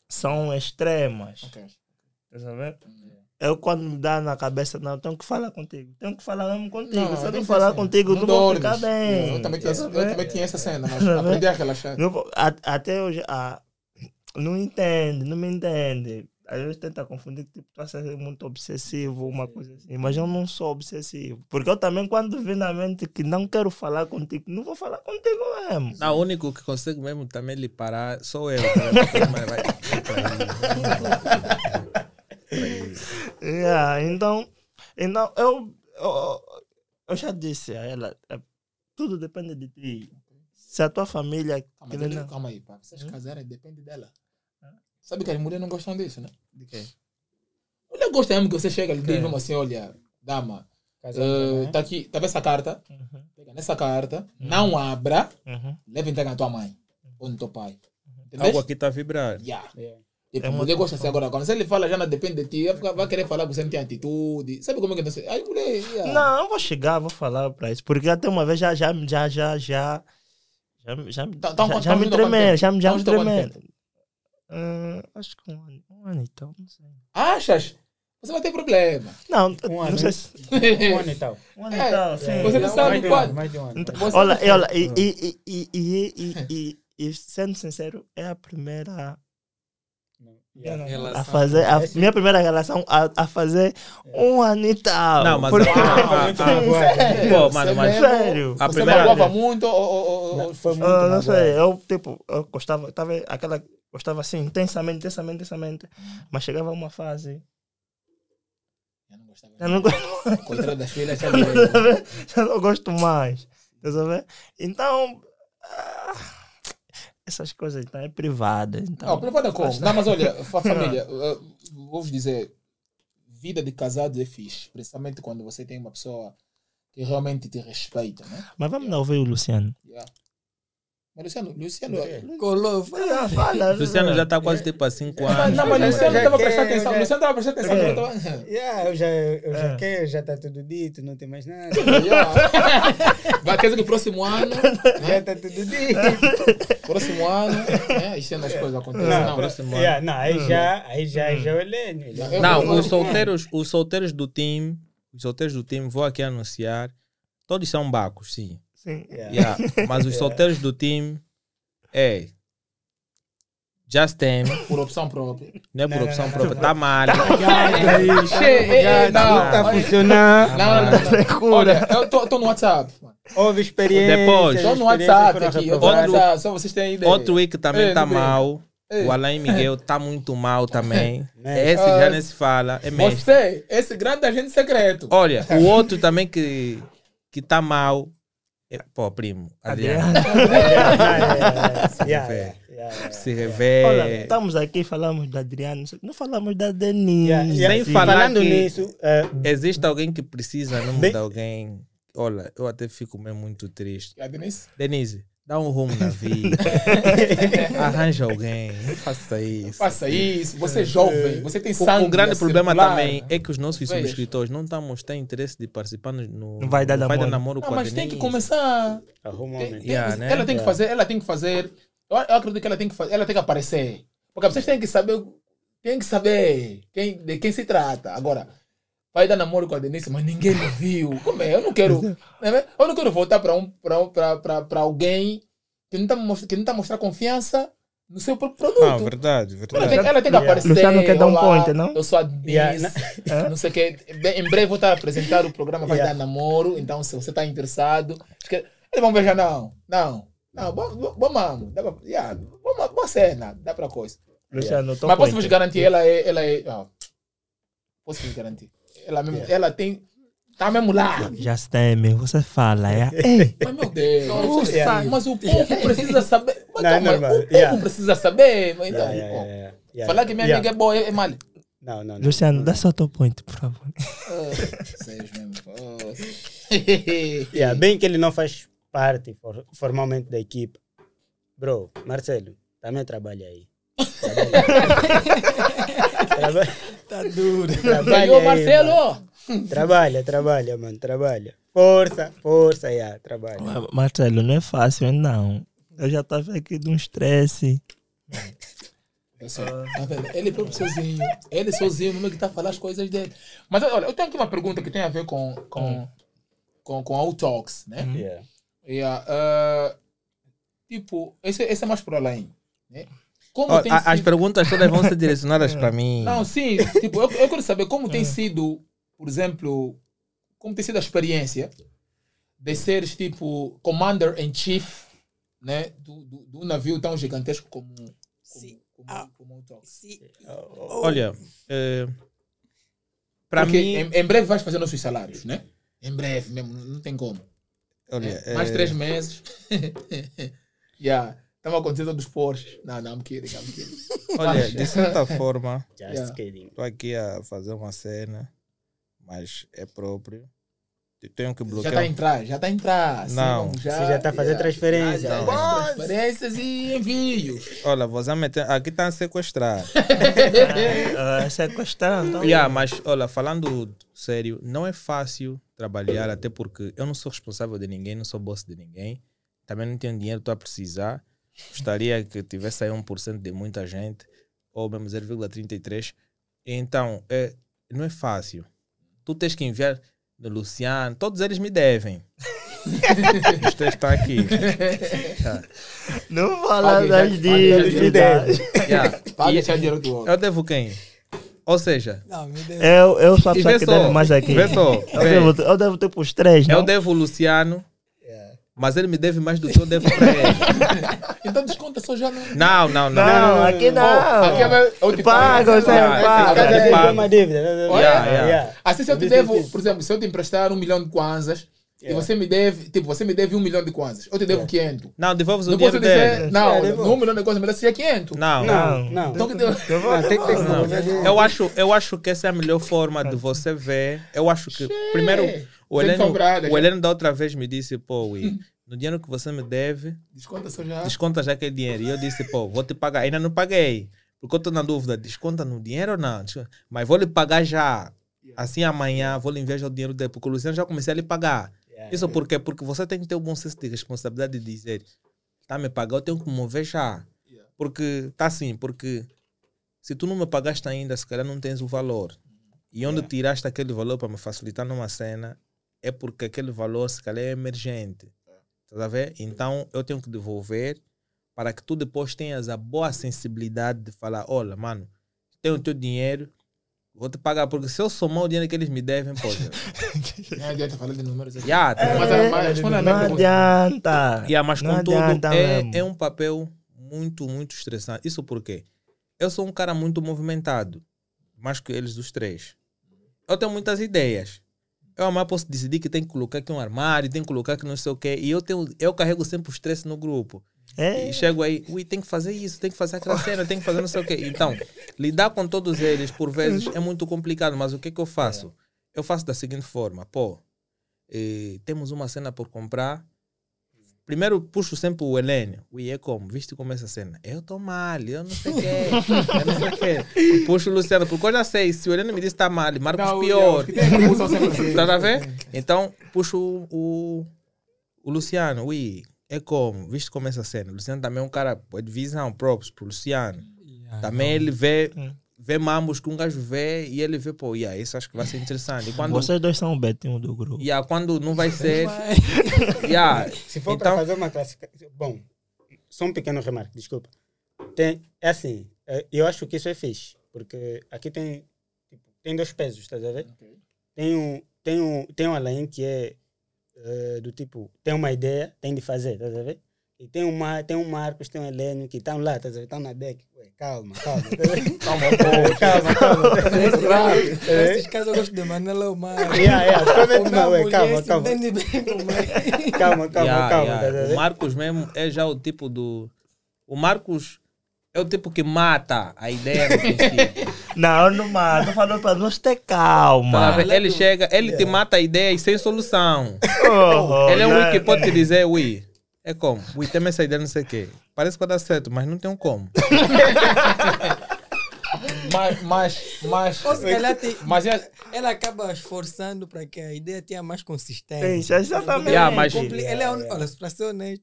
são extremas. Ok. Tá sabendo? eu quando me dá na cabeça, não, tenho que falar contigo. Tenho que falar mesmo contigo. Não, Se eu não falar assim. contigo, não, Não vou ficar bem. Eu também, tinha, Tá eu também tinha essa cena, mas Tá aprendi a relaxar. Não a- até hoje, ah, não entende, não me entende. Às vezes tenta confundir que tipo, tu a ser muito obsessivo, uma coisa assim. Mas eu não sou obsessivo. Porque eu também, quando vem na mente que não quero falar contigo, não vou falar contigo mesmo. Não, o único que consegue mesmo também lhe parar sou eu. cara. [LAUGHS] Mas vai- [LAUGHS] Yeah, então, então eu, eu, eu já disse a ela, é, tudo depende de ti. Se a tua família. Calma, calma, não- calma aí, pá. Vocês casarem, depende dela. Sabe que as mulheres não gostam disso, né? De quê? Mulher gosta mesmo que você chega e diz assim, olha, dama, né? tá aqui, tá vendo essa carta? Uhum, Pega nessa carta, não abra, uhum. leva e entrega na tua mãe ou no teu pai. Algo Entendeu? aqui está a vibrar. Yeah. Yeah. Tipo, É mulher gosta assim agora. Quando você lhe fala, já não depende de ti, vai, querer falar que você não tem atitude. Sabe como é que não sei? Aí, mulher. yeah. Não, eu vou chegar, vou falar para isso. Porque até uma vez já, já, já, já, já. Já, já, Tá- tá um já, já tá me tremendo, tempo? já, me- já Tá me tremendo. Ah, acho que um ano, um ano então, não sei. Achas? Você vai ter problema. Não, Um não ano, sei né? se. Um ano e tal. [LAUGHS] Um ano É, então, sim. Você não sabe quando. mais de um ano. Então, olha, não e, olha, e, e, e, e, e, e, e, e sendo sincero, é a primeira Yeah. a fazer, a minha primeira relação a, a fazer um ano e tal. Não, mas Porque- ah, ah, ah, Sério? Pô, mano, Você mas-? Sério. A Você primeira- magoava muito ou, ou, Não, Foi muito não magoado. sei, eu tipo, eu gostava, tava aquela, gostava assim, intensamente, intensamente, intensamente, mas chegava uma fase, Eu não gostava. eu não, gosto- [LAUGHS] Coitada das filhas, já eu não gosto mais, tá? Então, ah, essas coisas então, é privada, então. Não, privada como? Não, mas olha, [LAUGHS] fa- família, vou dizer, vida de casados é fixe, principalmente quando você tem uma pessoa que realmente te respeita, né? Mas vamos lá ouvir o Luciano. Yeah. Mas Luciano, Luciano, Colou. Ah, fala, Luciano já está quase tipo há 5 Mas, anos. não, mas Luciano estava prestando atenção. Luciano estava prestando atenção. É. eu tava- Yeah, [LAUGHS] eu já, eu já É. quero, já está tudo dito, não tem mais nada. Yeah. [LAUGHS] Vai quer dizer que próximo ano, já está tudo dito. próximo ano, né, as cenas as coisas acontecem. Não, Não, próximo ano. Yeah, não, aí já, aí já, aí já é o Helene. Não, os solteiros, os solteiros do time, os solteiros do time, vou aqui anunciar, todos são bacos, sim. Sim. Yeah. Yeah. Mas os [LAUGHS] solteiros do time é Just Tem, por opção própria. não é por Não, opção não, não, própria, não. tá mal. Não, Tá olha- funcionando. Não, não, não. Olha, eu tô, tô no WhatsApp. Houve experiência. Depois. Tô no WhatsApp aqui. Eu Outro- WhatsApp, só vocês terem ideia. Outro week também Ei, tá mal. Ei. O Alain Miguel tá muito mal também. [LAUGHS] Né? Esse já nem se fala, é mesmo. Você, esse grande agente secreto. Olha, o outro também que, que tá mal. É, pô, primo, Adriano. Se revê. Olha, estamos aqui, falamos da Adriana, não falamos da Denise. Yeah, yeah. Sem E falar falando que- nisso, eh, Existe alguém que precisa não de alguém. Olha, eu até fico mesmo muito triste. A Denise? Denise, dá um rumo na vida. [LAUGHS] Arranja alguém. Não faça isso. Faça isso. Você é jovem, você tem sangue. o grande problema circular. também é que os nossos Veja. subscritores não estão a mostrar interesse de participar no, no Não vai dar namoro. namoro Não, com a mas tem que começar. arruma um Tem- tem- Yeah, né? Ela tem que fazer, ela tem que fazer. Eu, eu acredito que ela tem que fazer, ela tem que aparecer. Porque vocês têm que saber, tem que saber quem, de quem se trata. Agora, vai dar namoro com a Denise, mas ninguém me viu. Como é? Eu não quero, né? eu não quero voltar para um, para um, para- para- para alguém que não está mostra, que não tá mostrando confiança no seu pro- produto. Ah, verdade, Ela verdade. tem, ela tem que Yeah. aparecer. Luciano quer dar um point, não? Eu sou a Denise. Yeah, Hã? Não sei o que. Bem, Em breve vou estar a apresentar o programa Vai Yeah. Dar Namoro. Então, se você está interessado. Eles vão beijar, não. Não. Não, bom, bom, bom mamo. Dá pra, yeah, boa, boa cena. Dá pra coisa. Luciano, Mas posso vos garantir, ela é. Ela é ó, posso vos garantir. Ela, mesmo, Yeah. ela tem. Tá mesmo lá. Já teme, você fala, é? [LAUGHS] Ei, Mas, meu Deus. Nossa. Yeah. Mas o povo precisa saber. [LAUGHS] Mas, Não, é calma, normal. o povo Yeah. precisa saber. Então, Yeah, yeah, yeah, yeah, yeah. falar que minha Yeah. amiga é boa é, é mal. Não, não, não. Luciano, dá só teu point, por favor. Oh, Vocês mesmo. Oh. [LAUGHS] Yeah, bem que ele não faz parte for- formalmente da equipe. Bro, Marcelo, também trabalha aí. Trabalha. Tá duro. trabalha aí, Marcelo. mano. Trabalha, trabalha, mano, trabalha. Força, força, yeah, trabalha. Marcelo, não é fácil, não. Eu já estava aqui de um estresse. É só, tá vendo? Ele próprio sozinho. Ele sozinho, mesmo que tá a falar as coisas dele. Mas olha, eu tenho aqui uma pergunta que tem a ver com, com, com, com All Talks, né? Yeah. Yeah, ah, tipo, esse, esse é mais por além. Né? Como Ó, tem a- as sido- perguntas todas vão ser direcionadas [LAUGHS] para mim. Não, sim, tipo, eu, eu quero saber como tem sido, por exemplo, como tem sido a experiência de seres tipo Commander in Chief né, do, do, do navio tão gigantesco como, como, Sim. como, Ah. como o Talks. Sim. Olha, é, para mim, em, em breve vais fazer nossos salários, né? Em breve mesmo, não, tem como. olha, né? Mais é, três meses. [LAUGHS] yeah. Estamos acontecendo dos Porsches. Não, não, I'm kidding, I'm kidding. [LAUGHS] olha, de certa [LAUGHS] forma, Just Yeah. kidding. estou aqui a fazer uma cena, mas é próprio. Eu Tenho que Já bloquear. está a entrar, já está a entrar. Não. Sigam Você já está a fazer yeah. transferência. Já, já, transferências e envios. Olha, você meter, aqui está a sequestrar. [LAUGHS] Ah, sequestrando. yeah, mas olha, falando sério, não é fácil trabalhar, até porque eu não sou responsável de ninguém, não sou boss de ninguém. Também não tenho dinheiro, estou a precisar. Gostaria que tivesse aí 1% de muita gente, ou mesmo 0,33. Então, é, não é fácil. Tu tens que enviar no Luciano, todos eles me devem. [LAUGHS] Três estão aqui. Yeah. [LAUGHS] Não fala Pague, das dívidas. Yeah. Paga esse dinheiro do outro. eu devo quem? Ou seja, Não. Eu, eu sou a E pessoa que só, deve mais aqui. vê só, Eu devo, eu devo ter pros três, eu não? devo o Luciano, mas ele me deve mais do que eu devo para ele. [LAUGHS] Então desconta só já não. Não, não, não. Não, aqui não. aqui é- eu te Paga, pago. você Ah, paga. Cada é- uma dívida. Yeah, yeah. Assim, se eu te devo, por exemplo, se eu te emprestar um milhão de kwanzas e você me deve, tipo, você me deve um milhão de kwanzas, eu te devo 500. Não, devolves o Não posso dinheiro dizer, dele. não, Yeah, devolve. no um milhão de kwanzas me dá seja 500. Não, Não, não. Então que devo... Não, Não. Eu acho, eu acho que essa é a melhor forma de você ver. Eu acho que, primeiro, o Heleno, o. Heleno da outra vez me disse, pô, Will, no dinheiro que você me deve, Desconta só já. desconta já aquele dinheiro. E eu disse, pô, vou te pagar. Ainda não paguei. Porque eu estou na dúvida, desconta no dinheiro ou não? Mas vou lhe pagar já. Assim amanhã vou lhe enviar já o dinheiro dele. Porque o Luciano já comecei a lhe pagar. Isso por quê? Porque você tem que ter o bom senso de responsabilidade de dizer, tá me pagar, eu tenho que mover já. Porque tá assim, porque se tu não me pagaste ainda, se calhar não tens o valor. E onde tiraste aquele valor para me facilitar numa cena, é porque aquele valor se calhar é emergente. Tá a ver? Então eu tenho que devolver para que tu depois tenhas a boa sensibilidade de falar, olha, mano, tenho o teu dinheiro, vou te pagar, porque se eu somar o dinheiro que eles me devem, pô, Não adianta falar de números aqui. já, tá Mas, É, mas responde a minha não adianta. Yeah, mas Não contudo, adianta é, mesmo. é um papel muito, muito estressante. Isso porque eu sou um cara muito movimentado, mais que eles os três. Eu tenho muitas ideias. Eu amanhã posso decidir que tem que colocar aqui um armário, tem que colocar aqui não sei o quê. E eu, tenho, eu carrego sempre o estresse no grupo. É, E chego aí, ui, tem que fazer isso, tem que fazer aquela cena, tem que fazer não sei o quê. Então, lidar com todos eles, por vezes, é muito complicado. Mas o que, que eu faço? Eu faço da seguinte forma: pô, eh, temos uma cena por comprar. Primeiro puxo sempre o Helene. Ui, é como? Viste como é essa cena? Eu tô mal, eu não sei o quê. Eu não sei o quê. E puxo o Luciano, porque eu já sei, se o Helene me disse que tá mal, Marcos Não, pior. [LAUGHS] Tá a ver? Então, puxo o, o, o Luciano. Ui, é como? Viste como é essa cena? O Luciano também é um cara de visão, props pro Luciano. Yeah, Também ele vê, Hum. vê mambos que um gajo vê e ele vê, pô, yeah, isso acho que vai ser interessante. E quando, vocês dois são o Betinho do grupo. yeah, quando não vai [LAUGHS] ser. Yeah, Se for Então- para fazer uma classificação. Bom, só um pequeno remarque, desculpa. Tem, é assim, é, eu acho que isso é fixe, porque aqui tem, tipo, tem dois pesos, estás a ver? Tem um, tem um, tem um Alain que é eh, do tipo, tem uma ideia, tem de fazer, estás a ver? E tem, uma, tem um Marcos, tem um Heleno que estão lá, estás a ver? Estão na deck. Ué, calma, calma. [LAUGHS] Calma [LAUGHS] um pouco. calma, calma. Nesses casos eu gosto de Manela Omar. [LAUGHS] Yeah, yeah, somente Uma não, ué, calma, calma. é. Calma, calma, yeah, calma. yeah. a O? Marcos mesmo é já o tipo do. O Marcos é o tipo que mata a ideia no princípio. Não, não mata. Tô falando pra nós ter Tá calma. ver? ele chega, ele te mata a ideia e sem solução. Oh, Ele é o não- único que pode te dizer, ui, é como? Ui, tem essa ideia, não sei o quê. Parece que vai dar certo, mas não tem um como. [LAUGHS] Mas, mas, mas, Ou se calhar tem- mas é, ela acaba esforçando para que a ideia tenha mais consistência. Sim, exatamente. Yeah, mas- Ele é un- Olha, para ser honesto,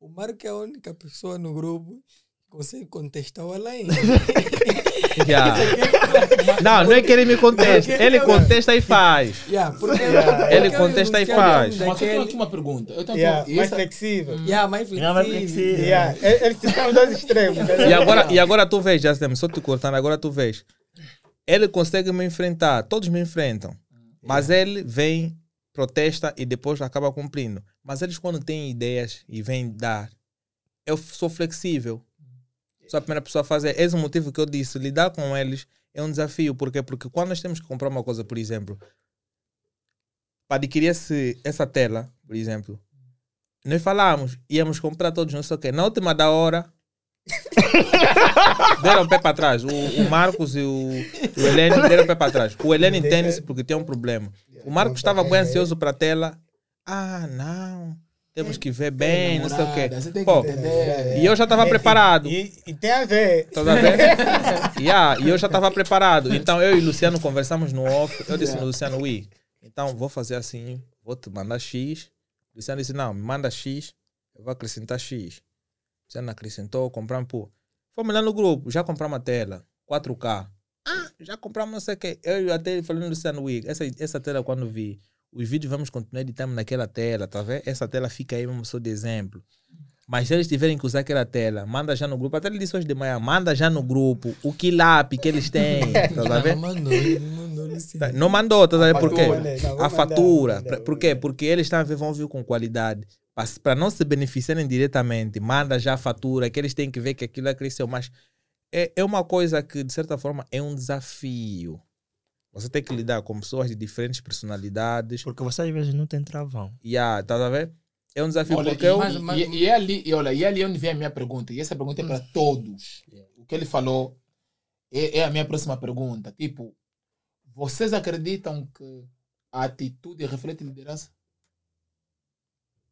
o Marco é a única pessoa no grupo consegue contestar o Alain. [LAUGHS] Yeah. Não, não é que ele me contesta. Ele contesta e faz. yeah, porque Ele contesta e faz. Mas eu tenho aqui uma pergunta. Eu tenho Yeah, e mais essa- flexível. Yeah, mais flexível. Mais flexível. Yeah, e- Eles estão dois extremos. E agora, e agora tu vês, Justin, só te cortando, agora tu vês. Ele consegue me enfrentar, todos me enfrentam. Mas ele vem, protesta e depois acaba cumprindo. Mas eles, quando têm ideias e vêm dar, eu sou flexível. Sou a primeira pessoa a fazer. Esse é o motivo que eu disse: lidar com eles é um desafio. Por quê? Porque quando nós temos que comprar uma coisa, por exemplo, para adquirir esse, essa tela, por exemplo, nós falamos, íamos comprar todos, não sei o quê. Na última da hora, [LAUGHS] deram o pé para trás. O, o Marcos e o, o Helene deram o pé para trás. O Helene entende-se porque tem um problema. O Marcos estava bem ansioso para a tela. Ah, não. Temos que ver bem, não sei o quê. Você tem que Pô, entender. E eu já estava preparado. E, e tem a ver. Tá vendo? yeah, e eu já estava preparado. Então eu e o Luciano conversamos no off. Eu disse no Luciano, ui, então vou fazer assim, vou te mandar X. O Luciano disse, não, me manda X, eu vou acrescentar X. O Luciano acrescentou, compramos, pô. Fomos lá no grupo, já compramos a tela, 4K. Ah, já compramos não sei o quê. Eu até falei no Luciano, ui, essa, essa tela quando vi, os vídeos vamos continuar editando naquela tela, tá vendo? Essa tela fica aí mesmo só de exemplo. Mas se eles tiverem que usar aquela tela, manda já no grupo. Até ele disse hoje de manhã, manda já no grupo o quilap que eles têm. [LAUGHS] Tá Não, vendo? mandou, mandou. Tá, Não mandou, tá vendo? Por quê? né? A fatura. mandar, Por quê? Porque eles estão a ver, vão vir com qualidade. Para não se beneficiarem diretamente, manda já a fatura, que eles têm que ver que aquilo é cresceu. Mas é, é uma coisa que, de certa forma, é um desafio. Você tem que lidar com pessoas de diferentes personalidades. Porque você às vezes não tem travão. E ah, tá a ver? É um desafio Olha, porque e, eu. Mas- e- mas- e- e é ali, e olha, e é ali onde vem a minha pergunta. E essa pergunta é para todos. O que ele falou é, é a minha próxima pergunta. Tipo, vocês acreditam que a atitude reflete liderança?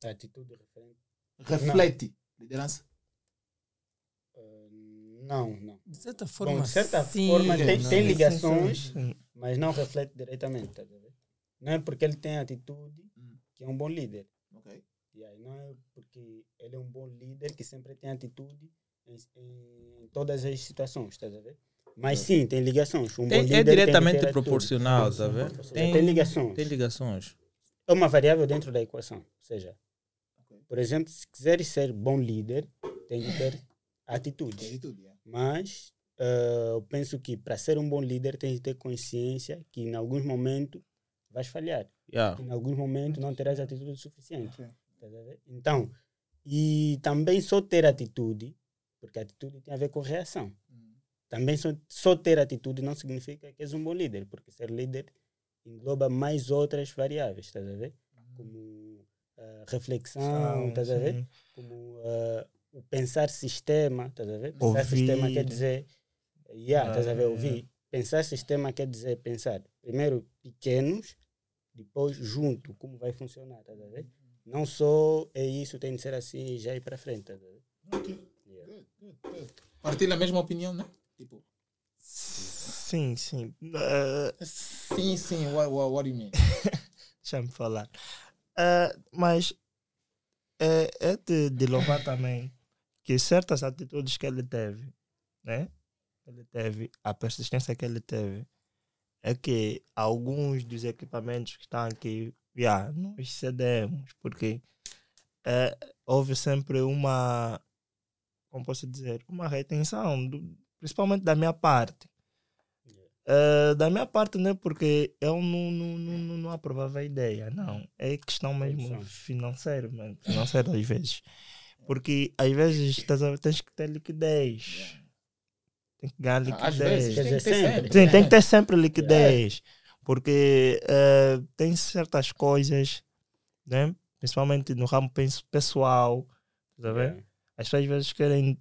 A atitude referente. Reflete liderança? eh, Não, não. De certa forma, Bom, de certa sim, forma, tem, não tem é? ligações, Sim. Mas não reflete diretamente. Tá? Não é porque ele tem atitude Hum. que é um bom líder. Ok. E aí não é porque ele é um bom líder que sempre tem atitude em, em todas as situações, a ver? Mas sim, tem ligações. Um bom É, líder é tem ter diretamente atitude. proporcional, tá vendo? Seja, tem ligações. Tem ligações. É uma variável dentro da equação. Ou seja, por exemplo, se quiseres ser bom líder, tem que ter atitude. Atitude, é. Mas eh, eu penso que para ser um bom líder, tem que ter consciência que em alguns momentos vais falhar. Yeah. em alguns momentos não terás atitude suficiente. Ok. Tá? Então, e também só ter atitude, porque atitude tem a ver com reação. Hum. Também só, só ter atitude não significa que és um bom líder, porque ser líder engloba mais outras variáveis, estás a ver? Como ah, reflexão, estás a ver? Como ah, o pensar sistema, estás a ver? Pensar Ouvir. sistema quer dizer, yeah, estás a ver? Ah, Ouvir. Pensar sistema quer dizer pensar, primeiro pequenos, depois junto, como vai funcionar, estás a ver? Não só é isso, tem de ser assim e já ir para frente, estás a ver? Partilha a mesma opinião, né? Tipo, Sim, sim. Eh, sim, sim, what, what, what do you mean? [LAUGHS] Deixa-me falar. Eh, mas é, é de, de louvar também que certas atitudes que ele teve, né? Ele teve, a persistência que ele teve, é que alguns dos equipamentos que estão aqui, já, nós cedemos, porque eh, houve sempre uma, como posso dizer, uma retenção, do- principalmente da minha parte. Eh, da minha parte, não é porque eu não, não, não, não, aprovava a ideia, não. É questão mesmo financeira, mesmo, financeira às vezes. Porque às vezes a- tens que ter liquidez. Tem que ganhar Às liquidez. vezes, tem que ter sempre. sempre. Sim, tem que ter sempre liquidez. Porque eh, tem certas coisas, né? principalmente no ramo pessoal, tá vendo? Yeah. As pessoas às vezes querem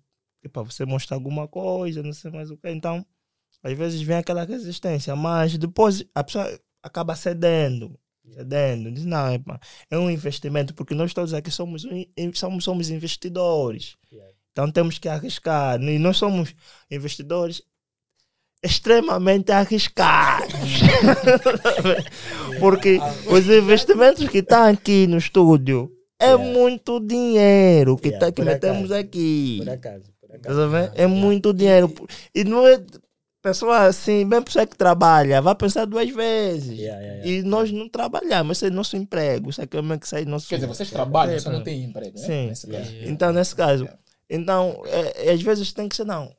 para você mostrar alguma coisa, não sei mais o que. Então, às vezes vem aquela resistência, mas depois a pessoa acaba cedendo. Cedendo, diz, não, é, é um investimento, porque nós todos aqui somos, somos investidores. Yeah. Então temos que arriscar. E nós somos investidores extremamente arriscados. [LAUGHS] Porque os investimentos que estão aqui no estúdio é Yeah. muito dinheiro que, Yeah, tá, que metemos acaso. aqui. Por acaso, por acaso. É muito dinheiro. E não é pessoa assim, bem pessoa que trabalha, vai pensar duas vezes. Yeah, yeah, yeah. E nós não trabalhamos, esse é nosso emprego, isso é que é que sai nosso. Quer dizer, vocês trabalham, É, só não têm emprego, né? Sim. Nesse. Então, nesse caso, então, é, é, às vezes tem que ser, não,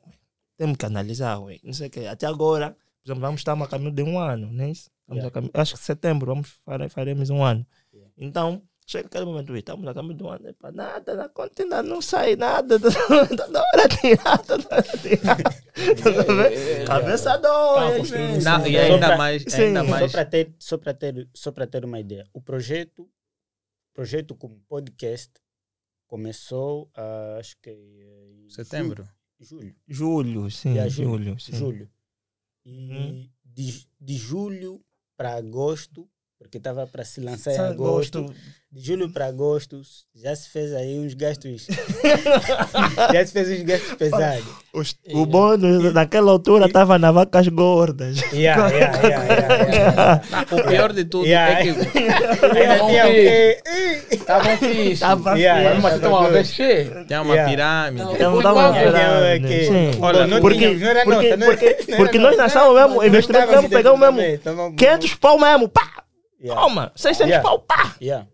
temos que analisar, ué, não sei o quê. Até agora, por exemplo, vamos estar a caminho de um ano, né? Estamos Yeah. a caminho, acho que setembro vamos fare, faremos um ano. Então, chega aquele momento, ué, estamos a caminho de um ano, epa, nada, na conta ainda não sai nada, [LAUGHS] toda hora tirar, toda hora tirar. [LAUGHS] Cabeça dói. Não, e ainda pra- mais, sim, ainda só Só mais. para ter, só para ter, só para ter uma ideia, o projeto, projeto como podcast começou, ah, acho que em Setembro. julho, Julho, sim, Yeah, julho, julho, sim. julho. E de, de julho para agosto, porque estava para se lançar em agosto, gosto- de julho para agosto já se fez aí uns gastos, [LAUGHS] já se fez uns gastos pesados. Os- o bônus naquela altura estava nas vacas gordas. [LAUGHS] Yeah, yeah, yeah, yeah, yeah. O pior de tudo Yeah. é que [LAUGHS] Ainda tinha o quê? Estavam fixe. Tava Yeah, Mas assim estão a ver cheio. tem uma Yeah. pirâmide. Então, dá uma qual? virada, Aqui, sim. Olha, Porque- porque- não porque- porque nós nossa. nascemos mesmo, investimento mesmo, pegamos dentro mesmo também, então vamos- 500 pau mesmo, pá! Yeah. Toma, 600 Yeah. pau, pá! Yeah.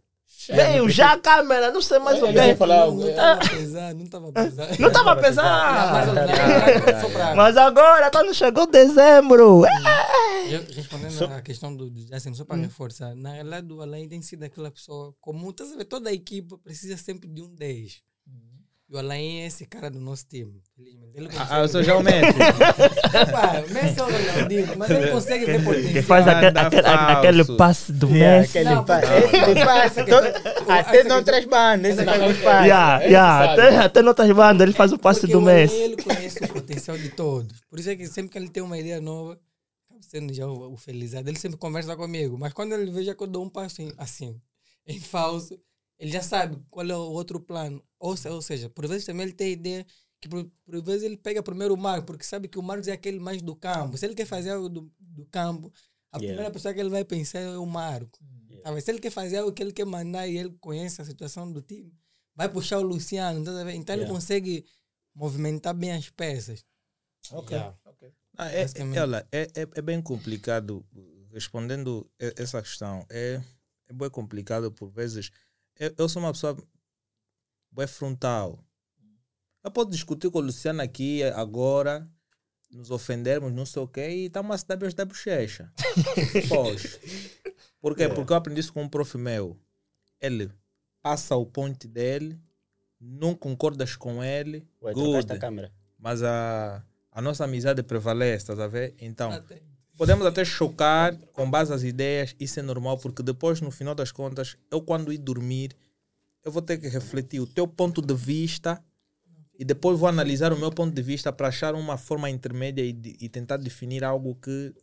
Veio já a câmera, não sei mais o Ele ia quê. falar. Não estava a pesar, não estava a pesar. Não estava a Mas, agora, quando chegou dezembro, Eu, respondendo à questão do, Justin, só para reforçar, na realidade o Alain tem sido aquela pessoa comum, tá toda a equipe precisa sempre de um 10. E o Alain é esse cara do nosso time, felizmente. Ele Ah, eu sou já o Messi. [LAUGHS] Pá, o Messi é o Ronaldinho, mas ele consegue ver potencial. que faz aquele, falso. aquele passe do Yeah, Messi. aquele Não, pa- porque- esse passa, to- Até não outras bandas, esse faz os passos. Yeah, É, yeah, até, até noutras bandas ele faz o passe do Messi. ele conhece o potencial de todos. Por isso é que sempre que ele tem uma ideia nova, acaba sendo já o, o felizado. Ele sempre conversa comigo. Mas quando ele veja que eu dou um passo em- assim, em falso, ele já sabe qual é o outro plano. Ou, ou seja, por vezes também ele tem ideia que por, por vezes ele pega primeiro o Marcos, porque sabe que o Marcos é aquele mais do campo. Se ele quer fazer algo do, do campo, a Yeah. primeira pessoa que ele vai pensar é o Marco. Vendo? Se ele quer fazer algo que ele quer mandar e ele conhece a situação do time, vai puxar o Luciano. tá? Então ele Yeah. consegue movimentar bem as peças. Ok. Yeah. ok. Ah, é, é, olha, é, é, é bem complicado respondendo essa questão. É, é bem complicado por vezes. Eu, eu sou uma pessoa bem frontal. Eu posso discutir com o Luciano aqui agora, nos ofendermos, não sei o quê, e estamos a se dar da bochecha. [LAUGHS] Pois. Por quê? Porque eu aprendi isso com um prof meu. Ele passa o ponto dele, não concordas com ele, Ué, good. a câmera. mas a, a nossa amizade prevalece, estás a ver? Então, Até- podemos até chocar com base nas ideias, isso é normal, porque depois, no final das contas, eu quando ir dormir, eu vou ter que refletir o teu ponto de vista e depois vou analisar o meu ponto de vista para achar uma forma intermédia e, de- e tentar definir algo que...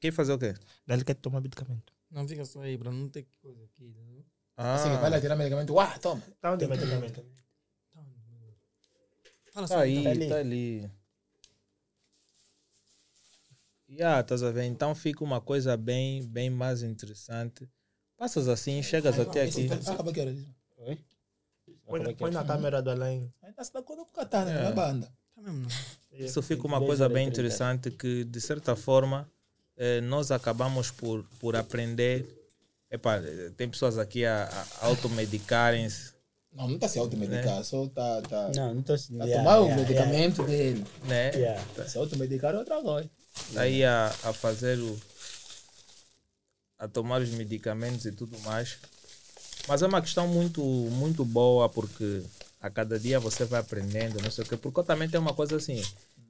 Quer fazer o quê? Ele quer tomar medicamento. Não fica só aí, para não ter coisa aqui. né? Ah, Assim, vai lá tirar medicamento. Uau, toma. Tá onde é medicamento? Fala tá aí, então. ali. tá ali. Yeah, estás a ver? Então fica uma coisa bem, bem mais interessante. Passas assim, chegas até aqui. Acaba que era isso. Oi? Põe, é põe é? na câmera do além. Aí tá se dando conta com o Katana É. na banda. Tá? Isso fica uma coisa horas bem interessante que, de certa forma, eh, nós acabamos por, por aprender. Epá, tem pessoas aqui a, a automedicarem-se, Não, não tá se automedicar, só tá, tá, Não, tá a tomar o medicamento dele. né? Yeah. Se automedicar é outra coisa. Tá aí a, a fazer o. a tomar os medicamentos e tudo mais. Mas é uma questão muito, muito boa porque a cada dia você vai aprendendo, não sei o quê. Porque eu também tenho uma coisa assim.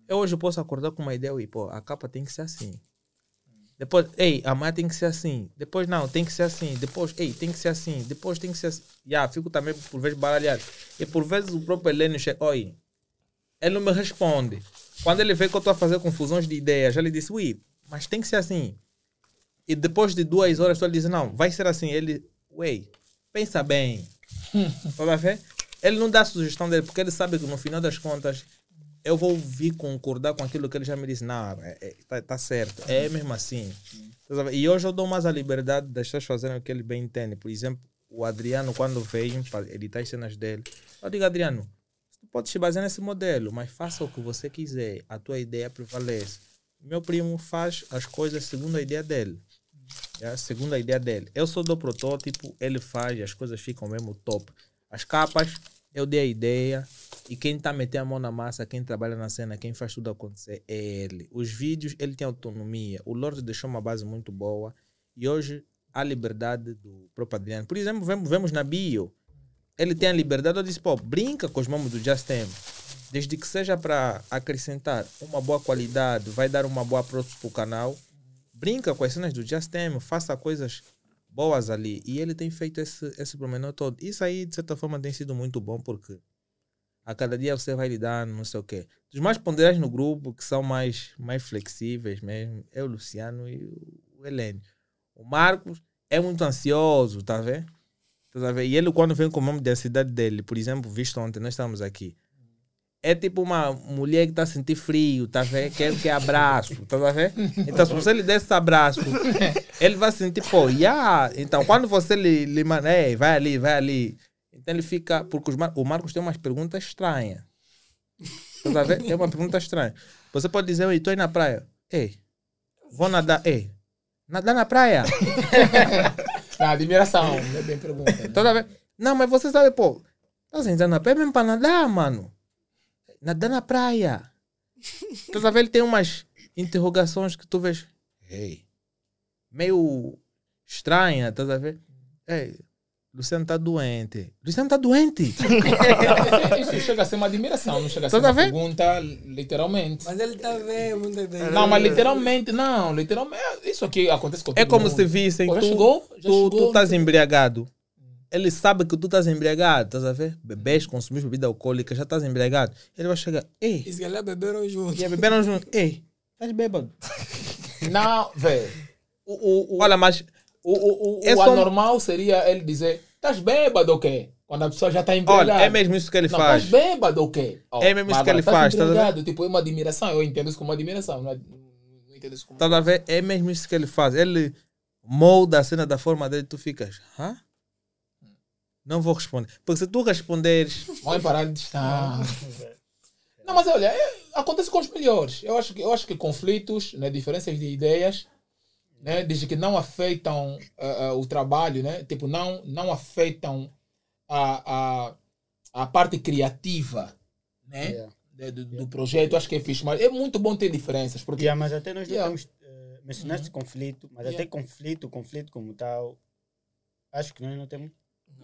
Eu hoje posso acordar com uma ideia e, pô, a capa tem que ser assim. Depois, ei, amanhã tem que ser assim. Depois, não, tem que ser assim. Depois, ei, tem que ser assim. Depois tem que ser assim. Já, fico também por vezes baralhado. E por vezes o próprio Heleno chega, oi, ele não me responde. Quando ele vê que eu estou a fazer confusões de ideias, ele disse, ui, mas tem que ser assim. E depois de duas horas, ele diz, não, vai ser assim. Ele, ué, pensa bem. [LAUGHS] Vai ver? Ele não dá a sugestão dele, porque ele sabe que no final das contas, eu vou vir concordar com aquilo que ele já me disse. Não, é, é, tá, tá certo. É mesmo assim. Tá? E hoje eu dou mais a liberdade das pessoas fazerem o que ele bem entende. Por exemplo, o Adriano, quando veio para editar as cenas dele, eu digo, Adriano, pode se basear nesse modelo, mas faça o que você quiser. A tua ideia prevalece. Meu primo faz as coisas segundo a ideia dele. É a segunda ideia dele. Eu só dou protótipo, ele faz, as coisas ficam mesmo top. As capas, eu dei a ideia. E quem tá metendo a mão na massa, quem trabalha na cena, quem faz tudo acontecer é ele. Os vídeos, ele tem autonomia. O Lorde deixou uma base muito boa. E hoje, a liberdade do próprio Adriano. Por exemplo, vemos, vemos na bio. Ele tem a liberdade, eu disse, pô, brinca com os mamos do Just Tem. Desde que seja para acrescentar uma boa qualidade, vai dar uma boa approach pro canal. Brinca com as cenas do Just Tem, faça coisas boas ali. E ele tem feito esse, esse promenor todo. Isso aí, de certa forma, tem sido muito bom, porque a cada dia você vai lidando, não sei o quê. Os mais ponderais no grupo, que são mais, mais flexíveis mesmo, é o Luciano e o Helênio. O Marcos é muito ansioso, tá vendo? E ele, quando vem com o nome da cidade dele, por exemplo, visto ontem, nós estamos aqui. É tipo uma mulher que está a sentir frio, tá vendo? Quer que abraço, tá vendo? Então, se você lhe der esse abraço, [LAUGHS] ele vai sentir, pô, yeah. Então, quando você lhe, lhe manda, ei, vai ali, vai ali. Então, ele fica. Porque Mar- o Marcos tem umas perguntas estranhas. Tá vendo? Tem uma pergunta estranha. Você pode dizer, ei, tô aí na praia. Ei, vou nadar. Ei, nadar na praia. [LAUGHS] Na admiração, é bem pergunta. Né? Toda vez. Não, mas você sabe, pô, tá sentando na praia mesmo pra nadar, mano. Nadar na praia. Toda vez ele tem umas interrogações que tu vês. Ei. Meio estranha, tá a ver? Ei, Luciano tá doente. Luciano tá doente. [LAUGHS] Isso isso chega a ser uma admiração, não chega a ser Toda uma vez? pergunta literalmente. Mas ele tá vendo muita ideia. Não, mas literalmente, não, literalmente, isso aqui acontece com É todo como mundo. se vissem Pô, já tu, chegou? Já tu, chegou, tu estás embriagado. Ele sabe que tu estás embriagado, estás a ver? Bebês, consumir bebida alcoólica, já estás embriagado. Ele vai chegar, ei, se calhar beberam junto. e beberam junto, ei, estás bêbado. Não, velho. O, o, o, Olha, mas o, o, o, é o só- anormal seria ele dizer: Estás bêbado ou quê? Quando a pessoa já está embriagada. Olha, é mesmo isso que ele não, faz. Estás bêbado ou quê? Ó, É mesmo isso que ele faz, tá Tipo, é uma admiração. Eu entendo isso como uma admiração. Não, é- não entendo isso como. Estás a ver? É mesmo isso que ele faz. Ele molda a cena da forma dele, tu ficas, hã? Não vou responder. Porque se tu responderes, Vamos parar de estar. Não, mas olha, é- acontece com os melhores. Eu acho que, eu acho que conflitos, né, diferenças de ideias, né, desde que não afetam ah, ah, o trabalho, né, tipo, não, não afetam a, a, a parte criativa né, Yeah. de- do, do projeto, acho que é fixe. Mas é muito bom ter diferenças, porque Yeah, mas até nós Yeah. temos. eh, mencionaste conflito, mas Yeah. até conflito, conflito como tal, acho que nós não temos.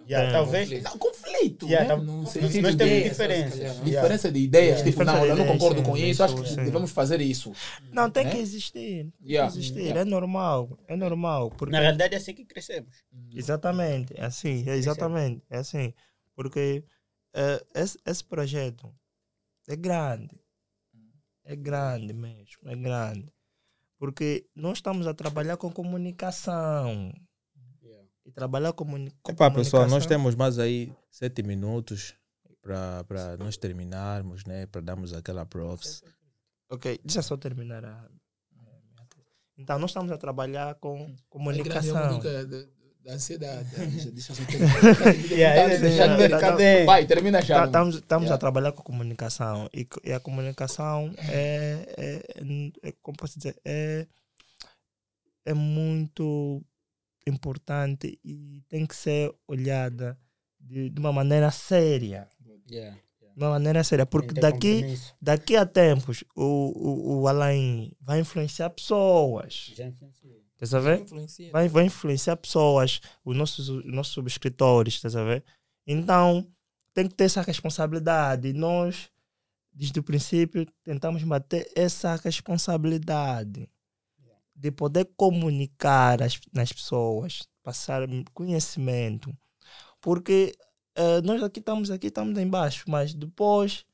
Yeah, talvez. Não, conflito, Yeah, né? tá- no nós temos ideias, diferenças. se calhar, né? Yeah. diferença de ideias, Yeah. tipo, não, Diferença eu não concordo sim, com isso, acho que sim. devemos fazer isso. Não, tem Né? que existir. Tem Yeah. que existir. Yeah. É normal. É normal. Porque Na realidade é assim que crescemos. Exatamente, é assim, é exatamente, é assim. Porque eh, esse, esse projeto é grande. É grande mesmo, é grande. Porque nós estamos a trabalhar com comunicação. E trabalhar comuni com Epá, pessoal, nós temos mais aí sete minutos para nós terminarmos, né? Para darmos aquela props. Ok, deixa eu só terminar a. Então, nós estamos a trabalhar com É é uma comunicação. da, da ansiedade. [LAUGHS] Deixa, deixa eu só [LAUGHS] terminar. deixa eu ver, tá- cadê? Vai, termina já. Tá- Estamos, estamos Yeah. a trabalhar com comunicação e, e a comunicação é, é, é, como posso dizer, é, é muito importante e tem que ser olhada de, de uma maneira séria. Yeah. De uma maneira séria, porque daqui, compromisso. daqui a tempos o, o, o Alain vai influenciar pessoas. Já. Estás a ver? Influencia. vai, vai influenciar pessoas, os nossos, os nossos subscritores, estás a ver? Então, tem que ter essa responsabilidade. Nós, desde o princípio, tentamos bater essa responsabilidade de poder comunicar as, nas pessoas, passar conhecimento. Porque eh, nós aqui estamos aqui, estamos embaixo, mas depois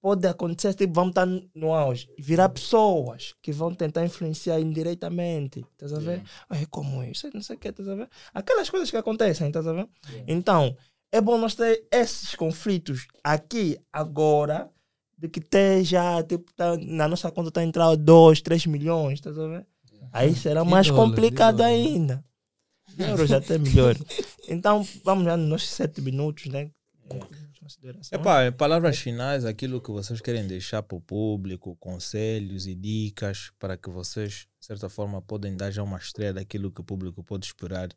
pode acontecer, tipo, vamos estar no- auge virar pessoas que vão tentar influenciar indiretamente, estás a ver? Ai, como isso? Não sei o que, estás a ver? Aquelas coisas que acontecem, estás a ver? Então, é bom nós ter esses conflitos aqui, agora, de que ter já, tipo, tá, na nossa conta está entrando 2, 3 milhões, estás a ver? Aí será mais dólar, complicado dólar. ainda. Euro já até melhor. Então, vamos já nos nossos 7 minutos, né? considerações. Epá, em palavras finais, aquilo que vocês querem deixar para o público, conselhos e dicas para que vocês, de certa forma, podem dar já uma estreia daquilo que o público pode esperar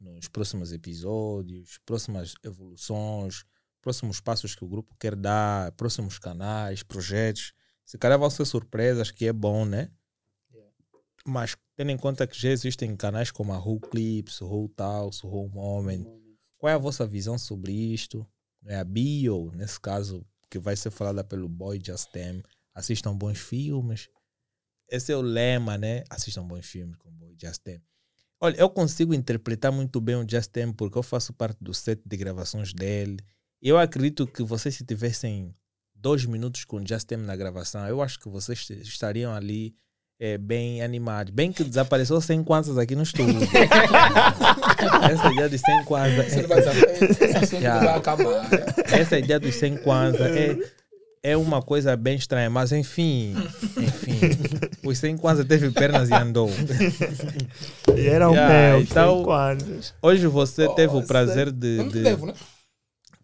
nos próximos episódios, próximas evoluções, próximos passos que o grupo quer dar, próximos canais, projetos. Se calhar vão ser surpresas, que é bom, né? Mas tendo em conta que já existem canais como a Who Clips, Who Talks, Who Moment, qual é a vossa visão sobre isto? É a bio, nesse caso, que vai ser falada pelo Boy Just. Assistam bons filmes. Esse é o lema, né? Assistam bons filmes com o Boy Just. Olha, eu consigo interpretar muito bem o Just porque eu faço parte do set de gravações dele. Eu acredito que vocês, se tivessem dois minutos com o Just na gravação, eu acho que vocês estariam ali é, bem animados. Bem que desapareceu 100 kwanzas aqui no estúdio. [LAUGHS] Essa ideia de 100 kwanzas. Você não vai saber, [LAUGHS] Yeah. vai acabar. Essa ideia dos 100 kwanzas é, é uma coisa bem estranha, mas enfim, enfim. Os 100 kwanzas teve pernas e andou. E era um Yeah, meu, então-. Hoje você teve o Nossa. prazer de. Eu não te de devo, né?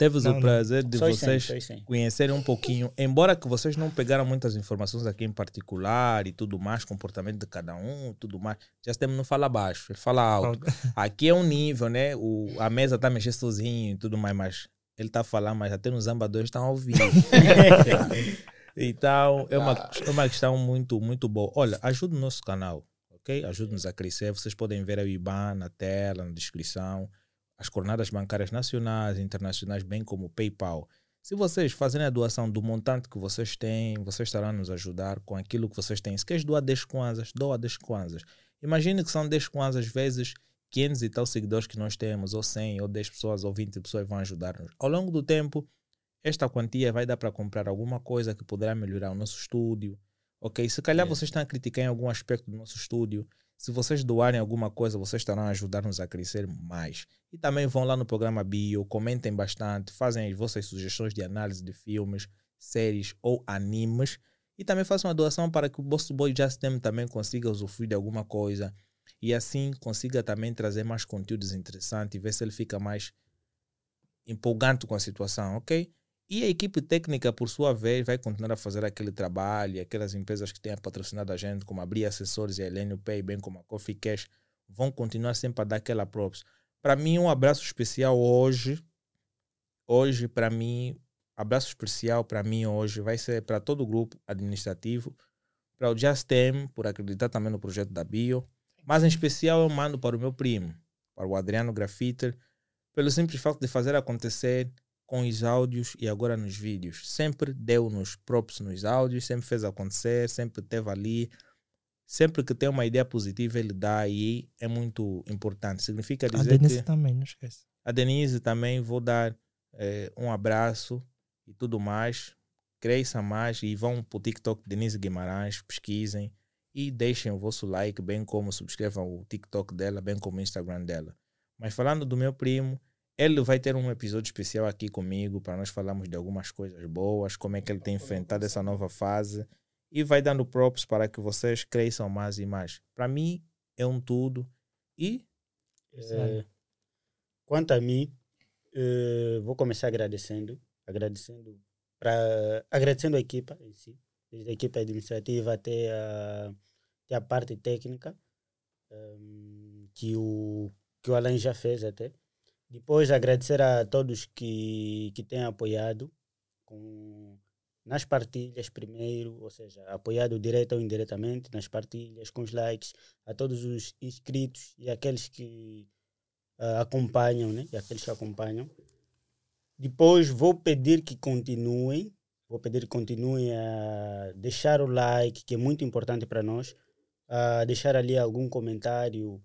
Teves Não, o não. prazer de vocês 100, só os 100. conhecerem um pouquinho, embora que vocês não pegaram muitas informações aqui em particular e tudo mais, comportamento de cada um, tudo mais. Já temos não fala baixo, ele fala alto. [LAUGHS] Aqui é um nível, né? O, a mesa tá mexendo sozinho e tudo mais, mas ele tá falando, mas até nos ambadores estão a ouvir. [LAUGHS] então, é uma, é uma questão muito, muito boa. Olha, ajude o nosso canal, ok? Ajude-nos a crescer. Vocês podem ver o IBAN na tela, na descrição, as coordenadas bancárias nacionais e internacionais, bem como o PayPal. Se vocês fazerem a doação do montante que vocês têm, vocês estarão nos ajudar com aquilo que vocês têm. Se queres doar 10 kwanzas, doa 10 kwanzas. Imagine que são 10 kwanzas vezes 500 e tal seguidores que nós temos, ou 100, ou 10 pessoas, ou 20 pessoas vão ajudar-nos. Ao longo do tempo, esta quantia vai dar para comprar alguma coisa que poderá melhorar o nosso estúdio. Ok? Se calhar Yeah. vocês estão a criticar em algum aspecto do nosso estúdio, se vocês doarem alguma coisa, vocês estarão a ajudar-nos a crescer mais. E também vão lá no programa Bio, comentem bastante, fazem as vossas sugestões de análise de filmes, séries ou animes. E também façam uma doação para que o Boss Boy Just Them também consiga usufruir de alguma coisa. E assim consiga também trazer mais conteúdos interessantes e ver se ele fica mais empolgante com a situação, ok? E a equipe técnica, por sua vez, vai continuar a fazer aquele trabalho. E aquelas empresas que têm patrocinado a gente, como a Bria Assessores e a Elenio Pay, bem como a Coffee Cash, vão continuar sempre a dar aquela props. Para mim, um abraço especial hoje. Hoje, para mim, abraço especial para mim hoje vai ser para todo o grupo administrativo, para o Justem, por acreditar também no projeto da Bio. Mas em especial eu mando para o meu primo, para o Adriano Graffiter, pelo simples facto de fazer acontecer com os áudios e agora nos vídeos. Sempre deu-nos props nos áudios, sempre fez acontecer, sempre teve ali. Sempre que tem uma ideia positiva, ele dá e é muito importante. Significa A dizer Denise que também, não esquece. a Denise também vou dar eh, um abraço e tudo mais. Cresça mais e vão para o TikTok Denise Guimarães, pesquisem e deixem o vosso like, bem como subscrevam o TikTok dela, bem como o Instagram dela. Mas falando do meu primo, ele vai ter um episódio especial aqui comigo para nós falarmos de algumas coisas boas, como é que ele tem enfrentado essa nova fase e vai dando props para que vocês cresçam mais e mais. Para mim é um tudo e Eh, quanto a mim, eh, vou começar agradecendo, agradecendo para agradecendo a equipa em si, desde a equipa administrativa até a, até a parte técnica ehm, que o que o Alain já fez até. Depois agradecer a todos que que têm apoiado com nas partilhas primeiro, ou seja, apoiado direto ou indiretamente nas partilhas, com os likes, a todos os inscritos e aqueles que ah, acompanham, né? E aqueles que acompanham. Depois vou pedir que continuem, vou pedir que continuem a deixar o like, que é muito importante para nós, a deixar ali algum comentário,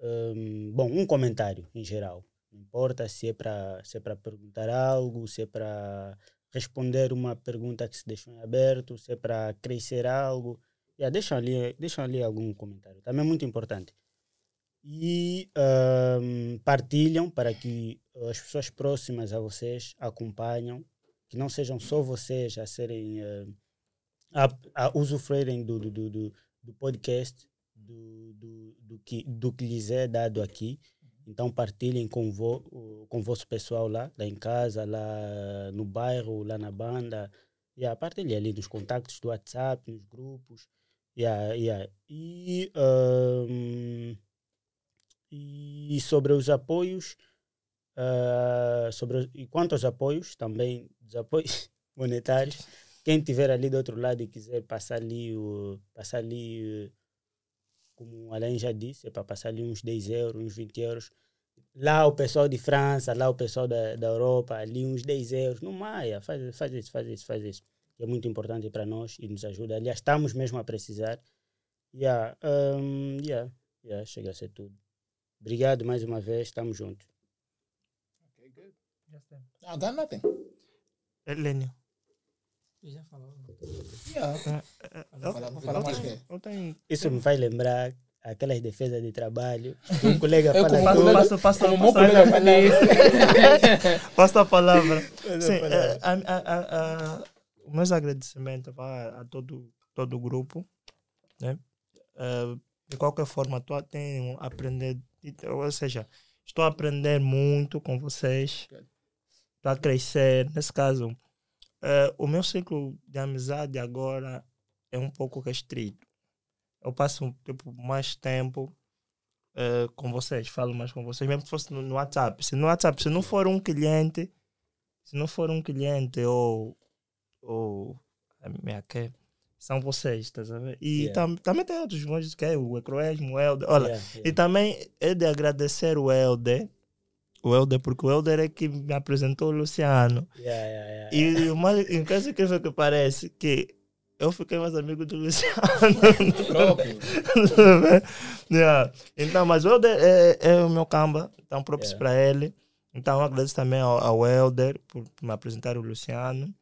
hum, bom, um comentário em geral. Não importa se é para se é para perguntar algo, se é para responder uma pergunta que se deixou em aberto, se é para crescer algo. Yeah, deixam, ali, deixam ali algum comentário. Também é muito importante. E ahm, partilham para que as pessoas próximas a vocês acompanham, que não sejam só vocês a serem ah, a, a usufruírem do, do, do, do podcast, do, do, do, que, do que lhes é dado aqui, Então partilhem com, vo, o- com o vosso pessoal lá, lá em casa, lá no bairro, lá na banda. Yeah, partilhem ali nos contactos do WhatsApp, nos grupos. Yeah, yeah. E, ahm, e sobre os apoios, ah, sobre, e quanto aos apoios, também os apoios [LAUGHS] monetários, [LAUGHS] quem estiver ali do outro lado e quiser passar ali, o, passar ali eh, como o Alain já disse, é para passar ali uns 10 euros, uns 20 euros. Lá o pessoal de França, lá o pessoal da, da Europa, ali uns 10 euros. No Maia, faz, faz isso, faz isso, faz isso. É muito importante para nós e nos ajuda. Aliás, estamos mesmo a precisar. Yeah, um, yeah, yeah, chega a ser tudo. Obrigado mais uma vez, estamos juntos. Ah, got nothing. Helênio. Já falou. Yeah. Eu, falar- vou falar eu mais tenho- quê? eu tenho. Isso me faz lembrar aquelas defesas de trabalho. Um [LAUGHS] colega Eu fala como tudo. Passo, passo, passo, Como colega falou isso. [LAUGHS] passo a palavra. [LAUGHS] Passa a Sim, palavra. eh, a, a, a, a, o meus agradecimentos a, a todo, todo o grupo. Né? Eh, de qualquer forma, estou a tenho aprender, ou seja, estou a aprender muito com vocês. Estou a crescer. Nesse caso, eh, o meu ciclo de amizade agora é um pouco restrito. Eu passo tipo, mais tempo eh, com vocês, falo mais com vocês, mesmo que fosse no, no WhatsApp. Se no WhatsApp, se não for um cliente, se não for um cliente ou, ou a minha que são vocês, tá sabendo? E Yeah. tam, também tem outros monges que é o Ecroesmo, o Helder. Olha, Yeah, e yeah. também é de agradecer o Helder, o Helder, porque o Helder é que me apresentou o Luciano. Yeah, yeah, yeah. E o mais incrível que parece que eu fiquei mais amigo do Luciano. Próprio. [LAUGHS] Yeah. Então, mas o Helder é, é o meu camba, então próprios Yeah. para ele. Então, agradeço também ao, ao Helder por me apresentar o Luciano.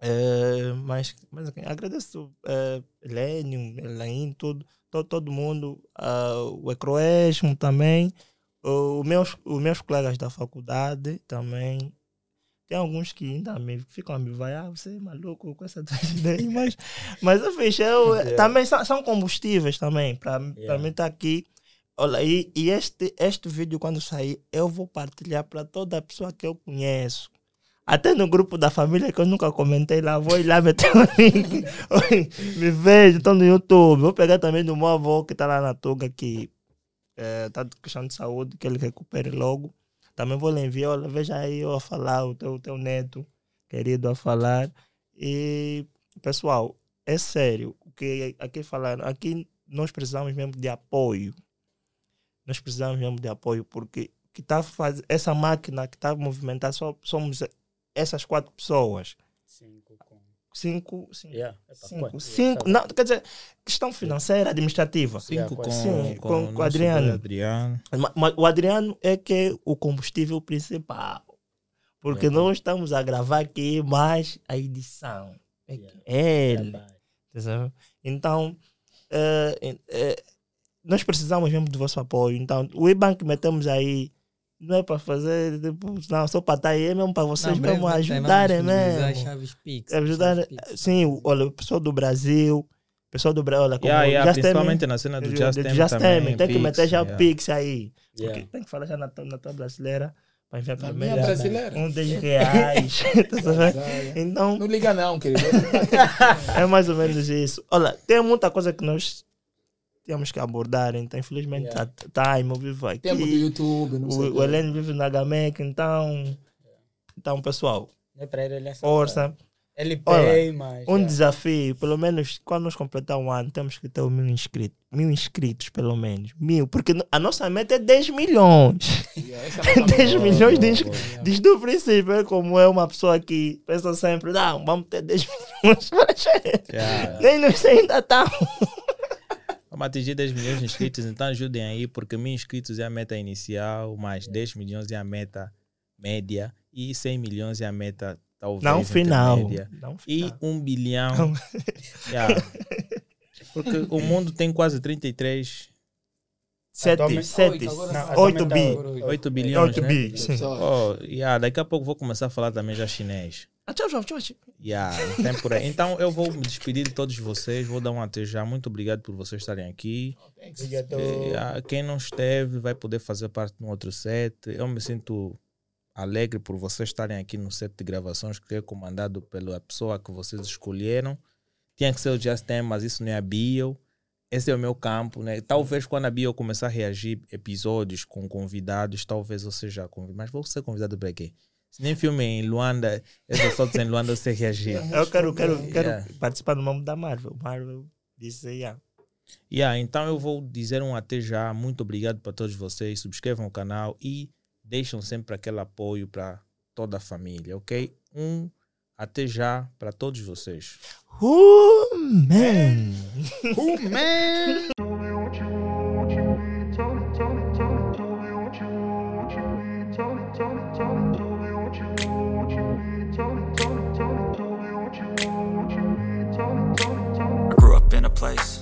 É, mas, mas assim, agradeço é, Lênio, Elaine, tudo, todo, todo mundo, ah, o Ecroesmo também, os meus, os meus colegas da faculdade também. Tem alguns que ainda me, ficam a me vai, ah, você é maluco com essa [LAUGHS] tua ideia, aí", mas, mas eu fiz, eu, Yeah. [LAUGHS] também são, são combustíveis também, para Yeah. mim estar aqui. Olha, e, e este, este vídeo, quando sair, eu vou partilhar para toda pessoa que eu conheço. Até no grupo da família que eu nunca comentei lá, vou ir lá meter o link. Me vejo, estou no YouTube. Vou pegar também do meu avô que está lá na Tuga, que está de questão de saúde, que ele recupere logo. Também vou lhe enviar, olha, veja aí eu a falar, o teu, teu neto querido a falar. E, pessoal, é sério, o que aqui falaram, aqui nós precisamos mesmo de apoio. Nós precisamos mesmo de apoio, porque que tá faz, essa máquina que está a movimentar só somos essas quatro pessoas. Cinco. Cinco, cinco, Yeah, é cinco, quatro. cinco não, quer dizer, questão financeira, administrativa. Cinco com, Sim, com, com- Adriano. Adriano. O Adriano é que é o combustível principal. Porque É. nós estamos a gravar aqui, mais a edição. É Yeah. ele. Tá? Então, eh, eh, nós precisamos mesmo do vosso apoio. Então, o IBAN que metemos aí não é para fazer, tipo, não, só para estar aí, é mesmo para vocês Não, mesmo breve, ajudarem mesmo. Chaves Pix. Ajudar, Chaves Pix. sim, olha, o pessoal do Brasil, o pessoal do Brasil, olha, como Yeah, yeah, já tem- principalmente na cena do Just do Tem Just também. Tem, tem que meter já o yeah. Pix aí. Porque Yeah. tem que falar já na, tua- na tua brasileira para enviar para minha brasileira. Um 10 reais. [LAUGHS] tá sabendo? Então, Não liga não, querido. [LAUGHS] é mais ou menos isso. Olha, tem muita coisa que nós temos que abordar, então infelizmente Yeah. a Time, eu vivo aqui. Tempo do YouTube, não sei o, o. Helene vive na Gamec, então. Então, pessoal, é para ele, ele é força. Ele pay, mas... Um yeah. desafio, pelo menos quando nós completar um ano, temos que ter um mil inscritos. Mil inscritos, pelo menos. Mil, porque a nossa meta é 10 milhões. Yeah, essa [LAUGHS] é a nossa 10 meta. milhões de boa, inscritos. Desde o princípio, é como é uma pessoa que pensa sempre, não, vamos ter 10 [LAUGHS] milhões para chegar. Yeah. Nem nós ainda estamos. Vamos atingir 10 milhões de inscritos, então ajudem aí, porque mil inscritos é a meta inicial, mais É. 10 milhões é a meta média e 100 milhões é a meta talvez Não final. Não E final. um bilhão. Yeah. [LAUGHS] [LAUGHS] Porque o mundo tem quase 33 7, Atualmente- 7, Oito, agora Não, sim. 8 atualmente bi. Oito. 8 bilhões, 8 né? bi, sim. Oh, yeah, daqui a pouco vou começar a falar também já chinês. Ah, tchau, tchau. Yeah, tem por aí. Então eu vou me despedir de todos vocês, vou dar um até já. Muito obrigado por vocês estarem aqui. Obrigado. Ah, quem não esteve vai poder fazer parte de um outro set. Eu me sinto alegre por vocês estarem aqui no set de gravações que é comandado pela pessoa que vocês escolheram. Tinha que ser o Just Tem, mas isso não é a bio. Esse é o meu campo, né? Talvez quando a bio começar a reagir episódios com convidados, talvez eu seja convidado. Mas vou ser convidado para quê? Se nem filme em Luanda, esses soltos em Luanda você reagir. [LAUGHS] Eu quero, quero, quero Yeah. participar do nome da Marvel. Marvel disse, yeah. Yeah, então eu vou dizer um até já. Muito obrigado para todos vocês. Subscrevam o canal e deixam sempre aquele apoio para toda a família, ok? Um até já para todos vocês. Oh, man. Place